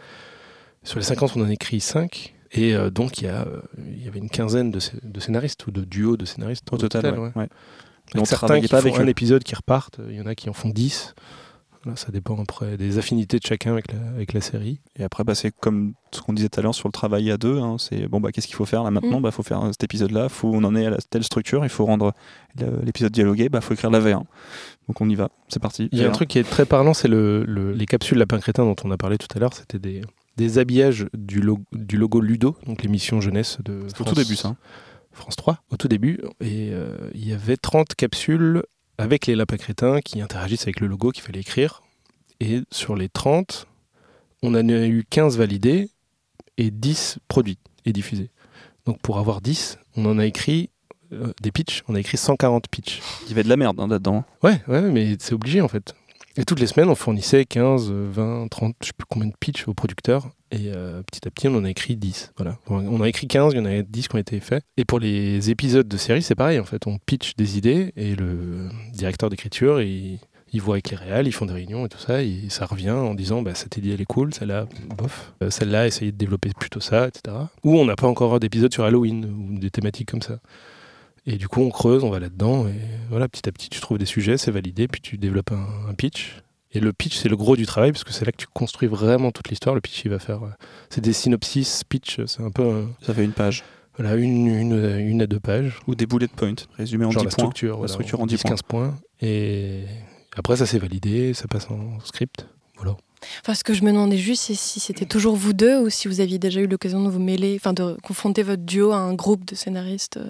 Sur les 50, on en a écrit 5. Et euh, donc, il y, a, euh, il y avait une quinzaine de, scé- de scénaristes ou de duos de scénaristes Au total, ouais. ouais. ouais. On certains qui pas font avec un eux. épisode qui repartent, il y en a qui en font 10. Voilà, ça dépend après des affinités de chacun avec la, avec la série. Et après, bah, c'est comme ce qu'on disait tout à l'heure sur le travail à deux. hein, c'est bon, bah, qu'est-ce qu'il faut faire là maintenant? Mm. bah, faut faire cet épisode-là. Faut, on en est à la, telle structure. Il faut rendre l'épisode dialogué. Bah, faut écrire la V1. Donc on y va. C'est parti. Il y a un V1. truc qui est très parlant, c'est le, le- les capsules lapin crétin dont on a parlé tout à l'heure. C'était des, des habillages du, lo- du logo Ludo, donc l'émission jeunesse de C'était au France, tout début, ça. hein. France 3, au tout début. Et euh, il y avait 30 capsules avec les lapins crétins qui interagissent avec le logo qu'il fallait écrire. Et sur les 30, on en a eu 15 validés et 10 produits et diffusés. Donc pour avoir 10, on en a écrit euh, des pitchs, on a écrit 140 pitchs. Il y avait de la merde hein, là-dedans. Ouais, ouais, mais c'est obligé en fait. Et toutes les semaines, on fournissait 15, 20, 30, je sais plus combien de pitchs aux producteurs. Et euh, petit à petit, on en a écrit 10. Voilà. On a écrit 15, il y en a 10 qui ont été faits. Et pour les épisodes de série, c'est pareil en fait. On pitch des idées et le directeur d'écriture, il, il voit avec les réals, ils font des réunions et tout ça. Et ça revient en disant bah, cette idée elle est cool, celle-là, bof. Euh, celle-là, essayez de développer plutôt ça, etc. Ou on n'a pas encore d'épisode sur Halloween ou des thématiques comme ça. Et du coup, on creuse, on va là-dedans, et voilà, petit à petit, tu trouves des sujets, c'est validé, puis tu développes un, un pitch. Et le pitch, c'est le gros du travail, parce que c'est là que tu construis vraiment toute l'histoire. Le pitch, il va faire. euh, C'est des synopsis, pitch, c'est un peu. euh, Ça fait une page. voilà, une, une, une à deux pages. Ou des bullet points, résumé en Genre 10 la points. structure, La structure en en 10 points. 10-15 points. Et après, ça c'est validé, ça passe en script. Voilà. Enfin, ce que je me demandais juste, c'est si c'était toujours vous deux ou si vous aviez déjà eu l'occasion de vous mêler, enfin de confronter votre duo à un groupe de scénaristes.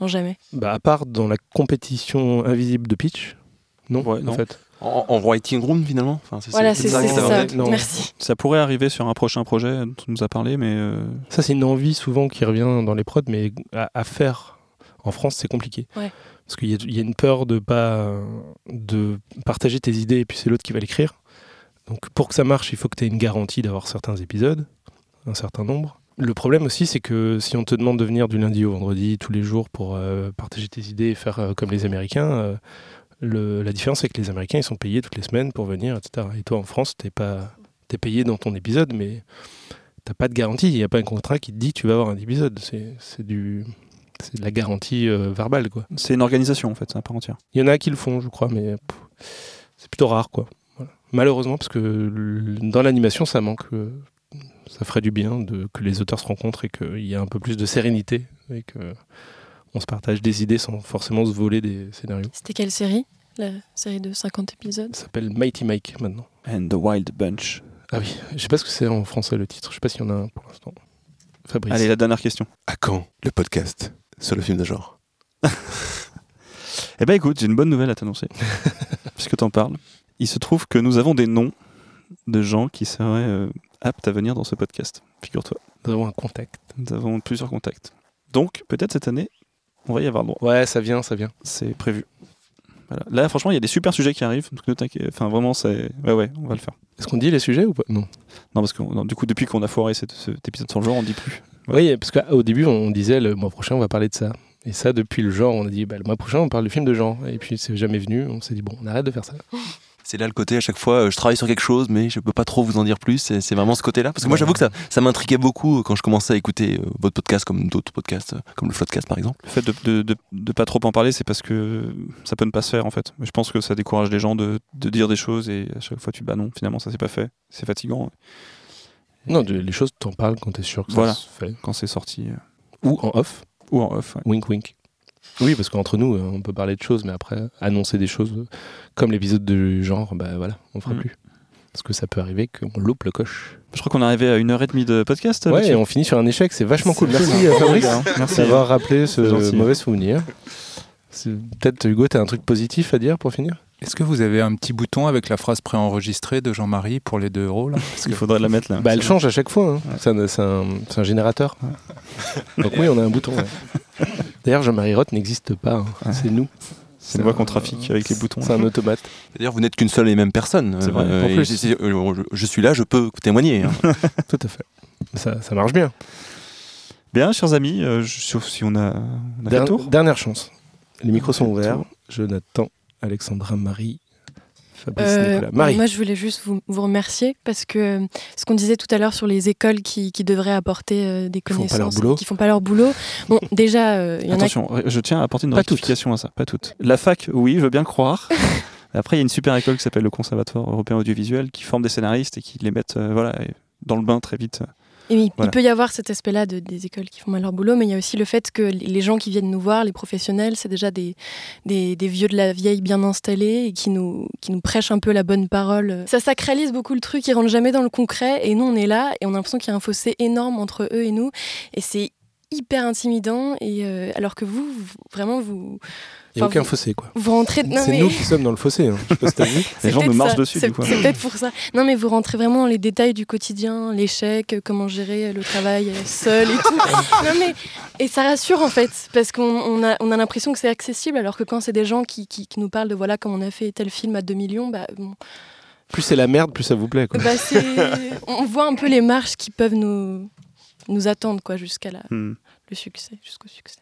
Non, jamais. Bah, à part dans la compétition invisible de pitch, non, Ouais, en non. fait. En, en writing room finalement Enfin, c'est- Voilà, c'est ça ça non. Merci. Ça pourrait arriver sur un prochain projet dont on nous a parlé, mais euh, Ça, c'est une envie souvent qui revient dans les prods, mais à, à faire en France, c'est compliqué. Ouais. Parce qu'il y, a- il y a une peur de pas de partager tes idées et puis c'est l'autre qui va l'écrire. Donc pour que ça marche, il faut que tu aies une garantie d'avoir certains épisodes, un certain nombre. Le problème aussi, c'est que si on te demande de venir du lundi au vendredi tous les jours pour euh, partager tes idées et faire euh, comme les Américains, euh, le- la différence c'est que les Américains ils sont payés toutes les semaines pour venir, etc. Et toi en France, t'es pas t'es payé dans ton épisode, mais t'as pas de garantie. Il n'y a pas un contrat qui te dit tu vas avoir un épisode. C'est c'est du c'est de la garantie verbale quoi. c'est une organisation en fait, c'est à part entière. Il y en a qui le font, je crois, mais c'est plutôt rare quoi. Malheureusement, parce que dans l'animation, ça manque. Ça ferait du bien de, que les auteurs se rencontrent et qu'il y ait un peu plus de sérénité et que on se partage des idées sans forcément se voler des scénarios. C'était quelle série La série de 50 épisodes? Ça s'appelle Mighty Mike maintenant. And the Wild Bunch. Ah oui, je sais pas ce que c'est en français le titre. Je sais pas s'il y en a un pour l'instant. Fabrice. Allez, la dernière question. À quand le podcast? Sur le film de genre Eh ben écoute, j'ai une bonne nouvelle à t'annoncer, puisque t'en parles. Il se trouve que nous avons des noms de gens qui seraient euh, aptes à venir dans ce podcast, figure-toi. Nous avons un contact. Nous avons plusieurs contacts. Donc, peut-être cette année, on va y avoir le droit. Ouais, ça vient, ça vient. C'est prévu. Voilà. Là, franchement, il y a des super sujets qui arrivent. Donc, ne t'inquiète- enfin, vraiment, c'est. Ouais, ouais, on va le faire. Est-ce qu'on dit les sujets ou pas? Non. Non, parce que non, du coup, depuis qu'on a foiré cet, cet épisode sans le genre, on dit plus. Oui, parce qu'au début, on disait le mois prochain, on va parler de ça. Et ça, depuis le genre, on a dit bah, le mois prochain, on parle du film de genre. Et puis, c'est jamais venu. On s'est dit bon, on arrête de faire ça. C'est là le côté à chaque fois, euh, je travaille sur quelque chose, mais je peux pas trop vous en dire plus. C'est vraiment ce côté-là. Parce que moi, j'avoue que ça, ça m'intriguait beaucoup quand je commençais à écouter euh, votre podcast comme d'autres podcasts, euh, comme le Floodcast par exemple. Le fait de, de, de, de pas trop en parler, c'est parce que ça peut ne pas se faire en fait. Mais je pense que ça décourage les gens de, de dire des choses et à chaque fois tu bah non, finalement ça s'est pas fait. C'est fatigant Non, les choses, t'en parles quand t'es sûr que Voilà. ça se fait. quand c'est sorti euh, Ou en off. ou en off. ouais. Wink, wink. Oui, parce qu'entre nous, euh, on peut parler de choses, mais après, annoncer des choses comme l'épisode de genre, bah voilà, on fera Mm. plus. Parce que ça peut arriver qu'on loupe le coche. Je crois qu'on est arrivé à une heure et demie de podcast. Ouais, Mathieu. et on finit sur un échec, c'est vachement cool. Merci euh, Fabrice Merci. d'avoir rappelé ce mauvais souvenir. C'est- Peut-être Hugo, t'as un truc positif à dire pour finir? Est-ce que vous avez un petit bouton avec la phrase préenregistrée de Jean-Marie pour les deux euros là Parce Il que- faudrait la mettre là. Bah, elle change à chaque fois. hein. C'est un, c'est un- c'est un générateur. Donc oui, on a un bouton. ouais. D'ailleurs, Jean-Marie Roth n'existe pas. hein. Ouais. C'est nous. C'est une voix qu'on trafique avec les boutons. C'est un automate. D'ailleurs, vous n'êtes qu'une seule et même personne. C'est vrai, Euh, en plus. euh, je, je suis là, je peux témoigner. hein. Tout à fait. Ça, ça marche bien. Bien, chers amis, euh, je- sauf si on a, on a fait Der- le tour. dernière chance. Les micros sont Tour. ouverts. Jonathan, Alexandra, Marie, Fabrice, Euh, Nicolas. Marie. Moi, je voulais juste vous, vous remercier parce que euh, ce qu'on disait tout à l'heure sur les écoles qui, qui devraient apporter euh, des Qui font pas connaissances, leur boulot. qui font pas leur boulot. Bon, déjà, euh, il y en a Attention, je tiens à apporter une Pas toutes. à ça. Pas toutes. La fac, oui, je veux bien le croire. Après, il y a une super école qui s'appelle le Conservatoire européen audiovisuel qui forme des scénaristes et qui les mettent euh, voilà, dans le bain très vite. Et oui, Voilà. Il peut y avoir cet aspect-là de, des écoles qui font mal leur boulot, mais il y a aussi le fait que les- les gens qui viennent nous voir, les professionnels, c'est déjà des, des, des vieux de la vieille bien installés et qui nous, qui nous prêchent un peu la bonne parole. Ça sacralise beaucoup le truc, ils rentrent jamais dans le concret et nous on est là et on a l'impression qu'il y a un fossé énorme entre eux et nous. Et c'est hyper intimidant. Et euh, alors que vous, vous- vraiment, vous, Il n'y a Enfin, aucun vous- fossé, quoi. vous rentrez. C'est mais- nous qui sommes dans le fossé. Hein. Je sais pas si t'as vu. C'est Les gens me marchent dessus, C'est du coup. c'est peut-être pour ça. Non, mais vous rentrez vraiment dans les détails du quotidien, l'échec, comment gérer le travail euh, seul et tout. non, mais, et ça rassure en fait, parce qu'on on a, on a l'impression que c'est accessible, alors que quand c'est des gens qui, qui, qui nous parlent de voilà, comme on a fait tel film à 2 millions, bah, bon, Plus c'est la merde, plus ça vous plaît, quoi. bah, on voit un peu les marches qui peuvent nous, nous attendre quoi, jusqu'à la- Hmm. le succès, jusqu'au succès.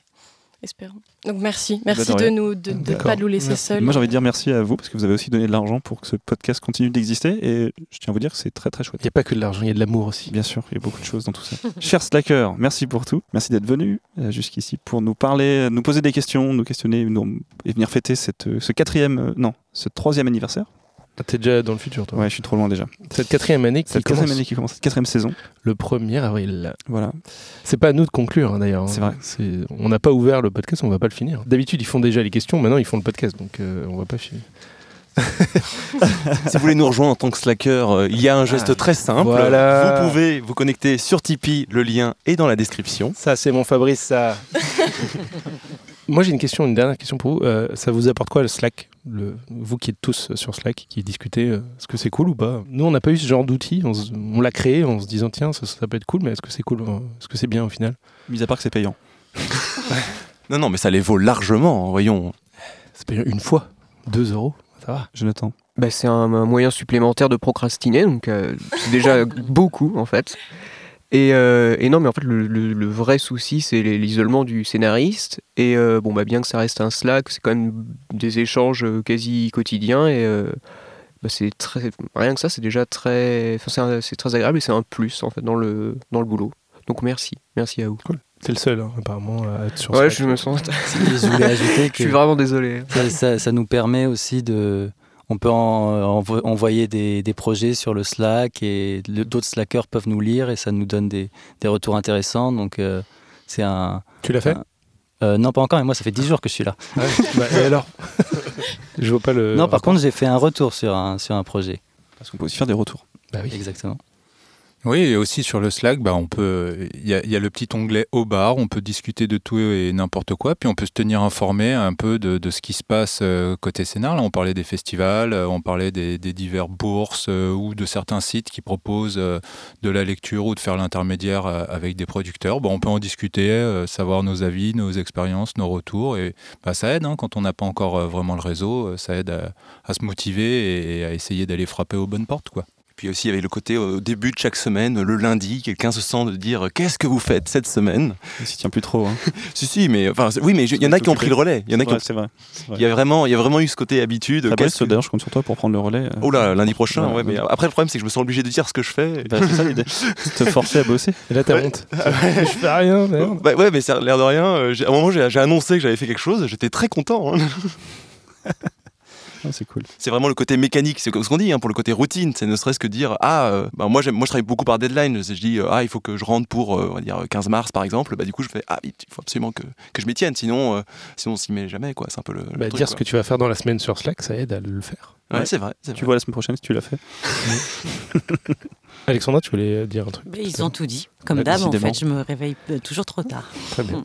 Espérons. Donc merci, merci de de rien. nous de, de pas nous laisser Merci. seuls. Moi, j'ai envie de dire merci à vous parce que vous avez aussi donné de l'argent pour que ce podcast continue d'exister et je tiens à vous dire que c'est très très chouette. Il n'y a pas que de l'argent, il y a de l'amour aussi. Bien sûr, il y a beaucoup de choses dans tout ça. Cher Slacker, merci pour tout. Merci d'être venu euh, jusqu'ici pour nous parler, nous poser des questions, nous questionner nous- et venir fêter cette, euh, ce quatrième, euh, non, ce troisième anniversaire. Ah, T'es déjà dans le futur, toi. Ouais, je suis trop loin déjà. Cette quatrième année qui Cette commence quatrième année qui commence, cette quatrième saison. le 1er avril. Voilà. C'est pas à nous de conclure, hein, d'ailleurs. hein. C'est vrai. C'est- On n'a pas ouvert le podcast, on va pas le finir. D'habitude, ils font déjà les questions, maintenant ils font le podcast, donc euh, on va pas finir. Si vous voulez nous rejoindre en tant que slacker, euh, il y a un geste Ah, très simple. voilà. Vous pouvez vous connecter sur Tipeee, le lien est dans la description. Ça, c'est mon Fabrice, ça. Moi, j'ai une question, une dernière question pour vous. Euh, ça vous apporte quoi le Slack? Le, Vous qui êtes tous sur Slack, qui discutez, euh, est-ce que c'est cool ou pas? Nous, on n'a pas eu ce genre d'outil. On, l'a créé en se disant, tiens, ça, ça peut être cool, mais est-ce que c'est cool euh, Est-ce que c'est bien au final? Mis à part que c'est payant. Non, non, mais ça les vaut largement, voyons. C'est payant une fois, 2 euros, ça va. Jonathan. Bah, c'est un, un moyen supplémentaire de procrastiner, donc euh, c'est déjà beaucoup en fait. Et, euh, et non, mais en fait, le, le- le vrai souci, c'est l'isolement du scénariste. Et euh, bon, bah, bien que ça reste un Slack, c'est quand même des échanges euh, quasi quotidiens. Et euh, bah, c'est très, rien que ça, c'est déjà très, enfin, c'est très agréable et c'est un plus en fait dans le, dans le boulot. Donc merci, merci à vous. T'es le seul, hein, apparemment, à être sur Ouais, Slack. je me sens, je voulais ajouter je suis vraiment désolé. ça, ça- ça nous permet aussi de. On peut en- envo- envoyer des, des projets sur le Slack et d'autres Slackers peuvent nous lire et ça nous donne des, des retours intéressants. Donc euh, c'est un. Tu l'as fait? euh, non, pas encore, mais moi ça fait 10 jours que je suis là. Ouais. Bah, Et alors? Je vois pas le. non, par contre, j'ai fait un retour sur un, sur un projet. Parce qu'on peut aussi faire des retours. Bah oui. Exactement. Oui, et aussi sur le Slack, bah, on peut, il y, a- le petit onglet au bar, on peut discuter de tout et n'importe quoi, puis on peut se tenir informé un peu de, ce qui se passe euh, côté scénar. On parlait des festivals, euh, on parlait des, divers bourses euh, ou de certains sites qui proposent de la lecture ou de faire l'intermédiaire avec des producteurs. Bon, on peut en discuter, savoir nos avis, nos expériences, nos retours, et bah, ça aide hein, quand on n'a pas encore vraiment le réseau, ça aide à, à se motiver et, à essayer d'aller frapper aux bonnes portes, quoi. Puis aussi, il y avait le côté euh, au début de chaque semaine, le lundi, quelqu'un se sent de dire Qu'est-ce que vous faites cette semaine? Il s'y tient plus trop. Hein. Si, si, mais enfin, oui, mais il y en a qui ont pris le relais. Il y en a qui ont- Ouais, c'est vrai. Il y a vraiment, il y a vraiment eu ce côté habitude. Fabrice, que- d'ailleurs, je compte sur toi pour prendre le relais. euh. Oh là, lundi prochain, ouais, mais après le problème c'est que je me sens obligé de dire ce que je fais. Bah, c'est ça l'idée. te forcer à bosser. Et là, t'as Ouais. honte. je fais rien, merde. Bah ouais, mais ça a l'air de rien. euh, À un moment, j'ai j'ai annoncé que j'avais fait quelque chose. J'étais très content. hein. Ah, c'est cool. C'est vraiment le côté mécanique. C'est comme ce qu'on dit hein, pour le côté routine. C'est ne serait-ce que dire ah, euh, bah, moi, moi je travaille beaucoup par deadline. Je dis euh, ah, il faut que je rentre pour euh, on va dire 15 mars par exemple. Bah du coup, je fais ah, il faut absolument que, que je m'y tienne. Sinon, euh, sinon on s'y met jamais quoi. C'est un peu le. le Bah, truc, dire ce que tu vas faire dans la semaine sur Slack, ça aide à le faire. Ouais, c'est vrai. c'est Tu vrai. vois la semaine prochaine si tu l'as fait. Alexandra, tu voulais dire un truc Mais ils ont tout dit. Comme d'hab, en fait, je me réveille toujours trop tard. Très bien.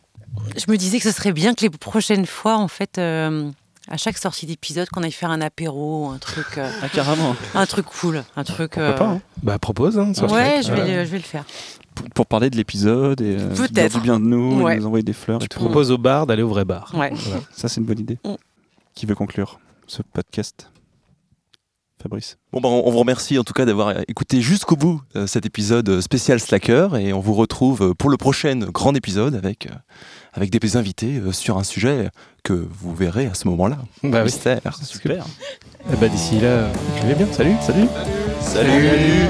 Je me disais que ce serait bien que les prochaines fois, en fait, euh, à chaque sortie d'épisode, qu'on aille faire un apéro, un truc, euh, Ah, carrément. un truc cool, un truc. Pourquoi pas, hein. Bah, propose, hein, Ouais, je vais, Euh, le, je vais le faire. Pour, pour parler de l'épisode et euh, du bien de nous, Ouais. et nous envoyer des fleurs tout. proposes au bar d'aller au vrai bar. Ouais. Voilà. Ça, c'est une bonne idée. Mm. Qui veut conclure ce podcast? Fabrice. Bon, bah, on vous remercie en tout cas d'avoir écouté jusqu'au bout euh, cet épisode euh, spécial Slacker et on vous retrouve euh, pour le prochain grand épisode avec, euh, avec des invités euh, sur un sujet que vous verrez à ce moment-là. Bah oui. Mystère. Super. Eh bah, d'ici là, écrivez bien. Salut. Salut. Salut.